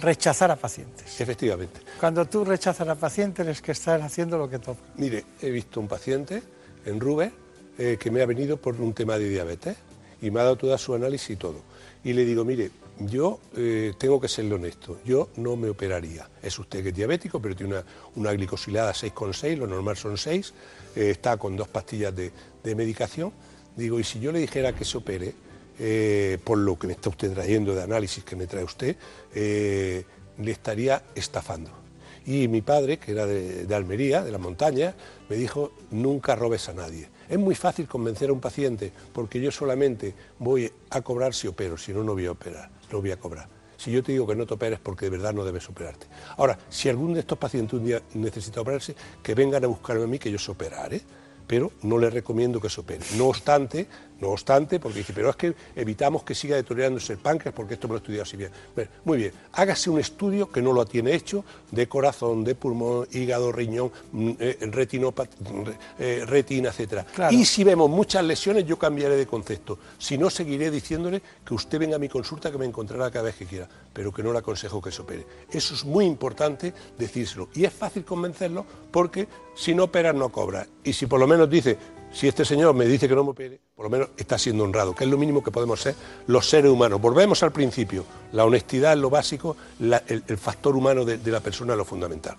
rechazar a pacientes. Efectivamente. Cuando tú rechazas a pacientes es que estás haciendo lo que toca. Mire, he visto un paciente en Rubén eh, que me ha venido por un tema de diabetes y me ha dado toda su análisis y todo. Y le digo, mire, yo eh, tengo que serle honesto, yo no me operaría. Es usted que es diabético, pero tiene una, una glicosilada 6,6, lo normal son 6, eh, está con dos pastillas de, de medicación Digo, y si yo le dijera que se opere, eh, por lo que me está usted trayendo de análisis que me trae usted, eh, le estaría estafando. Y mi padre, que era de, Almería, de la montaña, me dijo, nunca robes a nadie. Es muy fácil convencer a un paciente porque yo solamente voy a cobrar si opero, si no, no voy a operar, no voy a cobrar. Si yo te digo que no te operes porque de verdad no debes operarte. Ahora, si algún de estos pacientes un día necesita operarse, que vengan a buscarme a mí que yo se operaré pero no le recomiendo que se opere. No obstante, no obstante, porque dice, pero es que evitamos que siga deteriorándose el páncreas porque esto me lo he estudiado así bien. muy bien, hágase un estudio que no lo tiene hecho de corazón, de pulmón, hígado, riñón, mm, eh, eh, retina, etc. Y si vemos muchas lesiones, yo cambiaré de concepto. Si no, seguiré diciéndole que usted venga a mi consulta, que me encontrará cada vez que quiera, pero que no le aconsejo que se opere. Eso es muy importante decírselo. Y es fácil convencerlo porque si no opera, no cobra. Y si por lo menos dice, si este señor me dice que no me opere, por lo menos está siendo honrado, que es lo mínimo que podemos ser los seres humanos. Volvemos al principio, la honestidad es lo básico, el, factor humano de, la persona es lo fundamental.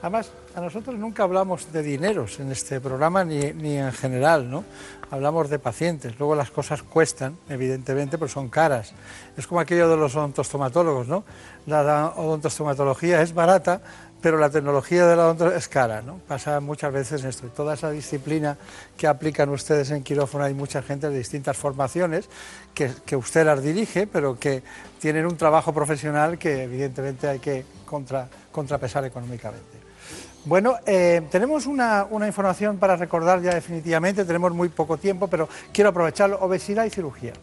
Además, a nosotros nunca hablamos de dineros en este programa ni, en general, ¿no? Hablamos de pacientes. Luego las cosas cuestan, evidentemente, pero son caras. Es como aquello de los odontostomatólogos, ¿no? La odontostomatología es barata, pero la tecnología de la odontología es cara, ¿no? Pasa muchas veces esto. Y toda esa disciplina que aplican ustedes en quirófano hay mucha gente de distintas formaciones que, que usted las dirige, pero que tienen un trabajo profesional que evidentemente hay que contra, contrapesar económicamente. Bueno, eh, tenemos una, una, información para recordar ya definitivamente, tenemos muy poco tiempo, pero quiero aprovechar obesidad y cirugía.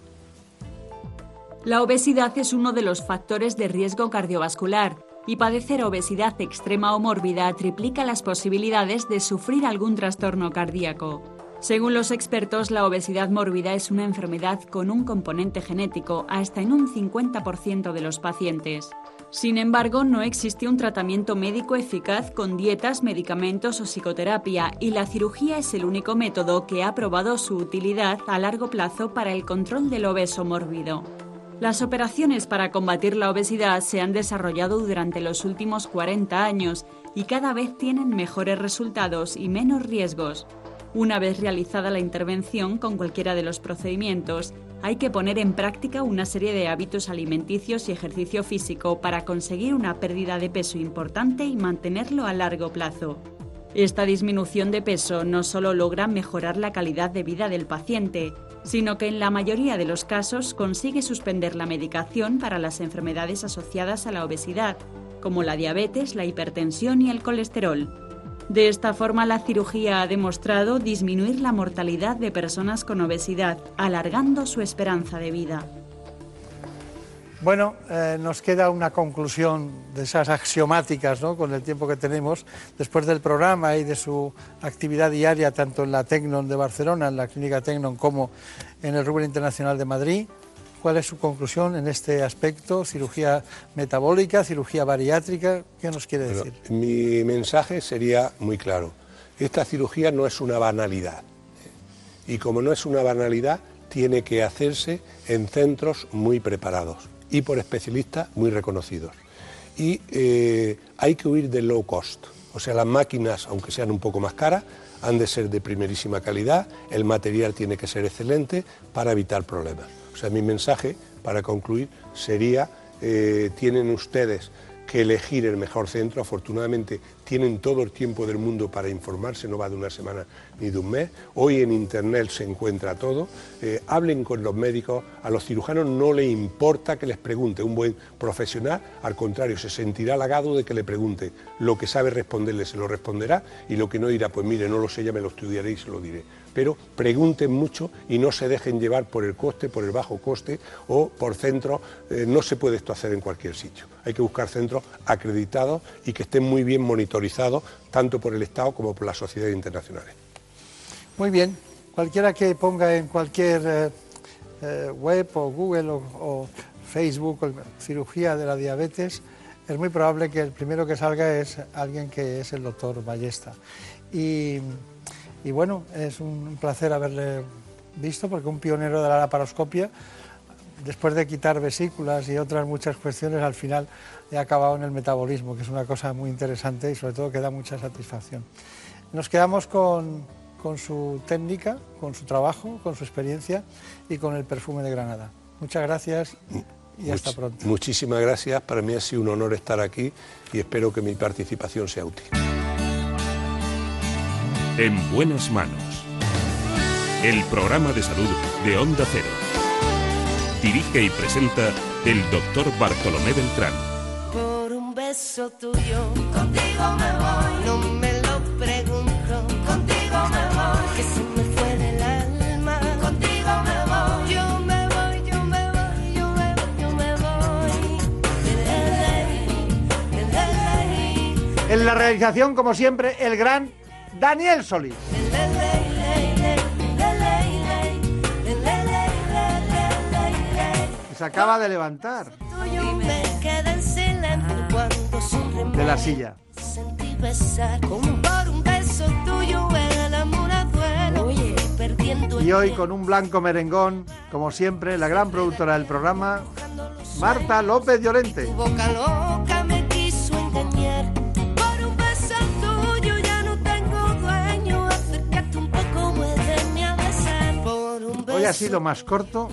La obesidad es uno de los factores de riesgo cardiovascular y padecer obesidad extrema o mórbida triplica las posibilidades de sufrir algún trastorno cardíaco. Según los expertos, la obesidad mórbida es una enfermedad con un componente genético hasta en un 50% de los pacientes. Sin embargo, no existe un tratamiento médico eficaz con dietas, medicamentos o psicoterapia y la cirugía es el único método que ha probado su utilidad a largo plazo para el control del obeso mórbido. Las operaciones para combatir la obesidad se han desarrollado durante los últimos 40 años y cada vez tienen mejores resultados y menos riesgos. Una vez realizada la intervención con cualquiera de los procedimientos, hay que poner en práctica una serie de hábitos alimenticios y ejercicio físico para conseguir una pérdida de peso importante y mantenerlo a largo plazo. Esta disminución de peso no solo logra mejorar la calidad de vida del paciente, sino que en la mayoría de los casos consigue suspender la medicación para las enfermedades asociadas a la obesidad, como la diabetes, la hipertensión y el colesterol. De esta forma, la cirugía ha demostrado disminuir la mortalidad de personas con obesidad, alargando su esperanza de vida. Bueno, eh, nos queda una conclusión de esas axiomáticas, ¿no? con el tiempo que tenemos, después del programa y de su actividad diaria, tanto en la Tecnon de Barcelona, en la Clínica Tecnon, como en el Rubén Internacional de Madrid. ¿Cuál es su conclusión en este aspecto? Cirugía metabólica, cirugía bariátrica, ¿qué nos quiere decir? mi mensaje sería muy claro. Esta cirugía no es una banalidad. Y como no es una banalidad, tiene que hacerse en centros muy preparados y por especialistas muy reconocidos. Y eh, hay que huir del low cost, o sea, las máquinas, aunque sean un poco más caras, han de ser de primerísima calidad, el material tiene que ser excelente para evitar problemas. O sea, mi mensaje, para concluir, sería, eh, tienen ustedes que elegir el mejor centro. Afortunadamente tienen todo el tiempo del mundo para informarse, no va de una semana ni de un mes. Hoy en Internet se encuentra todo. Eh, hablen con los médicos, a los cirujanos no le importa que les pregunte. Un buen profesional, al contrario, se sentirá halagado de que le pregunte. Lo que sabe responderle se lo responderá y lo que no dirá, pues mire, no lo sé, ya me lo estudiaré y se lo diré pero pregunten mucho y no se dejen llevar por el coste, por el bajo coste o por centros. Eh, no se puede esto hacer en cualquier sitio. Hay que buscar centros acreditados y que estén muy bien monitorizados tanto por el Estado como por las sociedades internacionales. Muy bien. Cualquiera que ponga en cualquier eh, eh, web o Google o, Facebook cirugía de la diabetes, es muy probable que el primero que salga es alguien que es el doctor Ballesta. Y y bueno, es un placer haberle visto porque un pionero de la laparoscopia, después de quitar vesículas y otras muchas cuestiones, al final ha acabado en el metabolismo, que es una cosa muy interesante y sobre todo que da mucha satisfacción. Nos quedamos con, con su técnica, con su trabajo, con su experiencia y con el perfume de Granada. Muchas gracias y hasta pronto. Muchísimas gracias, para mí ha sido un honor estar aquí y espero que mi participación sea útil. En buenas manos. El programa de salud de Onda Cero. Dirige y presenta el doctor Bartolomé Beltrán. Por un beso tuyo, contigo me voy. No me lo pregunto, contigo me voy. Que se me fue del alma, contigo me voy. Yo me voy, yo me voy, yo me voy, yo me voy. En la realización, como siempre, el gran Daniel Solís. Se acaba de levantar de la silla. Y hoy con un blanco merengón, como siempre, la gran productora del programa, Marta López Llorente. Hoy ha sido más corto,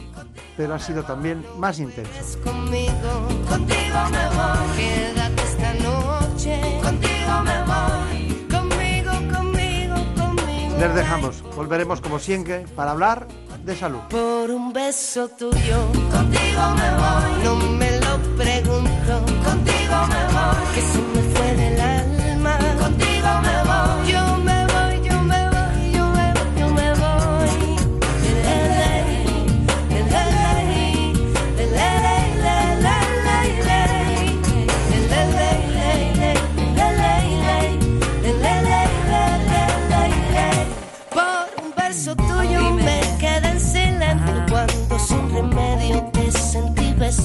pero ha sido también más intenso. Conmigo, contigo me voy. Quédate esta noche. Contigo me voy. Conmigo, conmigo, conmigo. Les dejamos. Volveremos como siempre para hablar de salud. Por un beso tuyo. Contigo me voy. No me lo pregunto. Contigo me voy. Que se me fue del alma.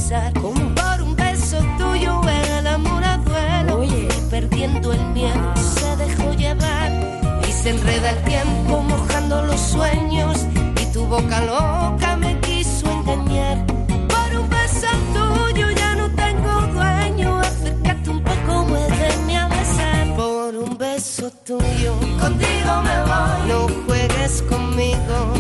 Por un beso tuyo el amor a duelo. Oye. Y perdiendo el miedo se dejó llevar. Y se enreda el tiempo mojando los sueños. Y tu boca loca me quiso engañar. Por un beso tuyo ya no tengo dueño. Acércate un poco, muéveme a besar. Por un beso tuyo. Contigo me voy. No juegues conmigo